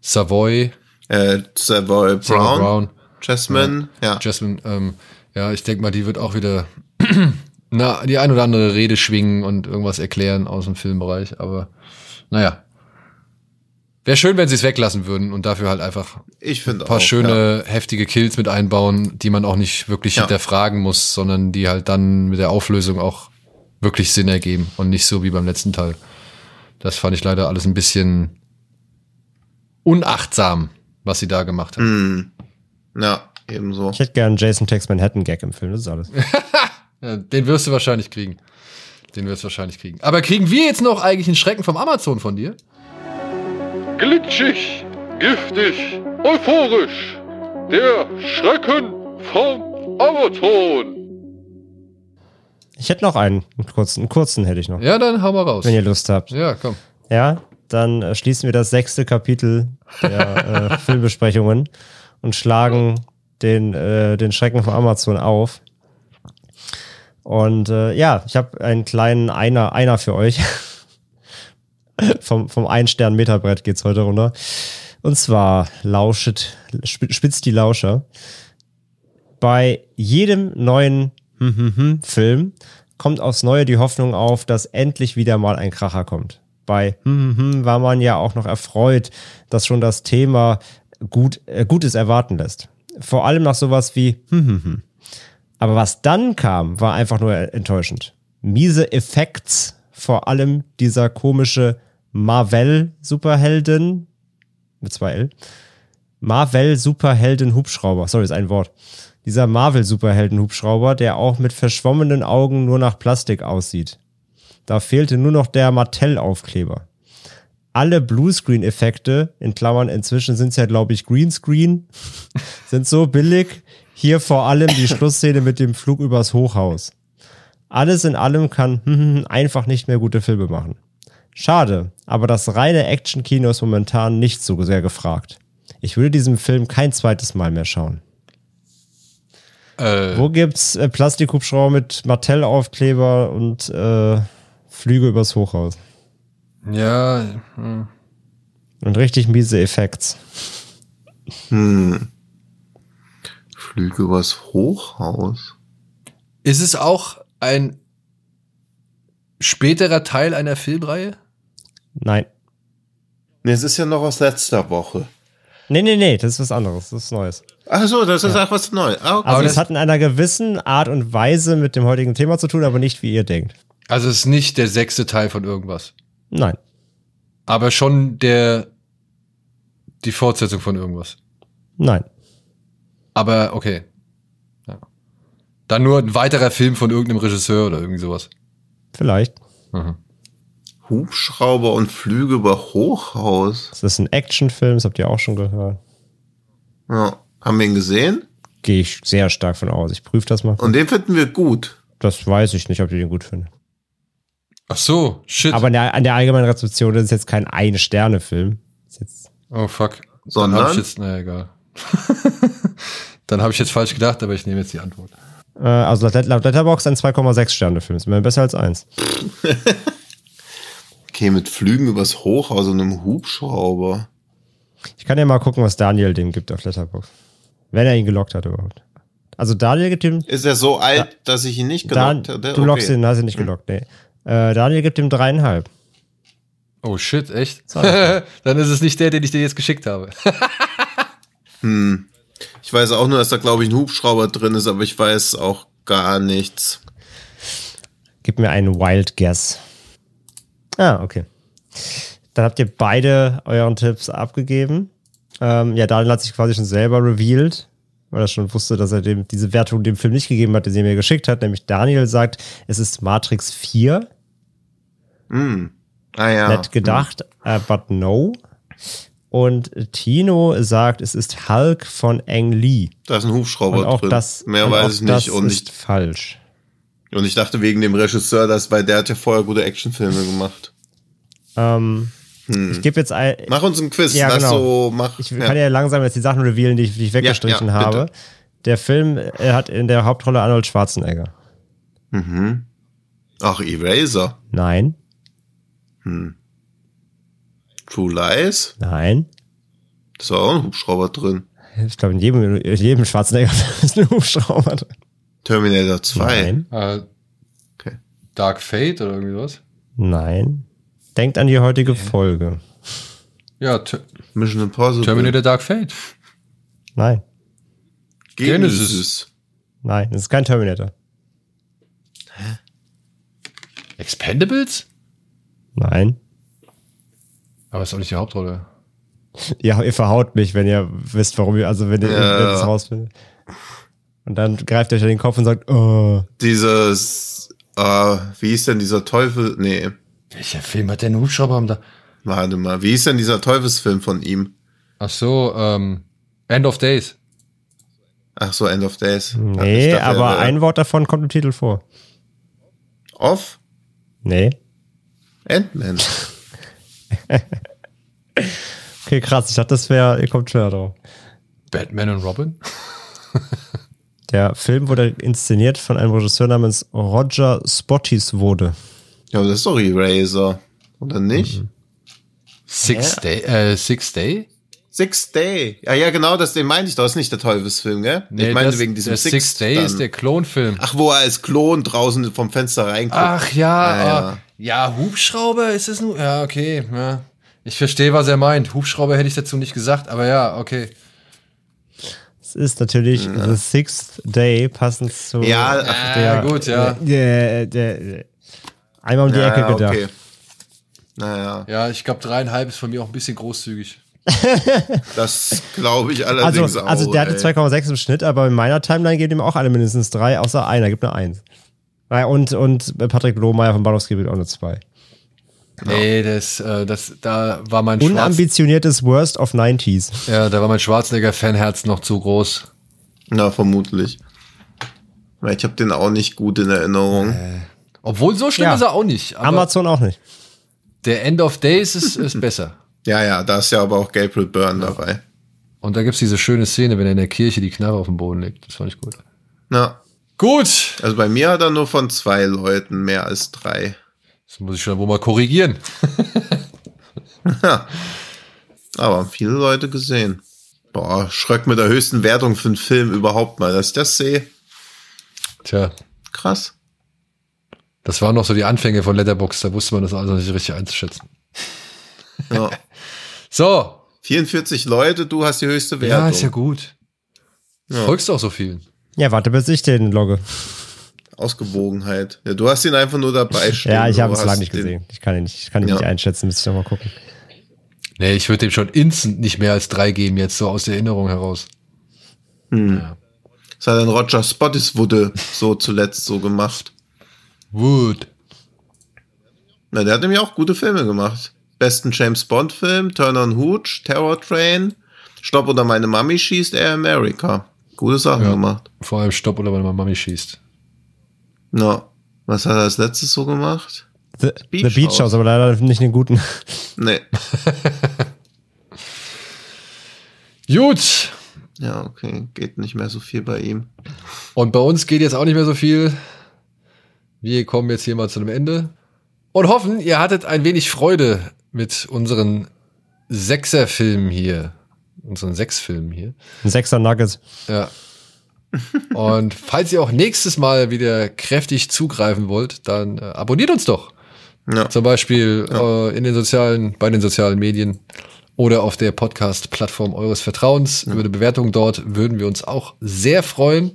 Savoy, Äh, Savoy Brown, Sarah Brown, Jasmine, ja. Jasmine, ähm, ja, ich denke mal, die wird auch wieder [clears throat] na, die ein oder andere Rede schwingen und irgendwas erklären aus dem Filmbereich, aber naja. Wäre schön, wenn sie es weglassen würden und dafür halt einfach Ich finde ein paar auch. schöne, heftige Kills mit einbauen, die man auch nicht wirklich Ja. hinterfragen muss, sondern die halt dann mit der Auflösung auch wirklich Sinn ergeben und nicht so wie beim letzten Teil. Das fand ich leider alles ein bisschen unachtsam, was sie da gemacht hat. Ja. ja, ebenso. Ich hätte gern Jason Takes Manhattan Gag im Film, das ist alles. [laughs] Den wirst du wahrscheinlich kriegen. Den wirst du wahrscheinlich kriegen. Aber kriegen wir jetzt noch eigentlich einen Schrecken vom Amazon von dir? Glitschig, giftig, euphorisch. Der Schrecken vom Amazon. Ich hätte noch einen, einen kurzen, einen kurzen hätte ich noch, Ja, dann hau mal raus. wenn ihr Lust habt. Ja, komm. Ja, dann äh, schließen wir das sechste Kapitel der äh, [laughs] Filmbesprechungen und schlagen den, äh, den Schrecken von Amazon auf. Und äh, ja, ich habe einen kleinen Einer, Einer für euch. [laughs] vom vom Ein-Stern-Meterbrett geht's heute runter. Und zwar lauschet, sp- spitzt die Lauscher. Bei jedem neuen [laughs] Film kommt aufs Neue die Hoffnung auf, dass endlich wieder mal ein Kracher kommt. Bei [laughs] war man ja auch noch erfreut, dass schon das Thema gut, äh, Gutes erwarten lässt. Vor allem nach sowas wie hm, hm, hm. Aber was dann kam, war einfach nur enttäuschend. Miese Effekts, vor allem dieser komische Marvel-Superheldin mit zwei L. Marvel-Superhelden-Hubschrauber, sorry, ist ein Wort. Dieser Marvel-Superhelden-Hubschrauber, der auch mit verschwommenen Augen nur nach Plastik aussieht. Da fehlte nur noch der Mattel-Aufkleber. Alle Bluescreen-Effekte, in Klammern inzwischen sind es ja, glaube ich, Greenscreen, [laughs] sind so billig. Hier vor allem die Schlussszene mit dem Flug übers Hochhaus. Alles in allem kann hm, einfach nicht mehr gute Filme machen. Schade, aber das reine Action-Kino ist momentan nicht so sehr gefragt. Ich würde diesem Film kein zweites Mal mehr schauen. Äh, Wo gibt's äh, Plastikhubschrauber mit Mattel-Aufkleber und äh, Flüge übers Hochhaus? Ja, hm. Und richtig miese Effekts. Hm. Flüge übers Hochhaus. ist es auch ein späterer Teil einer Filmreihe? Nein. Nee, es ist ja noch aus letzter Woche. Nee, nee, nee, das ist was anderes, das ist Neues. Ach so, das ist auch was Neues. Ah, okay. Also das- es hat in einer gewissen Art und Weise mit dem heutigen Thema zu tun, aber nicht wie ihr denkt. Also es ist nicht der sechste Teil von irgendwas. Nein. Aber schon der die Fortsetzung von irgendwas. Nein. Aber okay. Ja. Dann nur ein weiterer Film von irgendeinem Regisseur oder irgendwie sowas. Vielleicht. Mhm. Hubschrauber und Flüge über Hochhaus. Das ist ein Actionfilm, das habt ihr auch schon gehört. Ja. Haben wir ihn gesehen? Gehe ich sehr stark von aus. Ich prüfe das mal. Und den finden wir gut. Das weiß ich nicht, ob ihr den gut findet. Ach so, shit. Aber an der, an der allgemeinen Rezeption das ist jetzt kein jetzt- oh fuck. Dann Sondern? hab ich jetzt, naja, egal. [laughs] Dann habe ich jetzt falsch gedacht, aber ich nehme jetzt die Antwort. Äh, also laut, Letterboxd ein 2,6 Sterne-Film. Ist immerhin besser als eins. [laughs] Okay, mit Flügen übers Hochhaus und einem Hubschrauber. Ich kann ja mal gucken, was Daniel dem gibt auf Letterboxd. Wenn er ihn gelockt hat überhaupt. Also Daniel gibt ihm. Ist er so alt, dass ich ihn nicht gelockt hatte? du lockst ihn, hast ihn nicht gelockt, nee. Äh, Daniel gibt ihm dreieinhalb. Oh shit, echt? [laughs] Dann ist es nicht der, den ich dir jetzt geschickt habe. [laughs] Hm. Ich weiß auch nur, dass da, glaube ich, ein Hubschrauber drin ist, aber ich weiß auch gar nichts. Gib mir einen Wild Guess. Ah, okay. Dann habt ihr beide euren Tipps abgegeben. Ähm, ja, Daniel hat sich quasi schon selber revealed, weil er schon wusste, dass er dem, diese Wertung dem Film nicht gegeben hat, die sie mir geschickt hat. Nämlich Daniel sagt, es ist Matrix 4. Hm. Ah ja. Nett gedacht, äh, but no. Und Tino sagt, es ist Hulk von Ang Lee. Da ist ein Hubschrauber Und auch drin. das, Mehr weiß ich nicht. Und ist ich, falsch. und ich dachte wegen dem Regisseur, dass weil der hat ja vorher gute Actionfilme gemacht. Ähm, Hm. Ich gebe jetzt ein, Mach uns einen Quiz. Ja, genau. so, mach. Ich ja. kann ja langsam jetzt die Sachen revealen, die ich, die ich weggestrichen Ja, ja, habe. Der Film er hat in der Hauptrolle Arnold Schwarzenegger. Mhm. Ach, Eraser. Nein, True Lies. nein. Da ist auch ein Hubschrauber drin. Ich glaube, in jedem, in jedem Schwarzenegger [laughs] ist ein Hubschrauber drin. Terminator 2. Nein, Äh, Okay. Dark Fate oder irgendwie was? nein. Denkt an die heutige Folge. Ja, Ter Mission Impossible. Terminator Dark Fate. Nein, Genesis. nein, das ist kein Terminator. Expendables? Nein. Aber ist auch nicht die Hauptrolle. Ja, ihr verhaut mich, wenn ihr wisst, warum ihr, also wenn ihr Ja. ihr das rausfindet. Und dann greift ihr euch an den Kopf und sagt, oh, Dieses, äh, wie hieß denn dieser Teufel? Nee, Welcher Film hat denn einen Hubschrauber am da? warte mal. Wie hieß denn dieser Teufelsfilm von ihm? Ach so, ähm, End of Days. Ach so, End of Days. Nee, dachte, aber ein Wort davon kommt im Titel vor. Off? Nee. Ant-Man. [laughs] Okay, krass. Ich dachte, das wäre, ihr kommt schneller drauf. Batman und Robin? [laughs] Der Film wurde inszeniert von einem Regisseur namens Roger Spottiswoode. Ja, das ist doch Eraser. Oder nicht? Mhm. Six Day, äh, Six Day? Sixth Day. Ja, ja, genau, das, den meinte ich. Das ist nicht der Teufelsfilm, gell? ich meinte wegen diesem der Six Day dann. ist der Klonfilm. Ach, wo er als Klon draußen vom Fenster reinguckt. Ach ja, Ah, ja. ja. Ja, Hubschrauber ist es nur. Ja, okay. Ja. Ich verstehe, was er meint. Hubschrauber hätte ich dazu nicht gesagt, aber ja, okay. Es ist natürlich The Sixth Day, passend zu. Ja, ach, Ja, gut, ja. Der, der, der, einmal um die ja, Ecke gedacht. okay. Naja, Ja, ich glaube, dreieinhalb ist von mir auch ein bisschen großzügig. [laughs] das glaube ich Also, allerdings auch. also der hatte ey. 2,6 im Schnitt, aber in meiner Timeline geben ihm auch alle mindestens drei, außer einer, gibt nur eins. Ja, Und, und Patrick Lohmeier von Bahnhofsgebiet auch nur zwei. Nee, das, äh, das, da war mein Schwarz, Unambitioniertes Worst of 90s. ja, da war mein Schwarzenegger-Fanherz noch zu groß. Na, vermutlich. Ich habe den auch nicht gut in Erinnerung. Obwohl so schlimm Ja. ist er auch nicht. Aber Amazon auch nicht. der End of Days ist, ist besser. Ja, ja, da ist ja aber auch Gabriel Byrne dabei. Und da gibt's diese schöne Szene, wenn er in der Kirche die Knarre auf den Boden legt. Das fand ich gut. Na, Gut. also bei mir hat er nur von zwei Leuten mehr als drei. Das muss ich schon wohl mal korrigieren. Ja. Aber haben viele Leute gesehen. Boah, Schröck mit der höchsten Wertung für einen Film überhaupt mal, dass ich das sehe. Tja, Krass. das waren noch so die Anfänge von Letterbox. Da wusste man das also nicht richtig einzuschätzen. Ja. [laughs] So. 44 Leute, du hast die höchste Wertung. Ja, ist ja gut. Folgst du auch so viel. Ja, warte, bis ich den logge. Ausgewogenheit. Ja, du hast ihn einfach nur dabei stehen. Ja, ich habe es lange nicht den- gesehen. Ich kann ihn nicht, ich kann ihn Ja. nicht einschätzen, müsste ich noch mal gucken. Nee, ich würde dem schon instant nicht mehr als drei geben, jetzt so aus der Erinnerung heraus. Das hat ein Roger Spottiswoode so zuletzt so gemacht. Wood. Na, der hat nämlich auch gute Filme gemacht. Besten James Bond Film, Turn on Hooch, Terror Train, Stopp oder meine Mami schießt Air America. Gute Sachen Ja. gemacht. Vor allem Stopp oder wenn man Mami schießt. Ja. Was hat er als letztes so gemacht? The Beach, The Beach House. House, aber leider nicht den guten. Nee. [laughs] Gut. Ja, okay. Geht nicht mehr so viel bei ihm. Und bei uns geht jetzt auch nicht mehr so viel. Wir kommen jetzt hier mal zu einem Ende. Und hoffen, ihr hattet ein wenig Freude mit unseren Sechser-Filmen hier. Unseren Sechs-Filmen hier. Ein Sechser Nugget. Ja. Und falls ihr auch nächstes Mal wieder kräftig zugreifen wollt, dann äh, abonniert uns doch. Ja. Zum Beispiel äh, in den sozialen, bei den sozialen Medien oder auf der Podcast-Plattform eures Vertrauens. Über eine Bewertung dort würden wir uns auch sehr freuen.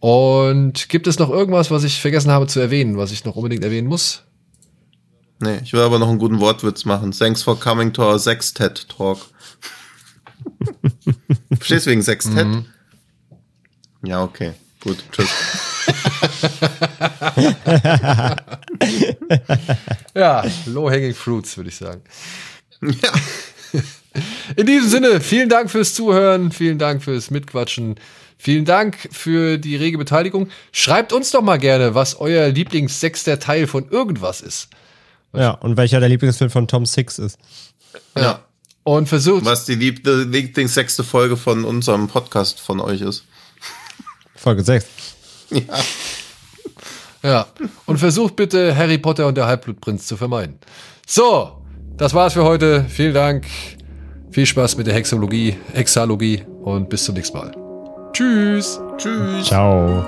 Und gibt es noch irgendwas, was ich vergessen habe zu erwähnen, was ich noch unbedingt erwähnen muss? Nee, ich will aber noch einen guten Wortwitz machen. Thanks for coming to our Sextet Talk. [laughs] Verstehst du wegen Sextet? Mhm. Ja, okay. Gut, tschüss. [laughs] Ja, low-hanging fruits, würde ich sagen. ja. In diesem Sinne, vielen Dank fürs Zuhören, vielen Dank fürs Mitquatschen, vielen Dank für die rege Beteiligung. Schreibt uns doch mal gerne, was euer Lieblingssechster Teil von irgendwas ist. Ja, und welcher der Lieblingsfilm von Tom Six ist. ja. Und versucht, Was die liebte, Lieblingssechste Folge von unserem Podcast von euch ist. Folge 6. Ja. ja, und versucht bitte Harry Potter und der Halbblutprinz zu vermeiden. So, das war's für heute. Vielen Dank. Viel Spaß mit der Hexologie, Hexalogie und bis zum nächsten Mal. Tschüss. Tschüss. Ciao.